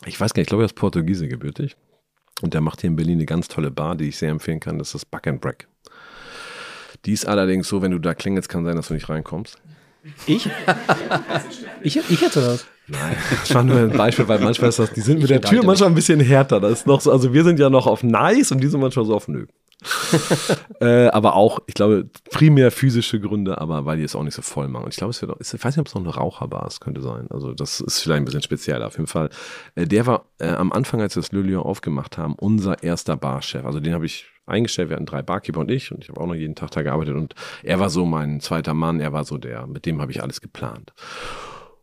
Speaker 3: Ich weiß gar nicht, ich glaube, er ist Portugiese gebürtig. Und der macht hier in Berlin eine ganz tolle Bar, die ich sehr empfehlen kann. Das ist Buck and Break. Die ist allerdings so, wenn du da klingelst, kann sein, dass du nicht reinkommst.
Speaker 1: Ich? ich, ich hätte das.
Speaker 3: Nein, das war nur ein Beispiel, weil manchmal ist das, die sind mit der Tür manchmal ein bisschen härter. Das ist noch so, also wir sind ja noch auf nice und die sind manchmal so auf nö. äh, aber auch, ich glaube, primär physische Gründe, aber weil die es auch nicht so voll machen. Und ich glaube, es wird auch, ich weiß nicht, ob es noch eine Raucherbar ist, könnte sein. Also das ist vielleicht ein bisschen speziell. Auf jeden Fall, äh, der war äh, am Anfang, als wir das Le Lion aufgemacht haben, unser erster Barchef. Also den habe ich eingestellt. Wir hatten drei Barkeeper und ich und ich habe auch noch jeden Tag da gearbeitet und er war so mein zweiter Mann. Er war so der, mit dem habe ich alles geplant.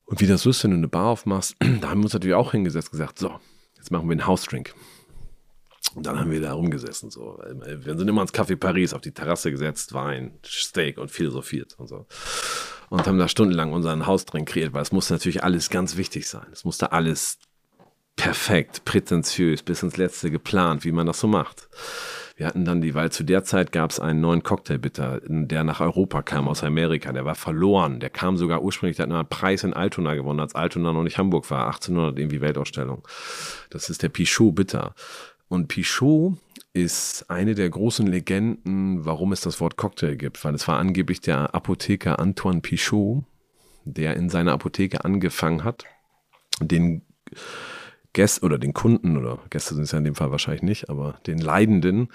Speaker 3: Und wie das so ist, wenn du eine Bar aufmachst, da haben wir uns natürlich auch hingesetzt und gesagt, so, jetzt machen wir einen House-Drink. Und dann haben wir da rumgesessen. So. Wir sind immer ins Café Paris auf die Terrasse gesetzt, Wein, Steak und philosophiert und so. Und haben da stundenlang unseren Hausdrink kreiert, weil es musste natürlich alles ganz wichtig sein. Es musste alles perfekt, prätentiös, bis ins Letzte geplant, wie man das so macht. Wir hatten dann die, weil zu der Zeit gab es einen neuen Cocktailbitter, der nach Europa kam aus Amerika. Der war verloren. Der kam sogar ursprünglich, der hat einen Preis in Altona gewonnen, als Altona noch nicht Hamburg war. 1800 irgendwie Weltausstellung. Das ist der Pichot Bitter. Und Pichot ist eine der großen Legenden, warum es das Wort Cocktail gibt, weil es war angeblich der Apotheker Antoine Pichot, der in seiner Apotheke angefangen hat, den Gästen oder den Kunden oder Gäste sind es ja in dem Fall wahrscheinlich nicht, aber den Leidenden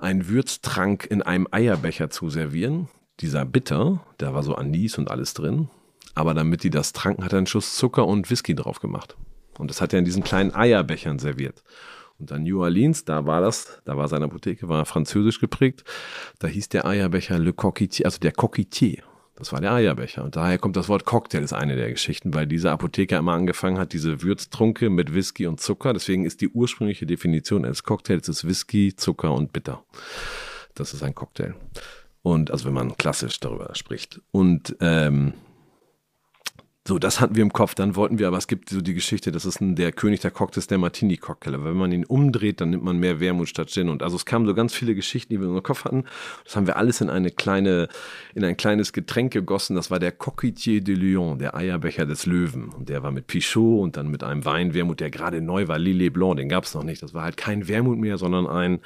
Speaker 3: einen Würztrank in einem Eierbecher zu servieren. Dieser Bitter, da war so Anis und alles drin, aber damit die das tranken, hat er einen Schuss Zucker und Whisky drauf gemacht. Und das hat er in diesen kleinen Eierbechern serviert. Und dann New Orleans, da war das, da war seine Apotheke, war französisch geprägt. Da hieß der Eierbecher Le Coquitier, also der Coquitier. Das war der Eierbecher. Und daher kommt das Wort Cocktail, ist eine der Geschichten, weil dieser Apotheker immer angefangen hat, diese Würztrunke mit Whisky und Zucker. Deswegen ist die ursprüngliche Definition eines Cocktails ist Whisky, Zucker und Bitter. Das ist ein Cocktail. Und also wenn man klassisch darüber spricht. Und ähm, so, das hatten wir im Kopf. Dann wollten wir, aber es gibt so die Geschichte, das ist ein, der König der Cocktails, der Martini-Cocktail. Wenn man ihn umdreht, dann nimmt man mehr Wermut statt Gin. Und also es kamen so ganz viele Geschichten, die wir unserem Kopf hatten. Das haben wir alles in eine kleine, in ein kleines Getränk gegossen. Das war der Coquitier de Lyon, der Eierbecher des Löwen. Und der war mit Pichot und dann mit einem Weinwermut, der gerade neu war, Lillet Blanc, den gab es noch nicht. Das war halt kein Wermut mehr, sondern ein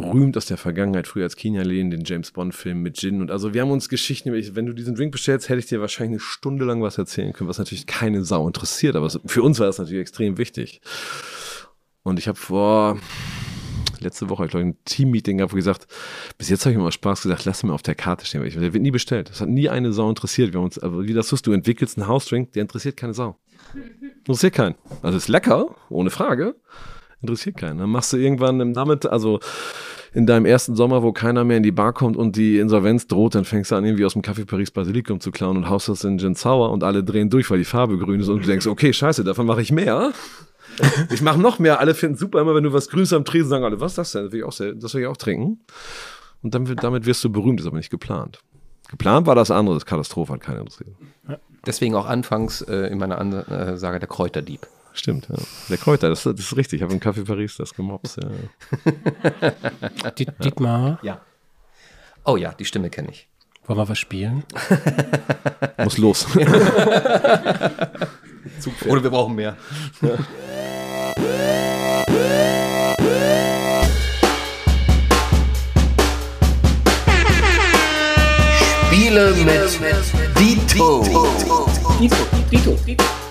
Speaker 3: berühmt aus der Vergangenheit, früher als Kenia-Lehen, den James Bond-Film mit Gin. Und also wir haben uns Geschichten, wenn du diesen Drink bestellst, hätte ich dir wahrscheinlich eine Stunde lang was erzählen können, was natürlich keine Sau interessiert, aber für uns war das natürlich extrem wichtig. Und ich habe vor letzte Woche, ich glaube, ein Team-Meeting gehabt, wo gesagt, bis jetzt habe ich immer Spaß gesagt, lass mir auf der Karte stehen. der wird nie bestellt. Das hat nie eine Sau interessiert. Wir haben uns, aber wie das tust, du entwickelst einen House-Drink, der interessiert keine Sau. Interessiert keinen. Also ist lecker, ohne Frage interessiert keinen. Dann machst du irgendwann damit, also in deinem ersten Sommer, wo keiner mehr in die Bar kommt und die Insolvenz droht, dann fängst du an, irgendwie aus dem Café Paris Basilikum zu klauen und haust das in Gin Sour und alle drehen durch, weil die Farbe grün ist und du denkst, okay, scheiße, davon mache ich mehr. Ich mache noch mehr, alle finden super, immer wenn du was Grünes am Tresen sagen alle, was ist das denn? Das will ich auch, das will ich auch trinken. Und dann, damit wirst du berühmt, ist aber nicht geplant. Geplant war das andere, das Katastrophe hat keiner interessiert.
Speaker 2: Deswegen auch anfangs äh, in meiner Ansage der Kräuterdieb.
Speaker 3: Stimmt, ja. Der Kräuter, das, das ist richtig. Ich habe im Café Paris das gemobst.
Speaker 1: Ja. Dietmar.
Speaker 2: Ja. Oh ja, die Stimme kenne ich.
Speaker 1: Wollen wir was spielen?
Speaker 3: Muss los.
Speaker 2: Oder wir brauchen mehr. Ja.
Speaker 5: Spiele mit Dito. Dito, Dito, Dito.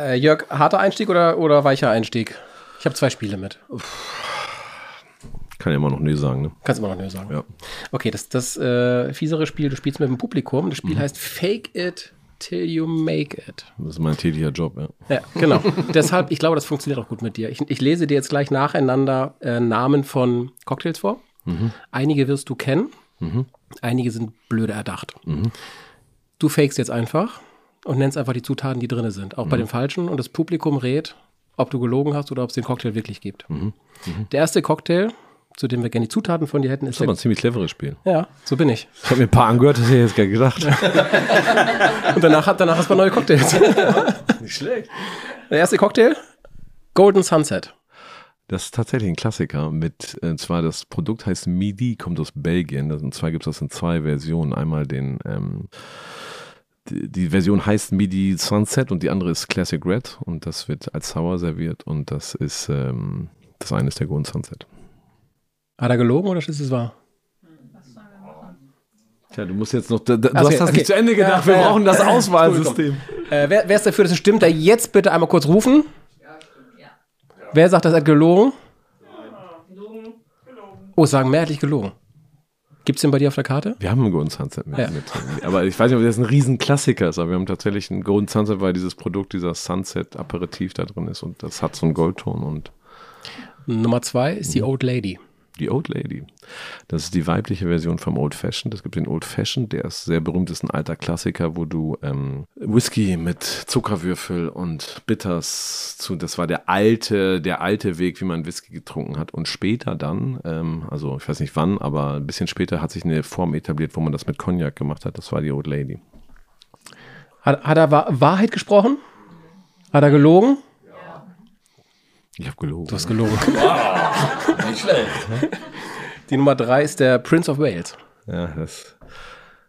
Speaker 1: Äh, Jörg, harter Einstieg oder, oder weicher Einstieg? Ich habe zwei Spiele mit.
Speaker 3: Kann ja immer noch Nö sagen, ne?
Speaker 1: Kannst immer noch Nö sagen.
Speaker 3: Ja.
Speaker 1: Okay, das, das äh, fiesere Spiel, du spielst mit dem Publikum. Das Spiel mhm. heißt Fake It Till You Make It.
Speaker 3: Das ist mein tätiger Job, ja.
Speaker 1: Ja, genau. Deshalb, ich glaube, das funktioniert auch gut mit dir. Ich, ich lese dir jetzt gleich nacheinander äh, Namen von Cocktails vor. Mhm. Einige wirst du kennen, mhm. einige sind blöde erdacht. Mhm. Du fakest jetzt einfach und nennst einfach die Zutaten, die drin sind. Auch mhm. bei den falschen. Und das Publikum rät, ob du gelogen hast oder ob es den Cocktail wirklich gibt. Mhm. Mhm. Der erste Cocktail, zu dem wir gerne die Zutaten von dir hätten, ist.
Speaker 3: Das ist aber ein ziemlich cleveres Spiel.
Speaker 1: Ja, so bin ich.
Speaker 3: Ich habe mir ein paar angehört, das hätte ich jetzt gar gedacht.
Speaker 1: und danach, hat, danach hast du neue Cocktails.
Speaker 3: Nicht schlecht.
Speaker 1: Der erste Cocktail, Golden Sunset.
Speaker 3: Das ist tatsächlich ein Klassiker. Mit, äh, zwar das Produkt heißt Midi, kommt aus Belgien. Das, und zwar gibt es das in zwei Versionen. Einmal den, ähm, die, Version heißt Midi Sunset und die andere ist Classic Red. Und das wird als Sour serviert. Und das ist, ähm, das eine ist der Golden Sunset.
Speaker 1: Hat er gelogen oder ist es wahr?
Speaker 3: Tja, du musst jetzt noch, du
Speaker 1: Ach so,
Speaker 3: hast das
Speaker 1: okay.
Speaker 3: nicht zu Ende gedacht.
Speaker 1: Ja,
Speaker 3: Wir
Speaker 1: ja, ja.
Speaker 3: brauchen das Auswahlsystem.
Speaker 1: Äh, wer, wer ist dafür, dass es stimmt? Da jetzt bitte einmal kurz rufen. Wer sagt, das hat gelogen? Oh, es sagen mehrheitlich gelogen. Gibt es den bei dir auf der Karte?
Speaker 3: Wir haben einen Golden Sunset mit,
Speaker 1: Ja.
Speaker 3: mit. Aber ich weiß nicht, ob das ein Riesenklassiker ist, aber wir haben tatsächlich einen Golden Sunset, weil dieses Produkt, dieser Sunset-Aperitif da drin ist und das hat so einen Goldton und
Speaker 1: Nummer zwei ist die Old Lady.
Speaker 3: Die Old Lady. Das ist die weibliche Version vom Old Fashioned. Es gibt den Old Fashioned, der ist sehr berühmt, ist ein alter Klassiker, wo du ähm, Whisky mit Zuckerwürfel und Bitters zu, das war der alte, der alte Weg, wie man Whisky getrunken hat. Und später dann, ähm, also ich weiß nicht wann, aber ein bisschen später hat sich eine Form etabliert, wo man das mit Cognac gemacht hat. Das war die Old Lady.
Speaker 1: Hat, hat er Wa- Wahrheit gesprochen? Hat er gelogen?
Speaker 3: Ich habe gelogen.
Speaker 1: Du hast gelogen.
Speaker 2: Nicht schlecht.
Speaker 1: Die Nummer drei ist der Prince of Wales.
Speaker 3: Ja, das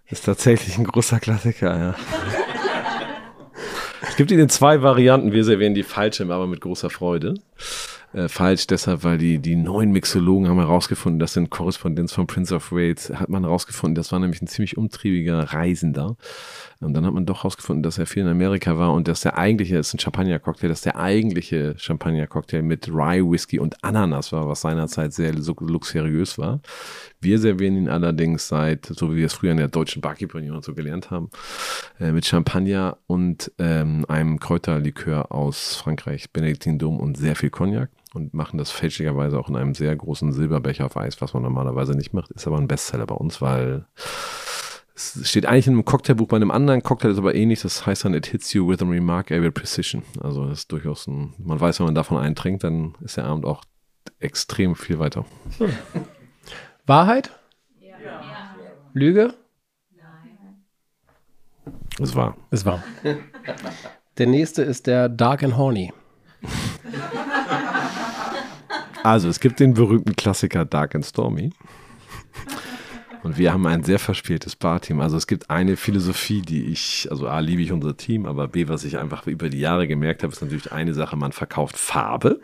Speaker 3: ist tatsächlich ein großer Klassiker, ja. es gibt ihn in zwei Varianten. Wir servieren die falsche, aber mit großer Freude. Äh, falsch deshalb, weil die, die neuen Mixologen haben herausgefunden, dass in Korrespondenz von Prince of Wales hat man herausgefunden, das war nämlich ein ziemlich umtriebiger Reisender. Und dann hat man doch herausgefunden, dass er viel in Amerika war und dass der eigentliche, das ist ein Champagner-Cocktail, dass der eigentliche Champagner-Cocktail mit Rye Whisky und Ananas war, was seinerzeit sehr lu- luxuriös war. Wir servieren ihn allerdings seit, so wie wir es früher in der deutschen Barkeeper Union so gelernt haben, äh, mit Champagner und ähm, einem Kräuterlikör aus Frankreich, Benedictine und sehr viel Cognac und machen das fälschlicherweise auch in einem sehr großen Silberbecher auf Eis, was man normalerweise nicht macht, ist aber ein Bestseller bei uns, weil es steht eigentlich in einem Cocktailbuch bei einem anderen Cocktail, ist aber ähnlich, das heißt dann, it hits you with a remarkable precision. Also das ist durchaus ein, man weiß, wenn man davon einen trinkt, dann ist der Abend auch extrem viel weiter.
Speaker 1: Wahrheit? Lüge?
Speaker 3: Das war.
Speaker 1: Es war. Der nächste ist der Dark and Horny.
Speaker 3: Also, es gibt den berühmten Klassiker Dark and Stormy. Und wir haben ein sehr verspieltes Barteam. Also es gibt eine Philosophie, die ich, also A, liebe ich unser Team, aber B, was ich einfach über die Jahre gemerkt habe, ist natürlich eine Sache, man verkauft Farbe,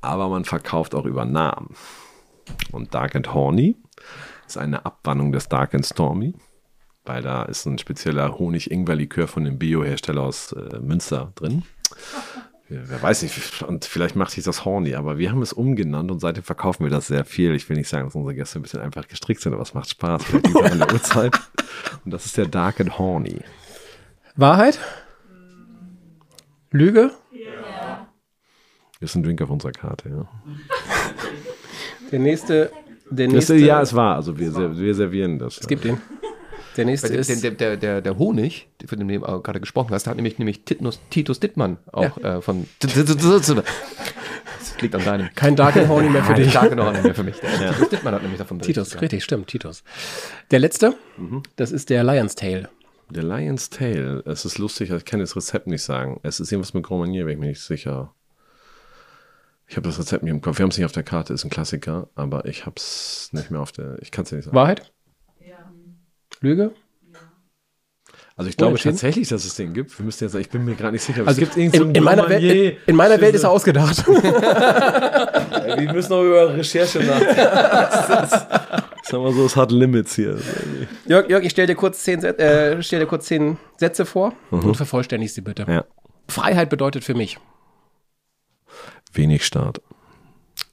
Speaker 3: aber man verkauft auch über Namen. Und Dark and Horny ist eine Abwandlung des Dark and Stormy, weil da ist ein spezieller Honig-Ingwer-Likör von dem Biohersteller aus äh, Münster drin. Ja, Wer weiß nicht, und vielleicht macht sich das horny, aber wir haben es umgenannt und seitdem verkaufen wir das sehr viel. Ich will nicht sagen, dass unsere Gäste ein bisschen einfach gestrickt sind, aber es macht Spaß. Vielleicht liegt an der Uhrzeit. Und das ist der Dark and Horny.
Speaker 1: Wahrheit? Lüge?
Speaker 3: Ist ein Drink auf unserer Karte, ja.
Speaker 1: Der nächste, der
Speaker 3: Das,
Speaker 1: nächste,
Speaker 3: ja, es war, also wir, wir servieren das.
Speaker 1: es gibt ihn. Der nächste
Speaker 2: dem,
Speaker 1: ist,
Speaker 2: der, der, der, der Honig, von dem du gerade gesprochen hast, hat nämlich, nämlich Titus, Titus Dittmann auch äh, von. Das liegt an deinem.
Speaker 1: kein Dark and Horny mehr für dich.
Speaker 2: Starke noch nicht mehr für mich. Der Titus Dittmann hat nämlich davon
Speaker 1: Titus,
Speaker 2: berichtet.
Speaker 1: richtig, stimmt, Titus. Der letzte,
Speaker 3: Mhm.
Speaker 1: das ist der Lion's Tail.
Speaker 3: Der Lion's Tail, es ist lustig, ich kann das Rezept nicht sagen. Es ist irgendwas mit Grand Marnier, bin ich mir nicht sicher. Ich habe das Rezept nicht im Kopf. Wir haben es nicht auf der Karte, ist ein Klassiker, aber ich habe es nicht mehr auf der. Ich kann es dir nicht sagen.
Speaker 1: Wahrheit? Lüge?
Speaker 3: Also ich glaube tatsächlich, dass es den gibt. Wir müssen jetzt, ich bin mir gerade nicht sicher.
Speaker 1: Also
Speaker 3: es gibt irgend so
Speaker 1: in,
Speaker 3: einen
Speaker 1: in, meiner Welt, in, in meiner Welt ist er ausgedacht.
Speaker 3: Wir müssen noch über Recherche nachdenken. Sagen wir so, es hat Limits hier.
Speaker 1: Jörg, Jörg ich stelle dir, kurz zehn äh, stell dir kurz zehn Sätze vor und vervollständig sie bitte.
Speaker 3: Ja.
Speaker 1: Freiheit bedeutet für mich,
Speaker 3: Wenig Start.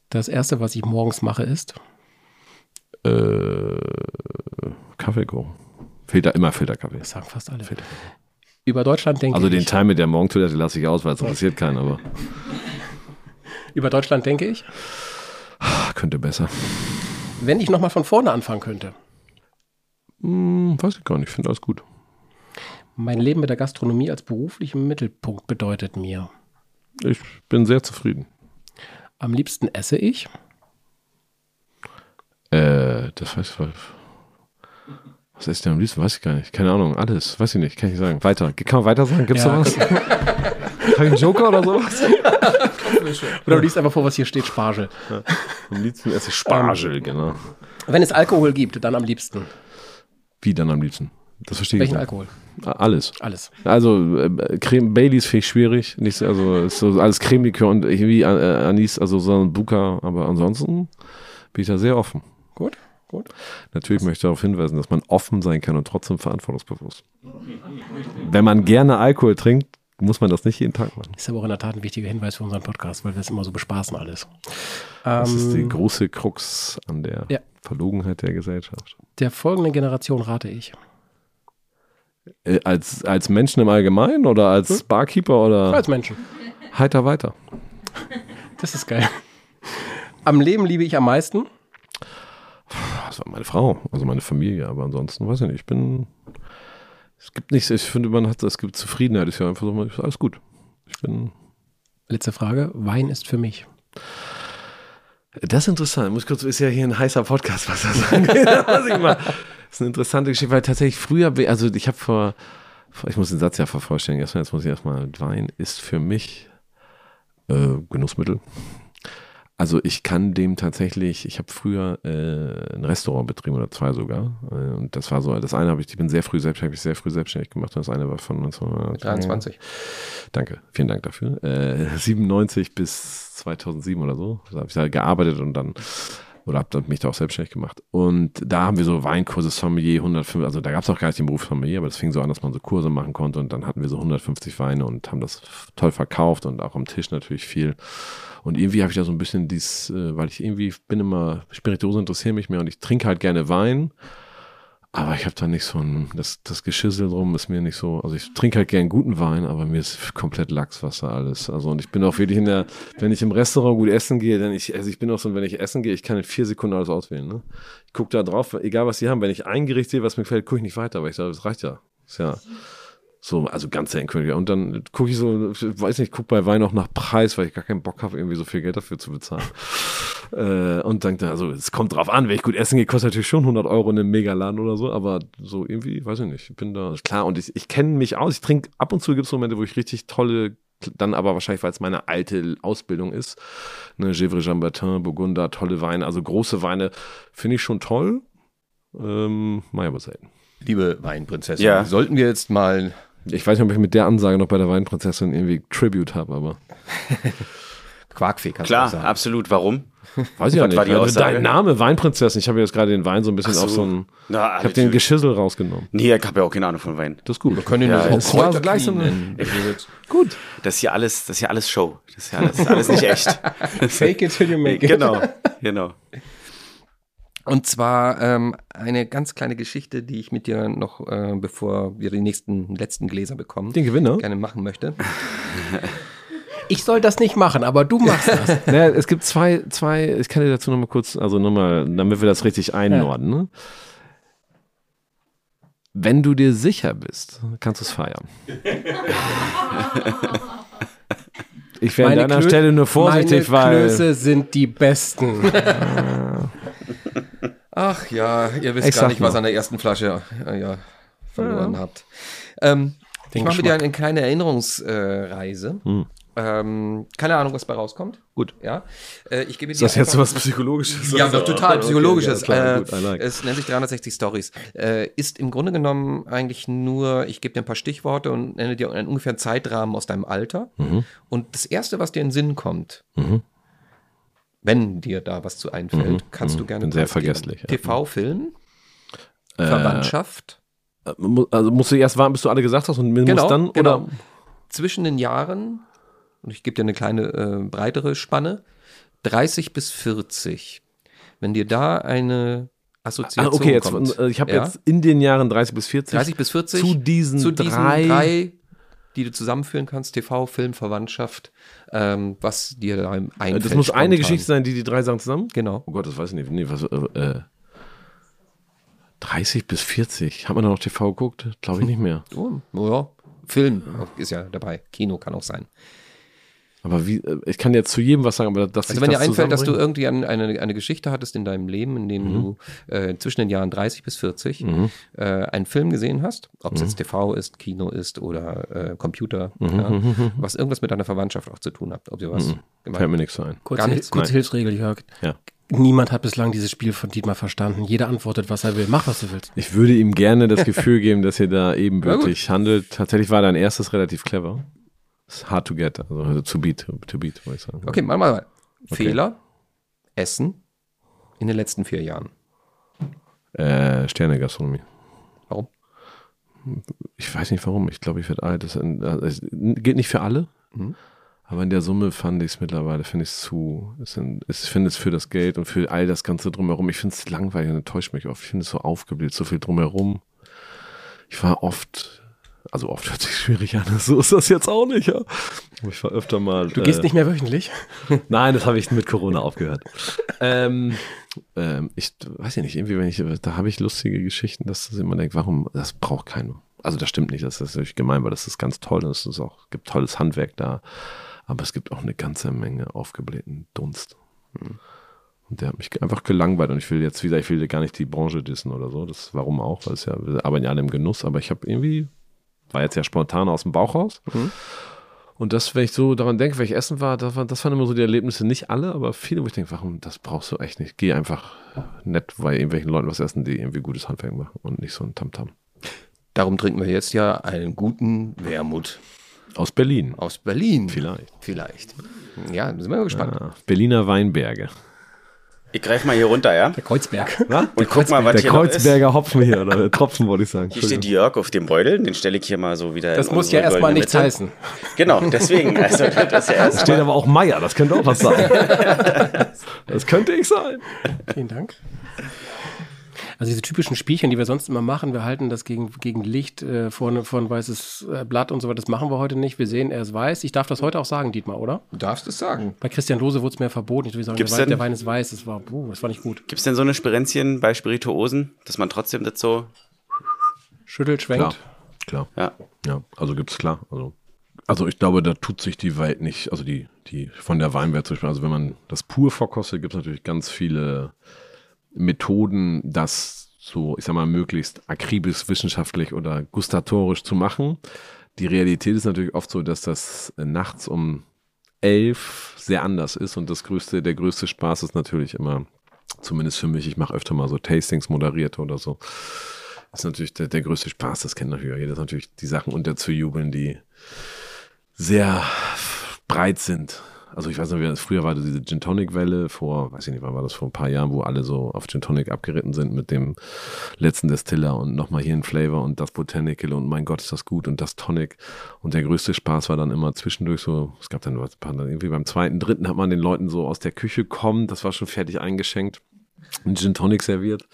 Speaker 1: das Erste, was ich morgens mache, ist
Speaker 3: Äh, Kaffee go. Filter, immer Filterkaffee.
Speaker 1: Das sagen fast alle. Über Deutschland denke
Speaker 3: Also den
Speaker 1: ich.
Speaker 3: Teil mit der Morgentoilette lasse ich aus, weil es interessiert keinen, aber
Speaker 1: Über Deutschland denke ich.
Speaker 3: könnte besser.
Speaker 1: Wenn ich nochmal von vorne anfangen könnte.
Speaker 3: Hm, weiß ich gar nicht, ich finde alles gut.
Speaker 1: Mein Leben mit der Gastronomie als beruflichen Mittelpunkt bedeutet mir.
Speaker 3: Ich bin sehr zufrieden.
Speaker 1: Am liebsten esse ich.
Speaker 3: Äh, das weiß ich. Was ist denn am liebsten? Weiß ich gar nicht. Keine Ahnung. Alles. Weiß ich nicht. Kann ich nicht sagen. Weiter. Kann man weiter sagen? Gibt's
Speaker 1: Ja,
Speaker 3: da was? Ich einen Joker oder sowas?
Speaker 1: Oder du liest einfach vor, was hier steht, Spargel.
Speaker 3: Am liebsten esse ich Spargel, genau.
Speaker 1: Wenn es Alkohol gibt, dann am liebsten.
Speaker 3: Wie dann am liebsten? Das verstehe ich
Speaker 1: Welchen
Speaker 3: nicht.
Speaker 1: Alkohol?
Speaker 3: Alles.
Speaker 1: Alles.
Speaker 3: Also äh, Creme Baileys finde ich schwierig. Nicht, so- also ist so alles Cremelikör und irgendwie äh, Anis, also so ein Buka, aber ansonsten bin ich da sehr offen.
Speaker 1: Gut, gut.
Speaker 3: Natürlich möchte ich darauf hinweisen, dass man offen sein kann und trotzdem verantwortungsbewusst. Wenn man gerne Alkohol trinkt, muss man das nicht jeden Tag machen.
Speaker 1: Ist aber auch in der Tat ein wichtiger Hinweis für unseren Podcast, weil wir es immer so bespaßen alles.
Speaker 3: Das ist die
Speaker 1: Ähm,
Speaker 3: große Krux an der
Speaker 1: Ja.
Speaker 3: Verlogenheit der Gesellschaft.
Speaker 1: der folgenden Generation rate ich.
Speaker 3: Äh, als, als Menschen im Allgemeinen oder als Barkeeper oder
Speaker 1: Als Menschen.
Speaker 3: heiter weiter?
Speaker 1: Das ist geil. Am Leben liebe ich am meisten.
Speaker 3: Das war meine Frau, also meine Familie, aber ansonsten weiß ich nicht. Ich bin. Es gibt nichts, ich finde, man hat, es gibt Zufriedenheit, ist ja einfach so, alles gut. Ich bin.
Speaker 1: Letzte Frage. Wein ist für mich.
Speaker 3: Das ist interessant. Muss kurz, ist ja hier ein heißer Podcast, was das angeht. ich. Das ist eine interessante Geschichte, weil tatsächlich früher, also ich habe vor, vor, ich muss den Satz ja vervollständigen. Erstmal, jetzt muss ich erstmal, Wein ist für mich äh, Genussmittel. Also ich kann dem tatsächlich, ich habe früher äh, ein Restaurant betrieben oder zwei sogar. Äh, und das war so, das eine habe ich, ich bin sehr früh selbstständig, sehr früh selbstständig gemacht. Und das eine war von 1900,
Speaker 2: 23.
Speaker 3: Danke, vielen Dank dafür. Äh, 97 bis 2007 oder so, da habe ich da gearbeitet und dann oder habe mich da auch selbstständig gemacht. Und da haben wir so Weinkurse Sommelier 105, also da gab es auch gar nicht den Beruf Sommelier, aber das fing so an, dass man so Kurse machen konnte und dann hatten wir so 150 Weine und haben das toll verkauft und auch am Tisch natürlich viel. Und irgendwie habe ich da so ein bisschen dies, äh, weil ich irgendwie bin immer, Spirituose interessieren mich mehr und ich trinke halt gerne Wein. Aber ich habe da nicht so ein, das, das Geschissel drum ist mir nicht so, also ich trinke halt gern guten Wein, aber mir ist komplett Lachswasser alles. Also und ich bin auch wirklich in der, wenn ich im Restaurant gut essen gehe, dann ich, also ich bin auch so, wenn ich essen gehe, ich kann in vier Sekunden alles auswählen. Ne? Ich gucke da drauf, egal was sie haben, wenn ich ein Gericht sehe, was mir gefällt, gucke ich nicht weiter, weil ich sage, das reicht ja. Ist ja so, also ganz endgültig. Und dann gucke ich so, ich weiß nicht, gucke bei Wein auch nach Preis, weil ich gar keinen Bock habe, irgendwie so viel Geld dafür zu bezahlen. Äh, und dann, also es kommt drauf an, wenn ich gut essen gehe, kostet natürlich schon 100 Euro in einem Megaladen oder so, aber so irgendwie, weiß ich nicht, ich bin da, klar, und ich, ich kenne mich aus, ich trinke, ab und zu gibt es Momente, wo ich richtig tolle, dann aber wahrscheinlich, weil es meine alte Ausbildung ist, ne, Gevre Jean Bertin, Burgunder, tolle Weine, also große Weine, finde ich schon toll, ähm, mach ich aber selten.
Speaker 2: Liebe Weinprinzessin,
Speaker 4: Ja.
Speaker 2: sollten wir jetzt mal
Speaker 3: Ich weiß nicht, ob ich mit der Ansage noch bei der Weinprinzessin irgendwie Tribute habe, aber
Speaker 2: Quarkfee kannst du
Speaker 4: Klar,
Speaker 2: sagen.
Speaker 4: absolut. Warum?
Speaker 3: weiß ich ja nicht.
Speaker 4: war die
Speaker 3: Also? Dein Name Weinprinzessin, ich habe jetzt gerade den Wein so ein bisschen
Speaker 4: so.
Speaker 3: auf so ein,
Speaker 4: Na,
Speaker 3: ich habe den. Geschissel rausgenommen.
Speaker 4: Nee, ich habe ja auch keine Ahnung von Wein.
Speaker 3: Das ist gut.
Speaker 2: Wir können ihn
Speaker 4: Ja,
Speaker 2: auch
Speaker 4: es
Speaker 3: war gleich so
Speaker 2: nennen.
Speaker 3: Gut.
Speaker 4: Das ist hier alles, das ist hier alles Show. Das ist ja alles, alles nicht echt.
Speaker 1: Fake it till you make it.
Speaker 4: genau, genau.
Speaker 2: Und zwar ähm, eine ganz kleine Geschichte, die ich mit dir noch, äh, bevor wir die nächsten letzten Gläser bekommen,
Speaker 3: Den Gewinner?
Speaker 2: gerne machen möchte.
Speaker 1: Ich soll das nicht machen, aber du machst das.
Speaker 3: Naja, es gibt zwei, zwei, ich kann dir dazu nochmal kurz, also nochmal, damit wir das richtig einordnen. Ne? Wenn du dir sicher bist, kannst du es feiern. Ich wäre an deiner
Speaker 1: Klö-
Speaker 3: Stelle nur vorsichtig,
Speaker 1: meine
Speaker 3: weil.
Speaker 1: Klöße sind die besten.
Speaker 2: Ach ja, ihr wisst
Speaker 3: Ich
Speaker 2: gar nicht, was
Speaker 3: nur.
Speaker 2: an der ersten Flasche äh, ja, verloren habt. Ähm, ich mache mit dir eine kleine Erinnerungsreise.
Speaker 3: Hm.
Speaker 2: Ähm, keine Ahnung, was bei rauskommt.
Speaker 3: Gut.
Speaker 2: Ja. Äh, ich gebe
Speaker 3: Ist
Speaker 2: dir
Speaker 3: das jetzt
Speaker 2: einfach-
Speaker 3: was Psychologisches?
Speaker 2: Ja, doch total
Speaker 3: Okay,
Speaker 2: psychologisches.
Speaker 3: ja, klar,
Speaker 2: äh,
Speaker 3: gut, like.
Speaker 2: Es nennt sich 360 Stories. Äh, ist im Grunde genommen eigentlich nur, ich gebe dir ein paar Stichworte und nenne dir einen ungefähren Zeitrahmen aus deinem Alter.
Speaker 3: Mhm.
Speaker 2: Und das Erste, was dir in den Sinn kommt, wenn dir da was zu einfällt, kannst du gerne
Speaker 3: Mhm. Bin sehr vergesslich, ja.
Speaker 2: TV, Film,
Speaker 3: Äh,
Speaker 2: Verwandtschaft.
Speaker 3: Äh, Also musst du erst warten, bis du alle gesagt hast und
Speaker 2: Genau,
Speaker 3: musst dann
Speaker 2: genau.
Speaker 3: oder
Speaker 2: Zwischen den Jahren, und ich gebe dir eine kleine äh, breitere Spanne, 30 bis 40. Wenn dir da eine
Speaker 3: Ah,
Speaker 2: Assoziation
Speaker 3: okay, jetzt
Speaker 2: kommt.
Speaker 3: äh, ich habe
Speaker 2: ja?
Speaker 3: jetzt in den Jahren 30 bis 40
Speaker 2: 30 bis 40
Speaker 3: zu diesen,
Speaker 2: zu diesen
Speaker 3: drei,
Speaker 2: drei, die du zusammenführen kannst, TV, Film, Verwandtschaft, ähm, was dir da
Speaker 3: Äh,
Speaker 2: einfällt.
Speaker 3: Das muss eine. Geschichte sein, die die drei Sachen zusammen.
Speaker 2: Genau.
Speaker 3: Oh Gott, das weiß ich nicht. Nee, was, äh, äh, 30 bis 40. Hat man da noch TV geguckt? Glaube ich nicht mehr.
Speaker 2: Oh, ja. Film ist ja dabei. Kino kann auch sein.
Speaker 3: Aber wie, äh, ich kann jetzt zu jedem was sagen, aber das
Speaker 2: Also wenn dir einfällt, dass du irgendwie eine, eine, eine Geschichte hattest in deinem Leben, in dem mhm. du äh, zwischen den Jahren 30 bis 40 mhm. äh, einen Film gesehen hast, ob es mhm. jetzt TV ist, Kino ist oder äh, Computer, mhm. ja, mhm. was irgendwas mit deiner Verwandtschaft auch zu tun hat, ob ihr was
Speaker 3: mhm. Fällt mir nichts ein.
Speaker 1: Kurze, nichts? kurze Hilfsregel, Jörg. Ja. Niemand hat bislang dieses Spiel von Dietmar verstanden. Jeder antwortet, was er will. Mach, was du willst.
Speaker 3: Ich würde ihm gerne das Gefühl geben, dass er da ebenbürtig handelt. Tatsächlich war dein erstes relativ clever. It's hard to get, also to beat, to beat, würde ich sagen.
Speaker 2: Okay, mal mal. Okay. Fehler, Essen in den letzten vier Jahren.
Speaker 3: Äh, Sterne-Gastronomie.
Speaker 2: Warum?
Speaker 3: Ich weiß nicht warum. Ich glaube, ich werde alt. Das, das gilt nicht für alle. Mhm. Aber in der Summe fand ich es mittlerweile, finde ich es zu, ich finde es für das Geld und für all das Ganze drumherum, ich finde es langweilig und enttäuscht mich oft. Ich finde es so aufgebläht, so viel drumherum. Ich war oft also oft hört sich schwierig an. So ist das jetzt auch nicht, ja. Ich war öfter mal.
Speaker 1: Du gehst äh, nicht mehr wöchentlich?
Speaker 3: Nein, das habe ich mit Corona aufgehört. ähm, ähm, ich weiß ja nicht, irgendwie, wenn ich, da habe ich lustige Geschichten, dass das immer denkt, warum, das braucht keiner. Also das stimmt nicht, das ist natürlich gemein, weil das ist ganz toll und es ist auch, gibt tolles Handwerk da. Aber es gibt auch eine ganze Menge aufgeblähten Dunst. Hm. Und der hat mich einfach gelangweilt und ich will jetzt wieder, ich will gar nicht die Branche dissen oder so. Das warum auch, weil es ja, wir arbeiten ja alle im Genuss, aber ich habe irgendwie war jetzt ja spontan aus dem Bauch raus. Mhm. Und das, wenn ich so daran denke, wenn ich essen war, das, war, das waren immer so die Erlebnisse, nicht alle, aber viele, wo ich denke, warum, das brauchst du echt nicht. Geh einfach nett bei irgendwelchen Leuten was essen, die irgendwie gutes Handwerk machen und nicht so ein Tamtam. -Tam.
Speaker 2: Darum trinken wir jetzt ja einen guten Wermut.
Speaker 3: Aus Berlin.
Speaker 2: Aus Berlin.
Speaker 3: Vielleicht.
Speaker 2: Vielleicht. Ja, sind wir mal gespannt. Ja,
Speaker 3: Berliner Weinberge.
Speaker 4: Ich greife mal hier runter, ja?
Speaker 1: Der Kreuzberg.
Speaker 3: Was? Und guck mal, was der
Speaker 4: hier
Speaker 3: Kreuzberger Hopfen hier, oder Tropfen, wollte ich sagen.
Speaker 4: Hier steht Jörg auf dem Beutel, den stelle ich hier mal so wieder
Speaker 1: Das muss ja erstmal nichts Mitte. heißen.
Speaker 4: Genau, deswegen. Also,
Speaker 3: das ja erst steht aber auch Meier, das könnte auch was sein. das könnte ich sein.
Speaker 1: Vielen Dank. Also diese typischen Spielchen, die wir sonst immer machen, wir halten das gegen, gegen Licht äh, vor, vor ein weißes äh, Blatt und so weiter, das machen wir heute nicht. Wir sehen, er ist weiß. Ich darf das heute auch sagen, Dietmar, oder?
Speaker 2: Du darfst es sagen.
Speaker 1: Bei Christian Lose wurde es mir verboten. Ich würde sagen, der Wein, der Wein, ist weiß. Das war, puh, das war nicht gut.
Speaker 4: Gibt es denn so eine Spirenzchen bei Spirituosen, dass man trotzdem das so
Speaker 1: schüttelt, schwenkt?
Speaker 3: Klar, klar. Ja. ja, also gibt es klar. Also also ich glaube, da tut sich die Welt nicht, also die, die von der Weinwelt zum Beispiel, also wenn man das pur verkostet, gibt es natürlich ganz viele Methoden, das so, ich sag mal, möglichst akribisch wissenschaftlich oder gustatorisch zu machen. Die Realität ist natürlich oft so, dass das nachts um elf sehr anders ist und das größte, der größte Spaß ist natürlich immer, zumindest für mich, ich mache öfter mal so Tastings moderierte oder so. Ist natürlich der, der größte Spaß, das kennt natürlich jeder, ist natürlich die Sachen unterzujubeln, die sehr breit sind also ich weiß noch, früher war diese Gin Tonic Welle vor, weiß ich nicht, wann war das vor ein paar Jahren, wo alle so auf Gin Tonic abgeritten sind mit dem letzten Destiller und nochmal hier ein Flavor und das Botanical und mein Gott ist das gut und das Tonic. Und der größte Spaß war dann immer zwischendurch so, es gab dann was, irgendwie beim zweiten, dritten hat man den Leuten so aus der Küche kommen, das war schon fertig eingeschenkt, ein Gin Tonic serviert.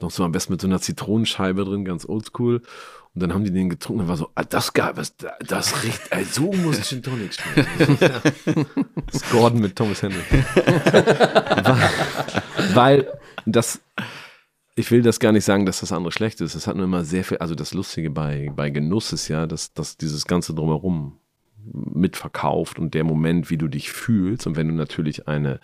Speaker 3: Noch so am besten mit so einer Zitronenscheibe drin, ganz oldschool. Und dann haben die den getrunken und war so, ah, das geil, was, das riecht, ey, so muss Gin Tonic schmecken. das ist Gordon mit Thomas Henry. weil das, ich will das gar nicht sagen, dass das andere schlecht ist. Es hat nur immer sehr viel, also das Lustige bei, bei Genuss ist ja, dass, dass dieses Ganze drumherum mitverkauft und der Moment, wie du dich fühlst und wenn du natürlich eine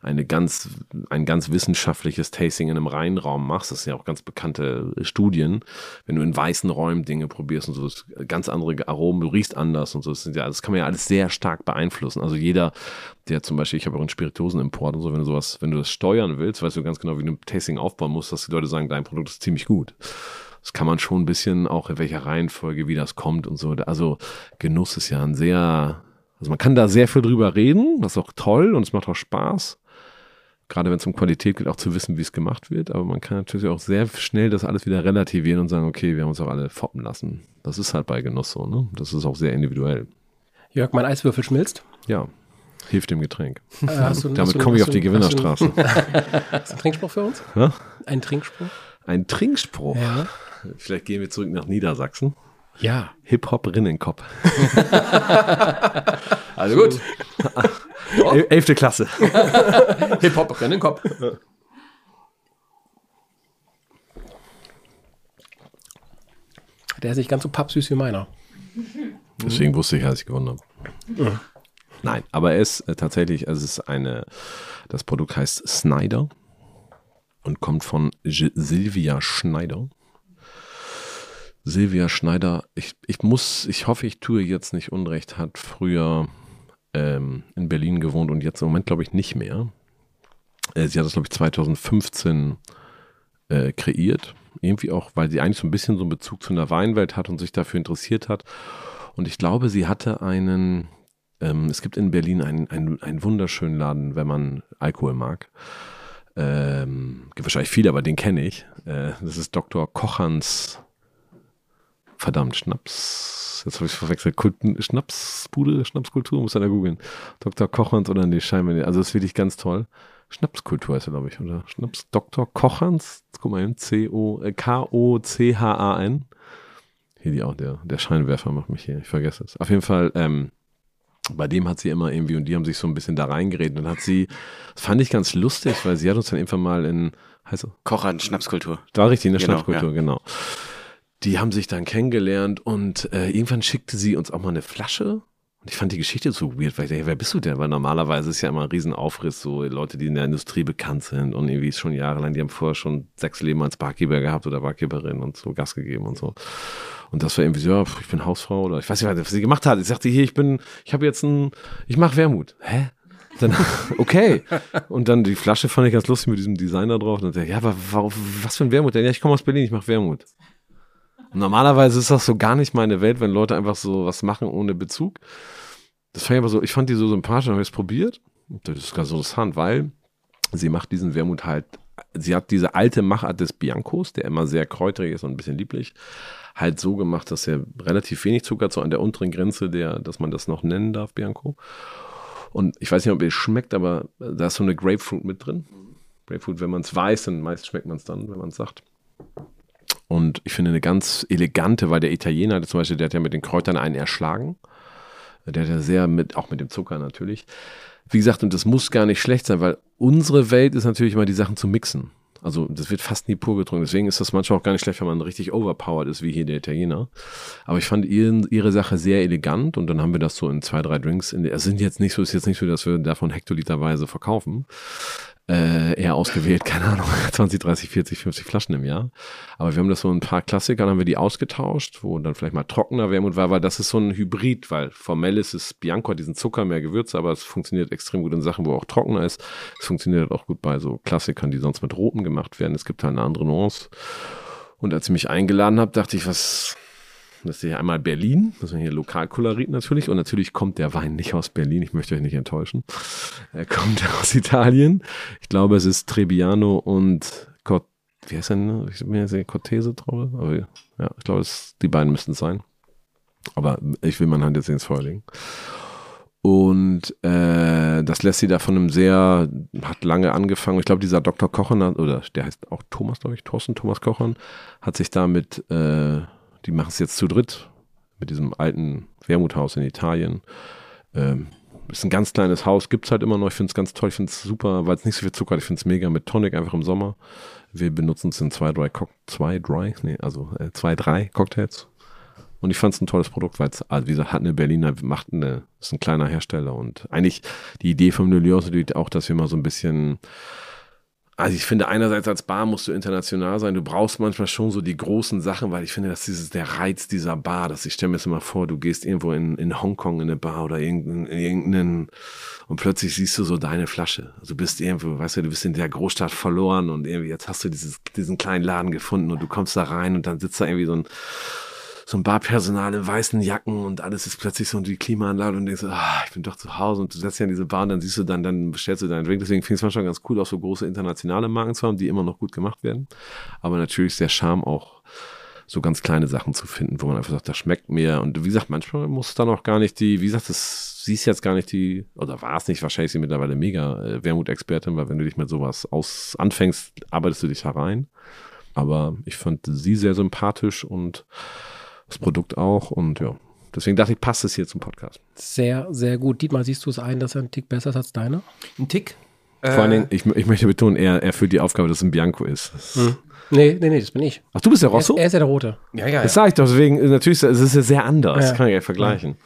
Speaker 3: eine ganz, ein ganz wissenschaftliches Tasting in einem reinen Raum machst, das sind ja auch ganz bekannte Studien, wenn du in weißen Räumen Dinge probierst und so, ganz andere Aromen, du riechst anders und so, das, ja, das kann man ja alles sehr stark beeinflussen. Also jeder, der zum Beispiel, ich habe auch einen Spirituosenimport und so, wenn du sowas, wenn du das steuern willst, weißt du ganz genau, wie du ein Tasting aufbauen musst, dass die Leute sagen, dein Produkt ist ziemlich gut. Das kann man schon ein bisschen auch in welcher Reihenfolge, wie das kommt und so. Also Genuss ist ja ein sehr, also man kann da sehr viel drüber reden, das ist auch toll und es macht auch Spaß gerade wenn es um Qualität geht, auch zu wissen, wie es gemacht wird. Aber man kann natürlich auch sehr schnell das alles wieder relativieren und sagen, okay, wir haben uns auch alle foppen lassen. Das ist halt bei Genuss so, ne? Das ist auch sehr individuell.
Speaker 1: Jörg, mein Eiswürfel schmilzt?
Speaker 3: Ja. Hilft dem Getränk. Äh, du, Damit komme ich auf die Gewinnerstraße.
Speaker 1: Hast du einen Trinkspruch für uns? Ja? Ein Trinkspruch?
Speaker 3: Ein Trinkspruch? Ja. Vielleicht gehen wir zurück nach Niedersachsen.
Speaker 1: Ja.
Speaker 3: Hip-Hop-Rinnenkopf.
Speaker 2: also gut.
Speaker 3: El elfte Klasse.
Speaker 2: Hip-Hop, Rinnenkopf.
Speaker 1: Der ist nicht ganz so pappsüß wie meiner.
Speaker 3: Deswegen wusste ich, als ich gewonnen habe. Nein, aber er ist äh, tatsächlich, also es ist eine, das Produkt heißt Snyder und kommt von J Silvia Schneider. Silvia Schneider, ich, ich muss, ich hoffe, ich tue jetzt nicht Unrecht, hat früher ähm, in Berlin gewohnt und jetzt im Moment glaube ich nicht mehr. Äh, sie hat das glaube ich 2015 äh, kreiert. Irgendwie auch, weil sie eigentlich so ein bisschen so einen Bezug zu einer Weinwelt hat und sich dafür interessiert hat. Und ich glaube, sie hatte einen, ähm, es gibt in Berlin einen, einen, einen wunderschönen Laden, wenn man Alkohol mag. Ähm, gibt wahrscheinlich viele, aber den kenne ich. Äh, das ist Dr. Kochans, verdammt, Schnaps. Jetzt habe ich verwechselt. Kulten, Schnapsbude, Schnapskultur, muss einer googeln. Dr. Kochans oder nee, scheinbar. Also das ist wirklich ganz toll. Schnapskultur ist er, glaube ich, oder? Schnaps Dr. Kochans, jetzt guck mal hin, C-O, äh, K-O-C-H-A-N. Hier die auch, der, der Scheinwerfer macht mich hier, ich vergesse es. Auf jeden Fall, ähm, bei dem hat sie immer irgendwie, und die haben sich so ein bisschen da reingeredet, und dann hat sie, das fand ich ganz lustig, weil sie hat uns dann irgendwann mal in, heißt so?
Speaker 4: Kochern, Schnapskultur.
Speaker 3: Da richtig, eine
Speaker 4: Genau,
Speaker 3: Schnapskultur,
Speaker 4: ja.
Speaker 3: genau. Die haben sich dann kennengelernt und äh, irgendwann schickte sie uns auch mal eine Flasche. Und ich fand die Geschichte so weird, weil ich dachte, wer bist du denn? Weil normalerweise ist ja immer ein Riesenaufriss, so Leute, die in der Industrie bekannt sind und irgendwie schon jahrelang, die haben vorher schon sechs Leben als Barkeeper gehabt oder Barkeeperin und so Gas gegeben und so. Und das war irgendwie so, ja, ich bin Hausfrau oder ich weiß nicht, was sie gemacht hat. Ich sagte hier, ich bin, ich habe jetzt ein, ich mache Wermut. Hä? Dann, okay. Und dann die Flasche fand ich ganz lustig mit diesem Designer drauf. Und dann ja, aber was für ein Wermut denn? Ja, ich komme aus Berlin, ich mache Wermut. Und normalerweise ist das so gar nicht meine Welt, wenn Leute einfach so was machen ohne Bezug. Das fand ich aber so, ich fand die so sympathisch, dann habe ich es probiert. Das ist ganz interessant, weil sie macht diesen Wermut halt, sie hat diese alte Machart des Biancos, der immer sehr kräuterig ist und ein bisschen lieblich, halt so gemacht, dass er relativ wenig Zucker hat, so an der unteren Grenze, der, dass man das noch nennen darf, Bianco. Und ich weiß nicht, ob es schmeckt, aber da ist so eine Grapefruit mit drin. Grapefruit, wenn man es weiß, dann meist schmeckt man es dann, wenn man es sagt. Und ich finde eine ganz elegante, weil der Italiener zum Beispiel, der hat ja mit den Kräutern einen erschlagen. Der hat ja sehr mit, auch mit dem Zucker natürlich. Wie gesagt, und das muss gar nicht schlecht sein, weil unsere Welt ist natürlich immer die Sachen zu mixen. Also das wird fast nie pur getrunken. Deswegen ist das manchmal auch gar nicht schlecht, wenn man richtig overpowered ist, wie hier der Italiener. Aber ich fand ihren, ihre Sache sehr elegant und dann haben wir das so in zwei, drei Drinks. In, es sind jetzt nicht so, ist jetzt nicht so, dass wir davon hektoliterweise verkaufen. Äh, eher ausgewählt, keine Ahnung, 20, 30, 40, 50 Flaschen im Jahr. Aber wir haben das so ein paar Klassiker, dann haben wir die ausgetauscht, wo dann vielleicht mal trockener Wermut war, weil das ist so ein Hybrid, weil formell ist es Bianco, diesen Zucker, mehr Gewürze, aber es funktioniert extrem gut in Sachen, wo auch trockener ist. Es funktioniert auch gut bei so Klassikern, die sonst mit Roten gemacht werden. Es gibt halt eine andere Nuance. Und als ich mich eingeladen habe, dachte ich, was, das ist hier einmal Berlin, das ist hier Lokalkolorit natürlich. Und natürlich kommt der Wein nicht aus Berlin, ich möchte euch nicht enttäuschen. Er kommt aus Italien. Ich glaube, es ist Trebbiano und Cort wie heißt denn? Ich bin jetzt Cortese drauf. Aber ja, ich glaube, es, die beiden müssten es sein. Aber ich will meine Hand jetzt ins Feuer legen. Und äh, das lässt sie da von einem sehr, hat lange angefangen. Ich glaube, dieser Dr. Kochern, hat- oder der heißt auch Thomas, glaube ich, Thorsten Thomas Kochern, hat sich damit, äh, die machen es jetzt zu dritt, mit diesem alten Wermuthaus in Italien. Ähm, ist ein ganz kleines Haus, gibt es halt immer noch. Ich finde es ganz toll, ich finde es super, weil es nicht so viel Zucker hat. Ich finde es mega mit Tonic einfach im Sommer. Wir benutzen es in zwei, drei, Cock zwei, drei, nee, also äh, zwei, drei Cocktails. Und ich fand es ein tolles Produkt, weil es, also wie gesagt, hat eine Berliner, macht eine, ist ein kleiner Hersteller und eigentlich die Idee vom ist natürlich auch, dass wir mal so ein bisschen, also ich finde einerseits als Bar musst du international sein, du brauchst manchmal schon so die großen Sachen, weil ich finde, das ist der Reiz dieser Bar, dass ich stelle mir das immer vor, du gehst irgendwo in, in Hongkong in eine Bar oder irgendeinen, irgendeinen und plötzlich siehst du so deine Flasche. Also du bist irgendwo, weißt du, du bist in der Großstadt verloren und irgendwie jetzt hast du dieses, diesen kleinen Laden gefunden und du kommst da rein und dann sitzt da irgendwie so ein so ein Barpersonal in weißen Jacken und alles ist plötzlich so die Klimaanlage und denkst, ah, ich bin doch zu Hause und du setzt dich an diese Bar und dann siehst du dann, dann bestellst du deinen Drink. Deswegen finde ich es manchmal ganz cool, auch so große internationale Marken zu haben, die immer noch gut gemacht werden. Aber natürlich ist der Charme auch, so ganz kleine Sachen zu finden, wo man einfach sagt, das schmeckt mir. Und wie gesagt, manchmal muss dann auch gar nicht die, wie gesagt, das, sie ist jetzt gar nicht die, oder war es nicht, wahrscheinlich ist sie mittlerweile mega äh, Wermut-Expertin, weil wenn du dich mit sowas aus anfängst, arbeitest du dich herein. Aber ich fand sie sehr sympathisch und das Produkt auch und ja. Deswegen dachte ich, passt es hier zum Podcast.
Speaker 1: Sehr, sehr gut. Dietmar, siehst du es ein, dass er ein Tick besser ist als deiner?
Speaker 2: Ein Tick.
Speaker 3: Vor allen Dingen, ich, ich möchte betonen, er erfüllt die Aufgabe, dass es ein Bianco ist. Das-
Speaker 1: Nee, nee, nee, das bin ich.
Speaker 3: Ach, du bist der
Speaker 1: Er ist,
Speaker 3: Rosso?
Speaker 1: er ist ja der Rote.
Speaker 2: Ja, ja,
Speaker 3: Das
Speaker 2: ja.
Speaker 3: sage ich doch, deswegen, natürlich, es ist ja sehr anders,
Speaker 1: Ja.
Speaker 3: kann ich ja vergleichen.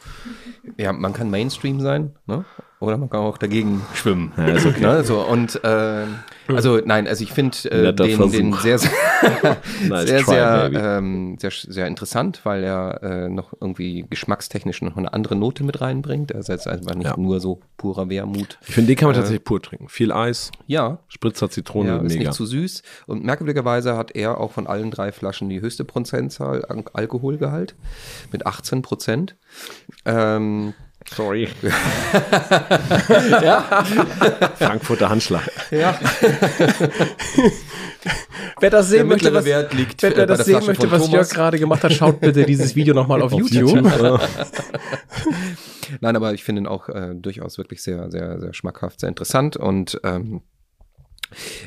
Speaker 2: Ja, man kann Mainstream sein, ne? Oder man kann auch dagegen schwimmen.
Speaker 3: Ja, ist okay.
Speaker 2: Ne? So, und äh, also nein, also ich finde äh, den, den sehr, sehr,
Speaker 3: Nice
Speaker 2: sehr,
Speaker 3: try,
Speaker 2: sehr, ähm, sehr, sehr interessant, weil er äh, noch irgendwie geschmackstechnisch noch eine andere Note mit reinbringt. Er ist jetzt einfach nicht
Speaker 3: Ja.
Speaker 2: nur so purer Wermut.
Speaker 3: Ich finde, den kann man tatsächlich pur trinken. Viel Eis,
Speaker 2: Ja,
Speaker 3: Spritzer Zitrone,
Speaker 2: ja, ist
Speaker 3: mega.
Speaker 2: nicht zu süß. Und merkwürdigerweise hat er auch von allen drei Flaschen die höchste Prozentzahl an Alkoholgehalt mit 18 Prozent. Ähm,
Speaker 3: Sorry. Frankfurter Handschlag.
Speaker 2: ja,
Speaker 1: Wer das sehen möchte, was,
Speaker 2: Wert liegt,
Speaker 1: wer,
Speaker 2: äh,
Speaker 1: wer das sehen möchte, was. Jörg gerade gemacht hat, schaut bitte dieses Video nochmal auf, YouTube.
Speaker 2: Nein, aber ich finde ihn auch äh, durchaus wirklich sehr, sehr, sehr schmackhaft, sehr interessant und ähm,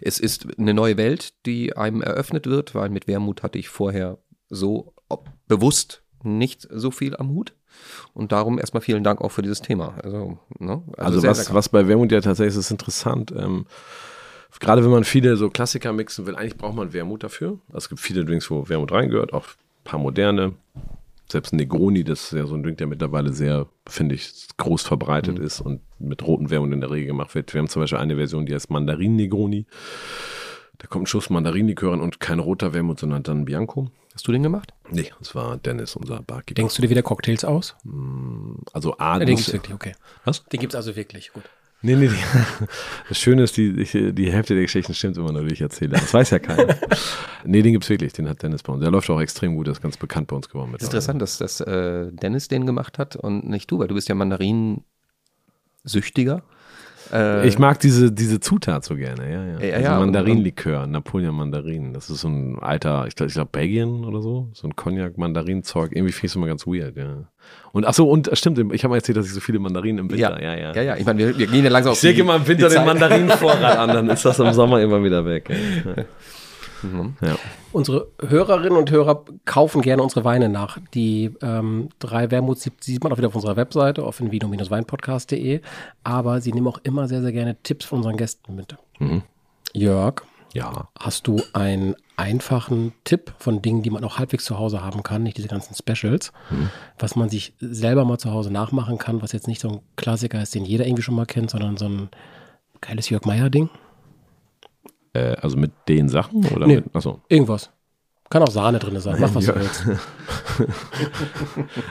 Speaker 2: es ist eine neue Welt, die einem eröffnet wird, weil mit Wermut hatte ich vorher so ob, bewusst nicht so viel am Hut. Und darum erstmal vielen Dank auch für dieses Thema. Also, ne?
Speaker 3: Also,
Speaker 2: sehr,
Speaker 3: was,
Speaker 2: sehr
Speaker 3: was bei Wermut ja tatsächlich ist, ist interessant. Ähm, gerade wenn man viele so Klassiker mixen will, eigentlich braucht man Wermut dafür. Also es gibt viele Drinks, wo Wermut reingehört, auch ein paar moderne. Selbst Negroni, das ist ja so ein Drink, der mittlerweile sehr, finde ich, groß verbreitet ist und mit roten Wermut in der Regel gemacht wird. Wir haben zum Beispiel eine Version, die heißt Mandarin-Negroni. Da kommt ein Schuss Mandarinlikör und kein roter Wermut, sondern dann Bianco.
Speaker 2: Hast du den gemacht?
Speaker 3: Nee, das war Dennis, unser Barkeeper.
Speaker 1: Denkst du dir wieder Cocktails aus?
Speaker 3: also A,
Speaker 1: Den
Speaker 3: muss-
Speaker 1: gibt's wirklich, okay.
Speaker 3: Was?
Speaker 1: Den gibt's also wirklich, gut.
Speaker 3: Nee, nee, die, das Schöne ist, die, die, die Hälfte der Geschichten stimmt immer nur, die ich erzähle. Das weiß ja keiner. nee, den gibt's wirklich, den hat Dennis bei uns. Der läuft auch extrem gut, der ist ganz bekannt bei uns geworden.
Speaker 2: Das ist interessant, dass, dass äh, Dennis den gemacht hat und nicht du, weil du bist ja Mandarin-süchtiger. Äh,
Speaker 3: Ich mag diese, diese Zutat so gerne, ja, ja.
Speaker 2: Ja,
Speaker 3: also
Speaker 2: ja,
Speaker 3: Mandarinlikör, Napoleon Mandarin. Das ist so ein alter, ich glaube, ich glaub Belgien oder so. So ein Cognac-Mandarin-Zeug. Irgendwie finde ich es immer ganz weird, ja. Und ach so, und äh, stimmt, ich habe mal erzählt, dass ich so viele Mandarinen im Winter, ja, ja.
Speaker 2: ja, ja. Ich meine, wir, wir gehen ja langsam
Speaker 3: Ich säge immer im Winter den Mandarinenvorrat an, dann ist das im Sommer immer wieder weg. Ja. Ja.
Speaker 1: Unsere Hörerinnen und Hörer kaufen gerne unsere Weine nach. Die ähm, drei Wermuts die sieht man auch wieder auf unserer Webseite auf invino-weinpodcast.de. Aber sie nehmen auch immer sehr, sehr gerne Tipps von unseren Gästen mit. Jörg,
Speaker 3: ja.
Speaker 1: hast du einen einfachen Tipp von Dingen, die man auch halbwegs zu Hause haben kann, nicht diese ganzen Specials, was man sich selber mal zu Hause nachmachen kann, was jetzt nicht so ein Klassiker ist, den jeder irgendwie schon mal kennt, sondern so ein geiles Jörg Meier-Ding?
Speaker 3: Äh, also mit den Sachen? Oder
Speaker 1: Nee.
Speaker 3: mit, achso.
Speaker 1: Irgendwas. Kann auch Sahne drin sein. Mach, was
Speaker 3: Ja.
Speaker 1: du willst.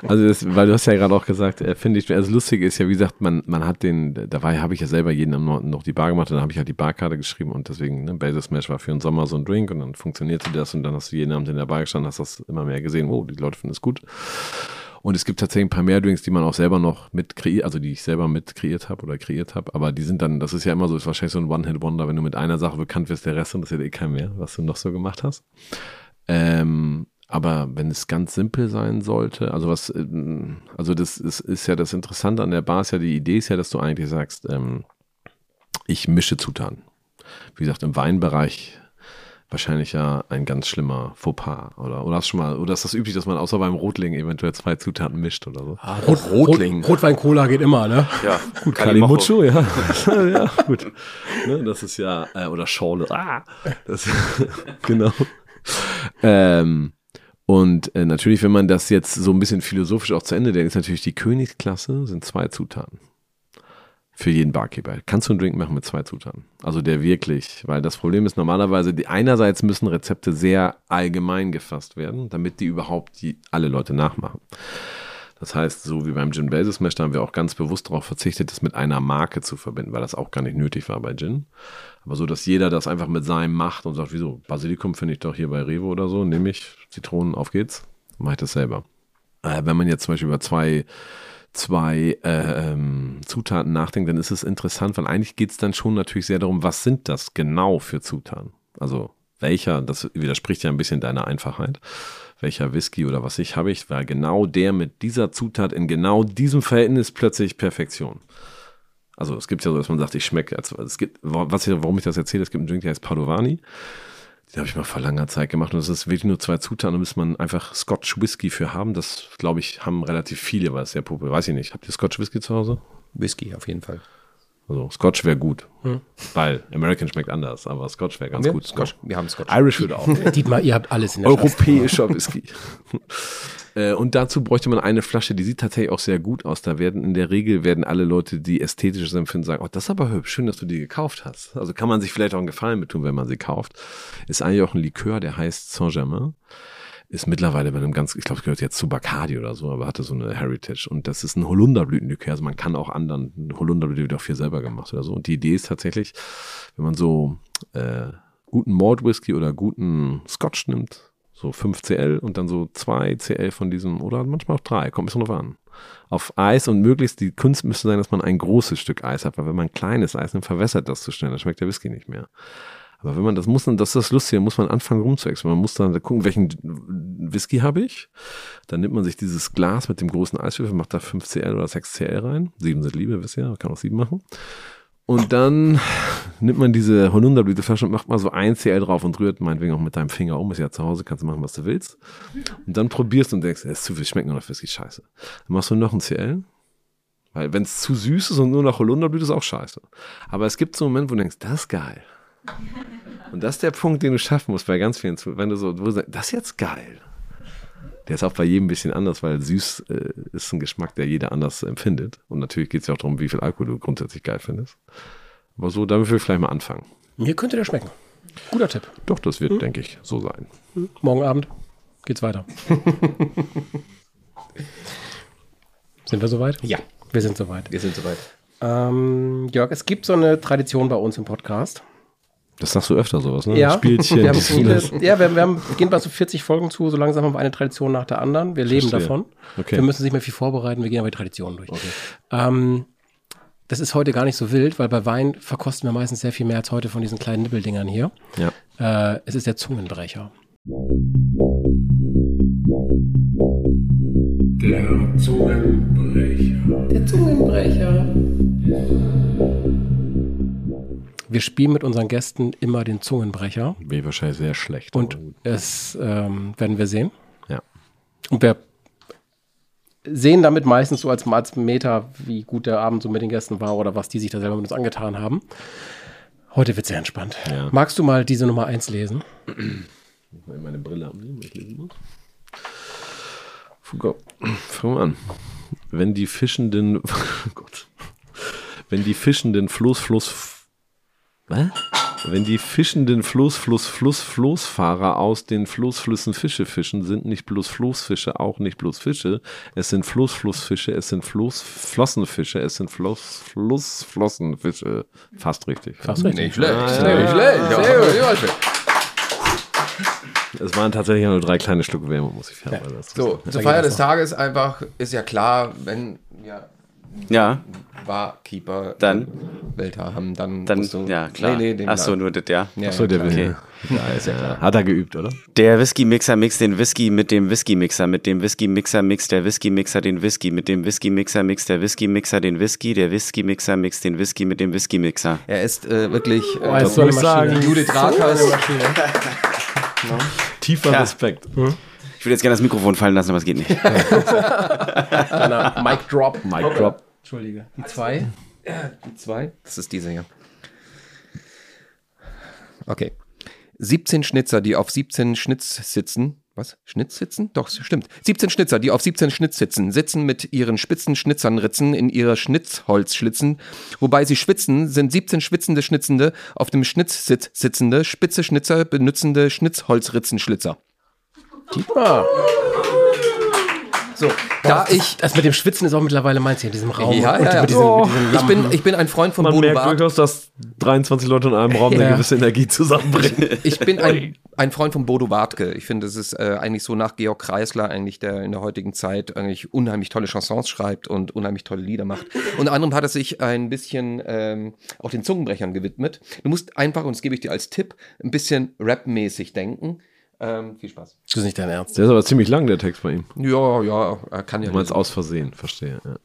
Speaker 3: Also das, weil du hast ja gerade auch gesagt, äh, finde ich, also lustig ist ja, wie gesagt, man, man hat den, dabei habe ich ja selber jeden am Norden noch die Bar gemacht und dann habe ich halt die Barkarte geschrieben und deswegen, ne, Basil Smash war für den Sommer so ein Drink und dann funktionierte das und dann hast du jeden Abend in der Bar gestanden, hast das immer mehr gesehen, oh, die Leute finden es gut. Und es gibt tatsächlich ein paar mehr Drinks, die man auch selber noch mit kreiert, also die ich selber mit kreiert habe oder kreiert habe, aber die sind dann, das ist ja immer so, ist wahrscheinlich so ein One-Hit-Wonder, wenn du mit einer Sache bekannt wirst, der Rest interessiert eh kein mehr, was du noch so gemacht hast. Ähm, aber wenn es ganz simpel sein sollte, also was, ähm, also das ist, ist ja das Interessante an der Bar, ist ja die Idee ist ja, dass du eigentlich sagst, ähm, ich mische Zutaten. Wie gesagt, im Weinbereich wahrscheinlich ja ein ganz schlimmer Fauxpas. Oder, oder, hast schon mal, oder ist das üblich, dass man außer beim Rotling eventuell zwei Zutaten mischt oder so?
Speaker 1: Rot,
Speaker 2: Rotling.
Speaker 1: Rot, Rotwein-Cola geht immer, ne?
Speaker 4: Ja,
Speaker 3: Gut,
Speaker 4: Kalimocho.
Speaker 3: Kalimucho, ja. ja, gut. Ne, das ist ja, äh, oder Schorle. Ah, das, genau. Ähm, und äh, natürlich, wenn man das jetzt so ein bisschen philosophisch auch zu Ende denkt, ist natürlich die Königsklasse sind zwei Zutaten. Für jeden Barkeeper. Kannst du einen Drink machen mit zwei Zutaten? Also der wirklich, weil das Problem ist normalerweise, die, einerseits müssen Rezepte sehr allgemein gefasst werden, damit die überhaupt die, alle Leute nachmachen. Das heißt, so wie beim Gin Basil Smash, da haben wir auch ganz bewusst darauf verzichtet, das mit einer Marke zu verbinden, weil das auch gar nicht nötig war bei Gin. Aber so, dass jeder das einfach mit seinem macht und sagt, wieso, Basilikum finde ich doch hier bei Revo oder so, nehme ich, Zitronen, auf geht's, mache ich das selber. Äh, wenn man jetzt zum Beispiel über zwei, zwei äh, ähm, Zutaten nachdenkt, dann ist es interessant, weil eigentlich geht es dann schon natürlich sehr darum, was sind das genau für Zutaten? Also welcher, das widerspricht ja ein bisschen deiner Einfachheit welcher Whisky oder was ich habe ich, war genau der mit dieser Zutat in genau diesem Verhältnis plötzlich Perfektion. Also es gibt ja so, dass man sagt, ich schmecke, also es gibt, was ich, warum ich das erzähle, es gibt einen Drink, der heißt Padovani. Den habe ich mal vor langer Zeit gemacht und es ist wirklich nur zwei Zutaten, da muss man einfach Scotch Whisky für haben. Das, glaube ich, haben relativ viele, weil es sehr populär Weiß ich nicht. Habt ihr Scotch Whisky zu Hause?
Speaker 2: Whisky auf jeden Fall.
Speaker 3: Also Scotch wäre gut, weil American schmeckt anders, aber Scotch wäre ganz gut.
Speaker 2: Scotch. Wir haben Scotch.
Speaker 3: Irish würde auch.
Speaker 1: Dietmar, ihr habt alles in der.
Speaker 3: Europäischer Whisky. Äh, und dazu bräuchte man eine Flasche, die sieht tatsächlich auch sehr gut aus. Da werden in der Regel werden alle Leute, die ästhetisches empfinden, sagen, oh, das ist aber hübsch, schön, dass du die gekauft hast. Also kann man sich vielleicht auch einen Gefallen mit tun, wenn man sie kauft. Ist eigentlich auch ein Likör, der heißt Saint-Germain. Ist mittlerweile bei einem ganz, ich glaube, es gehört jetzt zu Bacardi oder so, aber hatte so eine Heritage. Und das ist ein Holunderblütenlikör. Also man kann auch anderen, Holunderblüte wird auch viel selber gemacht oder so. Und die Idee ist tatsächlich, wenn man so äh, guten Malt Whisky oder guten Scotch nimmt, so 5 CL und dann so 2 CL von diesem oder manchmal auch 3, kommt ein bisschen drauf an. Auf Eis und möglichst die Kunst müsste sein, dass man ein großes Stück Eis hat, weil wenn man ein kleines Eis nimmt, verwässert das zu schnell, dann schmeckt der Whisky nicht mehr. Aber wenn man das muss, dann, das ist das Lustige, muss man anfangen rumzuexperimentieren. Man muss dann gucken, welchen Whisky habe ich. Dann nimmt man sich dieses Glas mit dem großen Eiswürfel, macht da 5 CL oder 6 CL rein. Sieben sind Liebe, wisst ihr, man kann auch sieben machen. Und dann nimmt man diese Holunderblüteflasche und macht mal so ein CL drauf und rührt meinetwegen auch mit deinem Finger um. Ist ja zu Hause, kannst du machen, was du willst. Und dann probierst und denkst, es ist zu viel, schmeckt nur noch Whisky, scheiße. Dann machst du noch ein CL. Weil wenn es zu süß ist und nur nach Holunderblüte ist auch scheiße. Aber es gibt so einen Moment, wo du denkst, das ist geil. Und das ist der Punkt, den du schaffen musst bei ganz vielen. Wenn du so, wo du sagst, das ist jetzt geil. Der ist auch bei jedem ein bisschen anders, weil süß äh, ist ein Geschmack, der jeder anders empfindet. Und natürlich geht es ja auch darum, wie viel Alkohol du grundsätzlich geil findest. Aber so, damit will ich vielleicht mal anfangen.
Speaker 1: Mir könnte der schmecken. Guter Tipp.
Speaker 3: Doch, das wird, denke ich, so sein.
Speaker 1: Morgen Abend geht's weiter. sind wir soweit?
Speaker 2: Ja,
Speaker 1: Wir sind soweit.
Speaker 2: wir sind soweit.
Speaker 1: Ähm, Jörg, es gibt so eine Tradition bei uns im Podcast.
Speaker 3: Das sagst du öfter sowas, ne?
Speaker 1: Ja,
Speaker 3: Spielchen,
Speaker 1: wir haben viele, ja, wir, wir haben, gehen bei so 40 Folgen zu, so langsam haben wir eine Tradition nach der anderen. Wir leben
Speaker 3: Verstehe.
Speaker 1: davon.
Speaker 3: Okay.
Speaker 1: Wir müssen nicht mehr viel vorbereiten, wir gehen aber die Traditionen durch. Ähm, das ist heute gar nicht so wild, weil bei Wein verkosten wir meistens sehr viel mehr als heute von diesen kleinen Nibbeldingern hier.
Speaker 3: Ja.
Speaker 1: Äh, es ist der Zungenbrecher.
Speaker 5: Der Zungenbrecher.
Speaker 1: Der Zungenbrecher. Wir spielen mit unseren Gästen immer den Zungenbrecher
Speaker 3: Wäre wahrscheinlich sehr schlecht.
Speaker 1: und es ähm, werden wir sehen.
Speaker 3: ja.
Speaker 1: Und wir sehen damit meistens so als, als Meter, wie gut der Abend so mit den Gästen war oder was die sich da selber mit uns angetan haben. Heute wird sehr entspannt.
Speaker 3: Ja.
Speaker 1: Magst du mal diese Nummer 1 lesen?
Speaker 3: Mal meine Brille abnehmen, weil ich lesen muss. Fangen wir an. Wenn die fischenden, oh Gott. Wenn die fischenden Floß, Fluss, was? Wenn die fischenden Floß, Fluss, Fluss, Floßfahrer aus den Floßflüssen Fische fischen, sind nicht bloß Floßfische, auch nicht bloß Fische. Es sind Floßflussfische, es sind Floßflossenfische, es sind Floß, Flussflossenfische. Fast richtig.
Speaker 1: Fast richtig.
Speaker 2: Nicht schlecht,
Speaker 3: Ah,
Speaker 2: nicht
Speaker 3: ja.
Speaker 2: schlecht. Ja, ja, schlecht.
Speaker 3: Es waren tatsächlich nur drei kleine Schlucke Wärme, muss ich fairerweise
Speaker 2: So,
Speaker 3: sagen.
Speaker 2: zur Feier des Tages einfach ist ja klar, wenn ja
Speaker 4: Ja,
Speaker 2: Barkeeper
Speaker 4: Dann?
Speaker 2: Wälter haben, dann,
Speaker 4: dann,
Speaker 2: musst du,
Speaker 4: ja, klar.
Speaker 2: Nee, nee, den
Speaker 4: Ach so,
Speaker 2: da-
Speaker 4: nur das, ja.
Speaker 2: ja,
Speaker 3: Achso, der will.
Speaker 4: Okay.
Speaker 3: Ja, ist ja klar. Hat er geübt, oder?
Speaker 4: Der Whisky-Mixer mixt den Whisky mit dem Whisky-Mixer, mit dem Whisky-Mixer mixt der Whisky-Mixer den Whisky, mit dem Whisky-Mixer mixt der Whisky-Mixer den Whisky, der Whisky-Mixer mixt den Whisky mit dem Whisky-Mixer.
Speaker 2: Er ist äh, wirklich
Speaker 1: Oh,
Speaker 2: äh,
Speaker 1: ist so eine
Speaker 3: muss ich
Speaker 1: Maschine.
Speaker 3: sagen.
Speaker 2: Judith Rakers.
Speaker 3: Tiefer
Speaker 4: Ja.
Speaker 3: Respekt.
Speaker 4: Ich würde jetzt gerne das Mikrofon fallen lassen, aber es geht nicht.
Speaker 1: Kleiner Mic Drop.
Speaker 3: Mic Drop.
Speaker 1: Entschuldige. Die zwei.
Speaker 2: Die zwei? Das ist diese hier. Okay. 17 Schnitzer, die auf 17 Schnitz sitzen. Was? Schnitz sitzen? Doch, stimmt. 17 Schnitzer, die auf 17 Schnitz sitzen, sitzen mit ihren spitzen Schnitzernritzen in ihre Schnitzholzschlitzen. Wobei sie schwitzen, sind 17 schwitzende Schnitzende auf dem Schnitzsitz sitzende, spitze Schnitzer benutzende Schnitzholzritzenschlitzer.
Speaker 1: Ah,
Speaker 2: So, da ich
Speaker 1: das mit dem Schwitzen ist auch mittlerweile meins hier in diesem Raum.
Speaker 2: Ja, ja, ja.
Speaker 1: mit diesen,
Speaker 2: Oh. ich, bin, ich bin ein Freund von
Speaker 3: Man
Speaker 2: Bodo
Speaker 3: merkt durchaus, dass 23 Leute in einem Raum eine
Speaker 1: Ja.
Speaker 3: gewisse Energie zusammenbringen.
Speaker 2: Ich bin ein, ein Freund von Bodo Bartke. Ich finde, das ist äh, eigentlich so nach Georg Kreisler, eigentlich, der in der heutigen Zeit eigentlich unheimlich tolle Chansons schreibt und unheimlich tolle Lieder macht. Unter anderem hat er sich ein bisschen ähm, auch den Zungenbrechern gewidmet. Du musst einfach, und das gebe ich dir als Tipp, ein bisschen rapmäßig denken. Ähm, viel Spaß.
Speaker 1: Das ist nicht dein Ernst.
Speaker 3: Der ist aber ziemlich lang, der Text bei ihm.
Speaker 2: Ja, ja, er kann ja
Speaker 3: Du meinst aus Versehen, verstehe. Ja.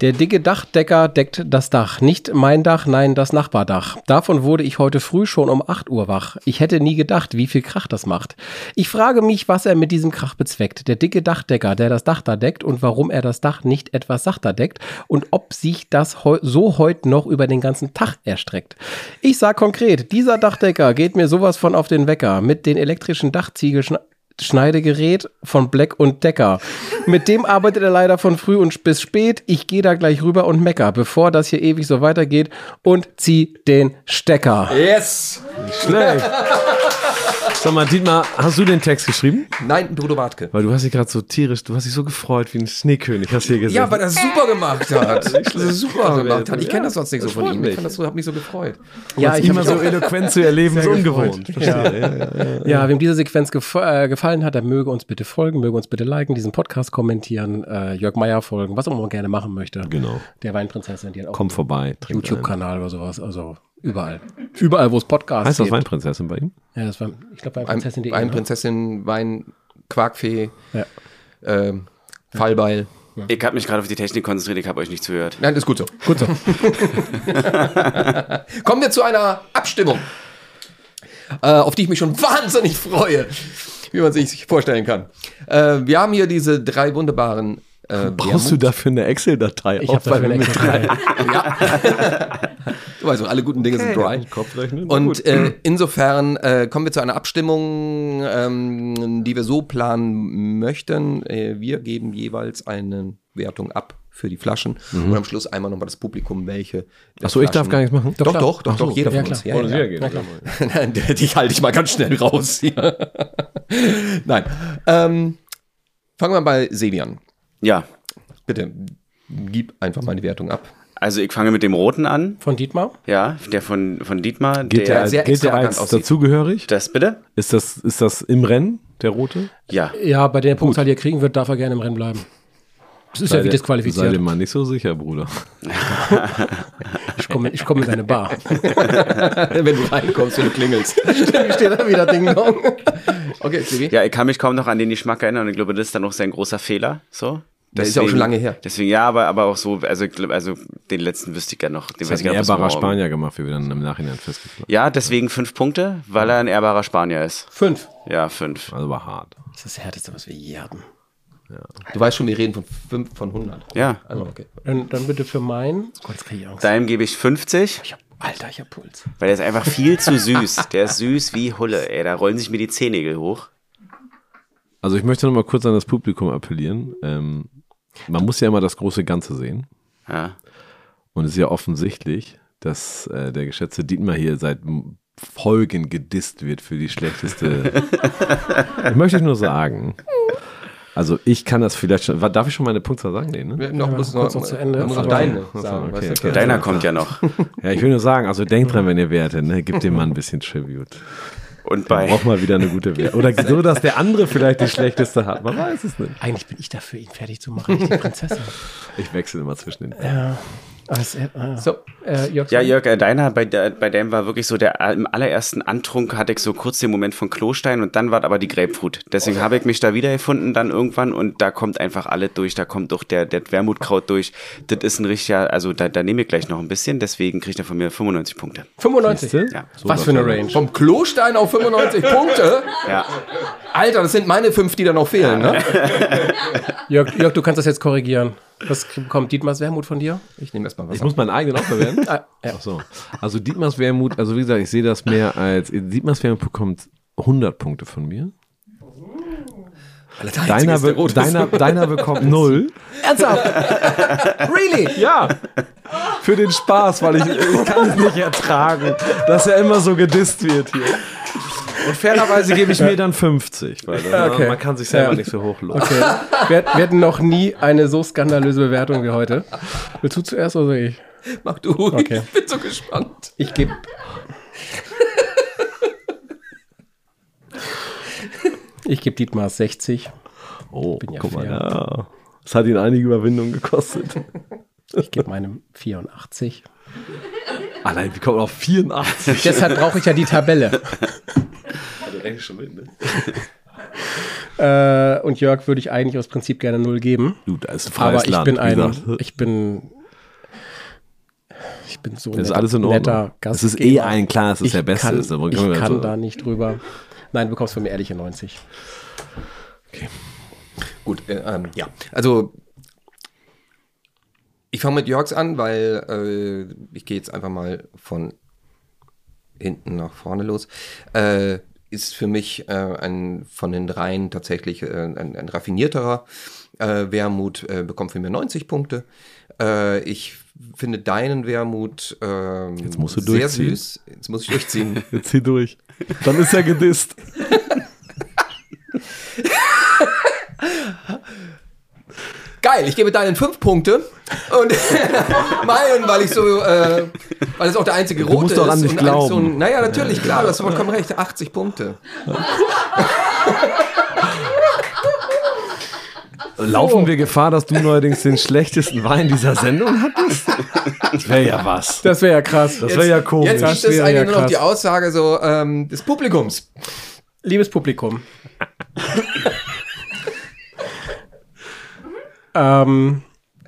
Speaker 1: Der dicke Dachdecker deckt das Dach. Nicht mein Dach, nein, das Nachbardach. Davon wurde ich heute früh schon um 8 Uhr wach. Ich hätte nie gedacht, wie viel Krach das macht. Ich frage mich, was er mit diesem Krach bezweckt. Der dicke Dachdecker, der das Dach da deckt und warum er das Dach nicht etwas sachter deckt und ob sich das heu so heute noch über den ganzen Tag erstreckt. Ich sag konkret, dieser Dachdecker geht mir sowas von auf den Wecker mit den elektrischen Dachziegeln Scheibenschneidegerät von Black und Decker. Mit dem arbeitet er leider von früh und bis spät. Ich gehe da gleich rüber und mecker, bevor das hier ewig so weitergeht und zieh den Stecker.
Speaker 2: Yes!
Speaker 3: Schlecht. Sag mal, Dietmar, hast du den Text geschrieben?
Speaker 2: Nein, Dodo Wartke.
Speaker 3: Weil du hast dich gerade so tierisch, du hast dich so gefreut wie ein Schneekönig, hast du hier gesagt.
Speaker 2: Ja, weil er es super gemacht hat. Das ist super gemacht hat. Ich kenne das sonst nicht so von ihm.
Speaker 3: mich.
Speaker 2: Ich fand das so, hab mich so gefreut.
Speaker 1: Ja, ich
Speaker 3: immer
Speaker 1: habe
Speaker 3: so eloquent zu erleben, ist ungewohnt.
Speaker 1: Ja, wem diese Sequenz gef äh, gefallen hat, der möge uns bitte folgen, möge uns bitte liken, diesen Podcast kommentieren, äh, Jörg Meier folgen, was auch immer man gerne machen möchte.
Speaker 3: Genau.
Speaker 1: Der Weinprinzessin, die hat auch
Speaker 3: Komm vorbei.
Speaker 1: YouTube-Kanal oder sowas. Also überall. Überall, wo es. Podcasts
Speaker 3: Heißt das
Speaker 1: gibt.
Speaker 3: Weinprinzessin bei ihm?
Speaker 1: Ja, das war, ich glaube,
Speaker 2: Wein,
Speaker 1: Weinprinzessin.de.
Speaker 2: Wein,
Speaker 1: ne?
Speaker 2: Prinzessin, Wein, Quarkfee,
Speaker 1: Ja.
Speaker 2: ähm, Fallbeil.
Speaker 4: Ich habe mich gerade auf die Technik konzentriert, ich habe euch nicht zugehört.
Speaker 2: Nein, ist gut so.
Speaker 1: Gut so.
Speaker 2: Kommen wir zu einer Abstimmung, äh, auf die ich mich schon wahnsinnig freue, wie man sich vorstellen kann. Äh, wir haben hier diese drei wunderbaren. Äh,
Speaker 3: Brauchst du dafür eine Excel-Datei?
Speaker 1: Ich habe dafür eine extra
Speaker 2: Du weißt, doch, alle guten Dinge sind dry.
Speaker 3: Kopfrechnen?
Speaker 2: Und äh, insofern äh, kommen wir zu einer Abstimmung, ähm, die wir so planen möchten. Äh, wir geben jeweils eine Wertung ab für die Flaschen und am Schluss einmal nochmal das Publikum, welche.
Speaker 3: Achso, ich darf gar nichts machen?
Speaker 2: Doch,
Speaker 1: klar.
Speaker 2: doch, doch,
Speaker 3: Ach so,
Speaker 2: doch, jeder
Speaker 1: ja,
Speaker 2: von uns. Ja, ja, ja. Nein, die die halte ich mal ganz schnell raus hier. Nein. Ähm, fangen wir bei Sebi an.
Speaker 4: Ja,
Speaker 2: Bitte, gib einfach mal die Wertung ab.
Speaker 4: also ich fange mit dem Roten an.
Speaker 1: Von Dietmar?
Speaker 4: Ja, der von, von Dietmar.
Speaker 3: Geht
Speaker 4: der,
Speaker 3: der, als,
Speaker 2: sehr
Speaker 3: gilt der als
Speaker 2: aussieht.
Speaker 3: dazugehörig?
Speaker 4: das bitte?
Speaker 3: Ist das, ist das im Rennen, der rote?
Speaker 4: Ja.
Speaker 1: Ja, bei der Punktzahl, die er kriegen wird, darf er gerne im Rennen bleiben. Das ist
Speaker 3: Sei
Speaker 1: ja wie
Speaker 3: dir- Sei
Speaker 1: disqualifiziert.
Speaker 3: dir mal nicht so sicher, Bruder.
Speaker 1: Ich komme ich komm in seine Bar.
Speaker 2: wenn du reinkommst, wenn du klingelst.
Speaker 1: Steht da wieder Ding Dong.
Speaker 2: Okay, Sebi.
Speaker 4: Ja, ich kann mich kaum noch an den Geschmack erinnern und ich glaube, das ist dann auch sein großer Fehler. So.
Speaker 2: Der ist ja auch schon lange her.
Speaker 4: Deswegen, ja, aber, aber auch so, also, ich also den letzten wüsste ich ja noch. Den
Speaker 3: Das
Speaker 4: weiß
Speaker 3: hat
Speaker 4: ich
Speaker 3: ein ehrbarer Spanier gemacht, wie wir dann im Nachhinein festgestellt haben.
Speaker 4: Ja, deswegen fünf Punkte, weil er ein ehrbarer Spanier ist.
Speaker 1: Fünf.
Speaker 4: Ja, fünf.
Speaker 3: Also war hart.
Speaker 1: Das ist das Härteste, was wir je hatten.
Speaker 2: Du weißt schon, wir reden von 5 von 100.
Speaker 4: Ja.
Speaker 2: Also, okay.
Speaker 1: Dann, dann bitte für meinen. Gott, jetzt krieg ich Angst.
Speaker 4: Deinem gebe ich 50,
Speaker 1: Ich hab, Alter, ich hab Puls.
Speaker 4: weil der ist einfach viel zu süß. Der ist süß wie Hulle, ey. Da rollen sich mir die Zehennägel hoch.
Speaker 3: Also ich möchte noch mal kurz an das Publikum appellieren. Ähm, man muss ja immer das große Ganze sehen.
Speaker 4: Ja.
Speaker 3: Und es ist ja offensichtlich, dass äh, der geschätzte Dietmar hier seit Folgen gedisst wird für die schlechteste. ich möchte euch nur sagen, also ich kann das vielleicht schon. Darf ich schon meine Punktzahl sagen? Nee, ne?
Speaker 2: Noch, muss noch,
Speaker 1: kurz noch zu Ende.
Speaker 2: Noch deine sagen.
Speaker 3: okay, okay.
Speaker 4: Deiner kommt ja noch.
Speaker 3: Ja, ich will nur sagen, also denkt dran, wenn ihr wertet, ne? gebt dem Mann ein bisschen Tribute.
Speaker 4: Und bei,
Speaker 3: braucht mal wieder eine gute Wertung. Oder so, dass der andere vielleicht die schlechteste hat. Man weiß es nicht.
Speaker 1: Eigentlich bin ich dafür, ihn fertig zu machen, nicht die Prinzessin.
Speaker 3: Ich wechsle immer zwischen den.
Speaker 1: ja. Äh, äh,
Speaker 2: So,
Speaker 1: äh, Jörg,
Speaker 4: ja, Jörg, äh, deiner, bei, der, bei dem war wirklich so, der äh, im allerersten Antrunk hatte ich so kurz den Moment von Klostein und dann war aber die Grapefruit. Deswegen habe ich mich da wiedergefunden dann irgendwann und da kommt einfach alles durch, da kommt doch der, der Wermutkraut durch. Das ist ein richtiger, also da, da nehme ich gleich noch ein bisschen, deswegen kriegt er von mir 95 Punkte.
Speaker 1: 95.
Speaker 4: Ja.
Speaker 1: Was für eine Range.
Speaker 2: vom Klostein auf 95 Punkte.
Speaker 4: Ja.
Speaker 2: Alter, das sind meine fünf, die da noch fehlen, ne?
Speaker 1: Jörg, Jörg, du kannst das jetzt korrigieren. Was bekommt Dietmars Wermut von dir?
Speaker 2: Ich nehme erstmal was.
Speaker 3: Ich muss meinen eigenen auch bewerten.
Speaker 1: Ah, ja.
Speaker 3: Ach so. Also Dietmars Wermut, also wie gesagt, ich sehe das mehr als, Dietmars Wermut bekommt 100 Punkte von mir. Deiner, be deiner, deiner bekommt 0.
Speaker 1: Ernsthaft? really?
Speaker 3: Ja, für den Spaß, weil ich, ich kann es nicht ertragen, dass er immer so gedisst wird hier. Und fairerweise gebe ich mir dann 50, weil dann,
Speaker 1: Okay.
Speaker 3: man kann sich selber
Speaker 1: Ja.
Speaker 3: nicht so hoch loben.
Speaker 1: Okay. Wir, wir hatten noch nie eine so skandalöse Bewertung wie heute. Willst du zuerst oder ich?
Speaker 2: Mach du.
Speaker 1: Okay.
Speaker 2: Ich bin so gespannt.
Speaker 1: Ich gebe. Ich gebe Dietmar 60.
Speaker 3: Oh,
Speaker 1: Bin ja
Speaker 3: guck mal,
Speaker 1: fair.
Speaker 3: ja. Das hat ihn einige Überwindungen gekostet.
Speaker 1: Ich gebe meinem 84.
Speaker 3: Allein, wie kommt man auf 84?
Speaker 1: Deshalb brauche ich ja die Tabelle.
Speaker 3: schon mit, ne?
Speaker 1: Äh, und Jörg würde ich eigentlich aus Prinzip gerne 0 geben.
Speaker 3: Du, da ist ein freies
Speaker 1: Aber ich
Speaker 3: Land,
Speaker 1: bin ein. Ich bin. Ich bin so
Speaker 3: Das ist
Speaker 1: netter-
Speaker 3: alles in Ordnung.
Speaker 1: netter
Speaker 3: Es ist eh allen klar, es ist
Speaker 1: ich
Speaker 3: der Beste.
Speaker 1: Kann,
Speaker 3: ist, aber
Speaker 1: ich
Speaker 3: wir
Speaker 1: kann
Speaker 3: so-
Speaker 1: da nicht drüber. Nein, du bekommst von mir ehrliche 90.
Speaker 2: Gut, äh, ähm, ja. Also, ich fange mit Jörgs an, weil äh, ich gehe jetzt einfach mal von hinten nach vorne los. Äh, ist für mich äh, ein von den dreien tatsächlich äh, ein, ein raffinierterer. Äh, Wermut äh, bekommt für mich 90 Punkte. Äh, ich finde deinen Wermut ähm,
Speaker 3: Jetzt musst du
Speaker 2: sehr
Speaker 3: durchziehen.
Speaker 2: süß. Jetzt muss ich durchziehen.
Speaker 3: Jetzt zieh durch. Dann ist er gedisst.
Speaker 2: Geil, ich gebe deinen fünf Punkte und meinen, weil ich so, äh, weil es auch der einzige rote
Speaker 3: musst doch an
Speaker 2: ist. und eigentlich So
Speaker 3: glauben.
Speaker 2: ein, naja, natürlich, klar, du hast vollkommen recht, 80 Punkte.
Speaker 3: Laufen wir Gefahr, dass du neuerdings den schlechtesten Wein dieser Sendung hattest? Das wäre ja was.
Speaker 1: Das wäre ja krass.
Speaker 3: Das wäre ja komisch.
Speaker 2: Jetzt
Speaker 1: Das
Speaker 2: gibt es eigentlich
Speaker 1: ja
Speaker 2: nur noch
Speaker 1: krass.
Speaker 2: die Aussage so ähm, des Publikums.
Speaker 1: Liebes Publikum. Ähm,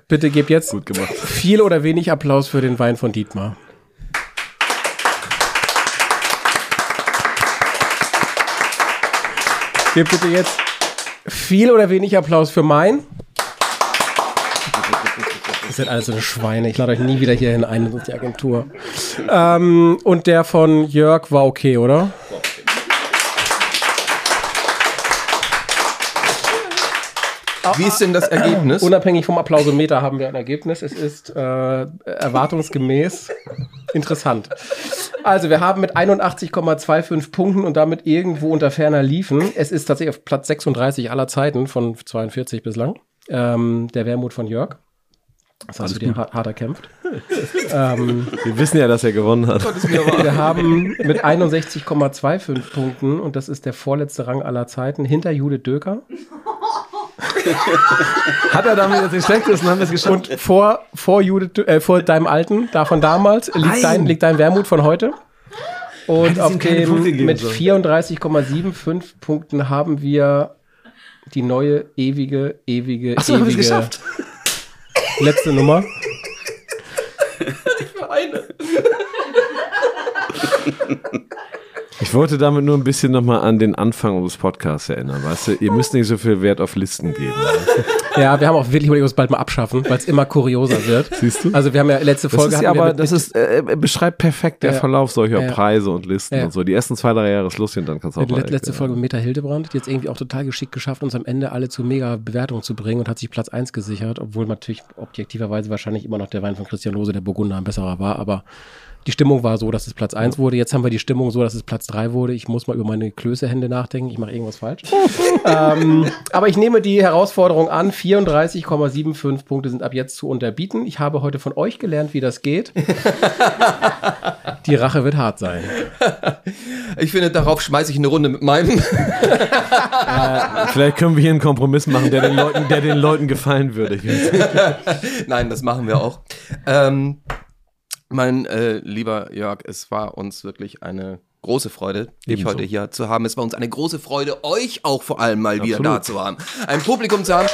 Speaker 1: bitte gebt jetzt viel oder wenig Applaus für den Wein von Dietmar. Gebt bitte jetzt viel oder wenig Applaus für mein. Ihr seid alles so eine Schweine. Ich lade euch nie wieder hierhin ein in die Agentur. Ähm, und der von Jörg war okay, oder?
Speaker 2: Wie ist denn das Ergebnis?
Speaker 1: Unabhängig vom Applausometer haben wir ein Ergebnis. Es ist äh, erwartungsgemäß interessant. Also wir haben mit 81,25 Punkten und damit irgendwo unter ferner liefen. Es ist tatsächlich auf Platz 36 aller Zeiten von 42 bislang. Ähm, der Wermut von Jörg. Das hast du dir hart, hart erkämpft. ähm,
Speaker 3: Wir wissen ja, dass er gewonnen hat.
Speaker 1: wir haben mit 61,25 Punkten, und das ist der vorletzte Rang aller Zeiten, hinter Judith Döker.
Speaker 3: Hat er damit jetzt den schlechtesten? Haben wir es geschafft?
Speaker 1: Und vor, vor, Judith, äh, vor deinem alten, da von damals, liegt dein, liegt dein Wermut von heute. Und auf dem, mit
Speaker 3: sollen.
Speaker 1: 34,75 Punkten haben wir die neue, ewige, ewige,
Speaker 3: wir es
Speaker 1: ewige
Speaker 3: geschafft.
Speaker 1: letzte Nummer.
Speaker 3: Ich wollte damit nur ein bisschen nochmal an den Anfang unseres Podcasts erinnern. Weißt du, ihr müsst nicht so viel Wert auf Listen geben.
Speaker 1: Ja, wir haben auch wirklich überlegt, uns bald mal abschaffen, weil es immer kurioser wird.
Speaker 3: Siehst du?
Speaker 1: Also wir haben ja letzte
Speaker 3: Das
Speaker 1: Folge
Speaker 3: ist
Speaker 1: hatten wir
Speaker 3: aber,
Speaker 1: mit-
Speaker 3: das ist, äh, äh, beschreibt perfekt der
Speaker 1: Ja.
Speaker 3: Verlauf solcher
Speaker 1: Ja.
Speaker 3: Preise und Listen
Speaker 1: Ja.
Speaker 3: und so. Die ersten zwei, drei Jahre ist lustig und dann kannst du auch
Speaker 1: let- letzte. Folge mit Meta Hildebrand, die jetzt irgendwie auch total geschickt geschafft, uns am Ende alle zu mega Bewertungen zu bringen und hat sich Platz 1 gesichert, obwohl natürlich objektiverweise wahrscheinlich immer noch der Wein von Christian Lose, der Burgunder, ein besserer war, aber die Stimmung war so, dass es Platz 1 wurde. Jetzt haben wir die Stimmung so, dass es Platz 3 wurde. Ich muss mal über meine Klößehände nachdenken. Ich mache irgendwas falsch. ähm, aber ich nehme die Herausforderung an. 34,75 Punkte sind ab jetzt zu unterbieten. Ich habe heute von euch gelernt, wie das geht. die Rache wird hart sein.
Speaker 2: Ich finde, darauf schmeiße ich eine Runde mit meinem.
Speaker 3: Vielleicht können wir hier einen Kompromiss machen, der den Leuten, der den Leuten gefallen würde.
Speaker 2: Nein, das machen wir auch. Ähm, mein äh, lieber Jörg, es war uns wirklich eine große Freude, dich heute hier zu haben. Es war uns eine große Freude, euch auch vor allem mal wieder
Speaker 3: Absolut.
Speaker 2: da zu haben. Ein Publikum zu haben.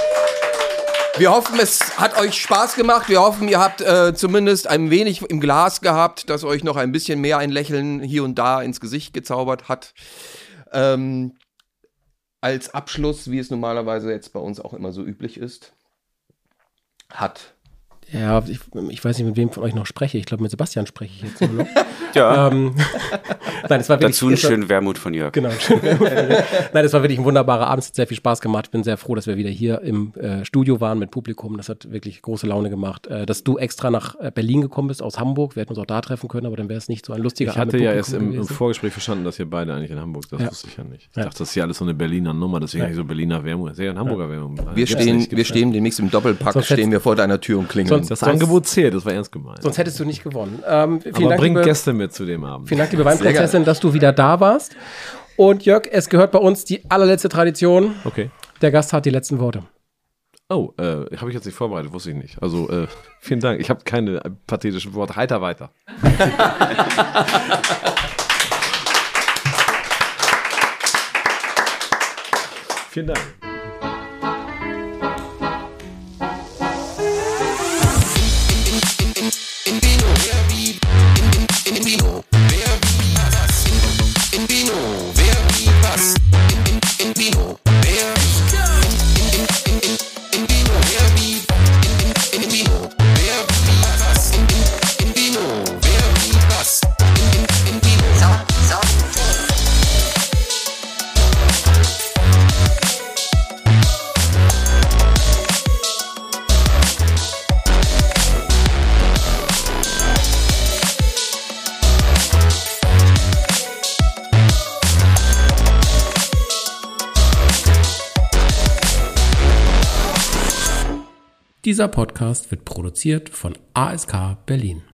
Speaker 2: Wir hoffen, es hat euch Spaß gemacht. Wir hoffen, ihr habt äh, zumindest ein wenig im Glas gehabt, das euch noch ein bisschen mehr ein Lächeln hier und da ins Gesicht gezaubert hat. Ähm, als Abschluss, wie es normalerweise jetzt bei uns auch immer so üblich ist, hat
Speaker 1: Ja, ich, ich weiß nicht, mit wem von euch noch spreche. Ich glaube, mit Sebastian spreche ich jetzt nur noch.
Speaker 4: Ja,
Speaker 1: ähm, nein, es war wirklich,
Speaker 4: dazu einen
Speaker 1: war-
Speaker 4: schönen Wermut von Jörg.
Speaker 1: Genau. Nein, es war wirklich ein wunderbarer Abend. Es hat sehr viel Spaß gemacht. Ich bin sehr froh, dass wir wieder hier im äh, Studio waren mit Publikum. Das hat wirklich große Laune gemacht. Äh, dass du extra nach äh, Berlin gekommen bist aus Hamburg. Wir hätten uns auch da treffen können, aber dann wäre es nicht so ein lustiger
Speaker 3: Ich
Speaker 1: Abend
Speaker 3: hatte
Speaker 1: mit
Speaker 3: ja
Speaker 1: Publikum
Speaker 3: erst im, im. Vorgespräch verstanden, dass ihr beide eigentlich in Hamburg, das
Speaker 1: Ja.
Speaker 3: wusste ich ja nicht. Ich
Speaker 1: Ja.
Speaker 3: dachte, das ist ja alles so eine Berliner Nummer, deswegen habe ich so Berliner Wermut. Sehr ein Hamburger Wermut.
Speaker 2: Wir stehen, wir stehen demnächst im Doppelpack,
Speaker 1: Sonst
Speaker 2: stehen wir vor deiner Tür und klingeln.
Speaker 1: Sonst-
Speaker 3: Das
Speaker 1: Sonst-
Speaker 3: Angebot zählt, das war ernst gemeint.
Speaker 1: Sonst hättest du nicht gewonnen. Ähm,
Speaker 3: Aber
Speaker 1: Dank,
Speaker 3: bringt
Speaker 1: liebe,
Speaker 3: Gäste mit zu dem Abend.
Speaker 1: vielen Dank, liebe Weinprinzessin, dass du wieder da warst. Und Jörg, es gehört bei uns die allerletzte Tradition.
Speaker 3: Okay.
Speaker 1: Der Gast hat die letzten Worte.
Speaker 3: Oh, äh, habe ich jetzt nicht vorbereitet, wusste ich nicht. Also, äh, vielen Dank. Ich habe keine pathetischen Worte. Heiter weiter. vielen Dank. Bino, wer wie was? In, in Bino, wer wie was? In, in, in Bino.
Speaker 1: Dieser Podcast wird produziert von ASK Berlin.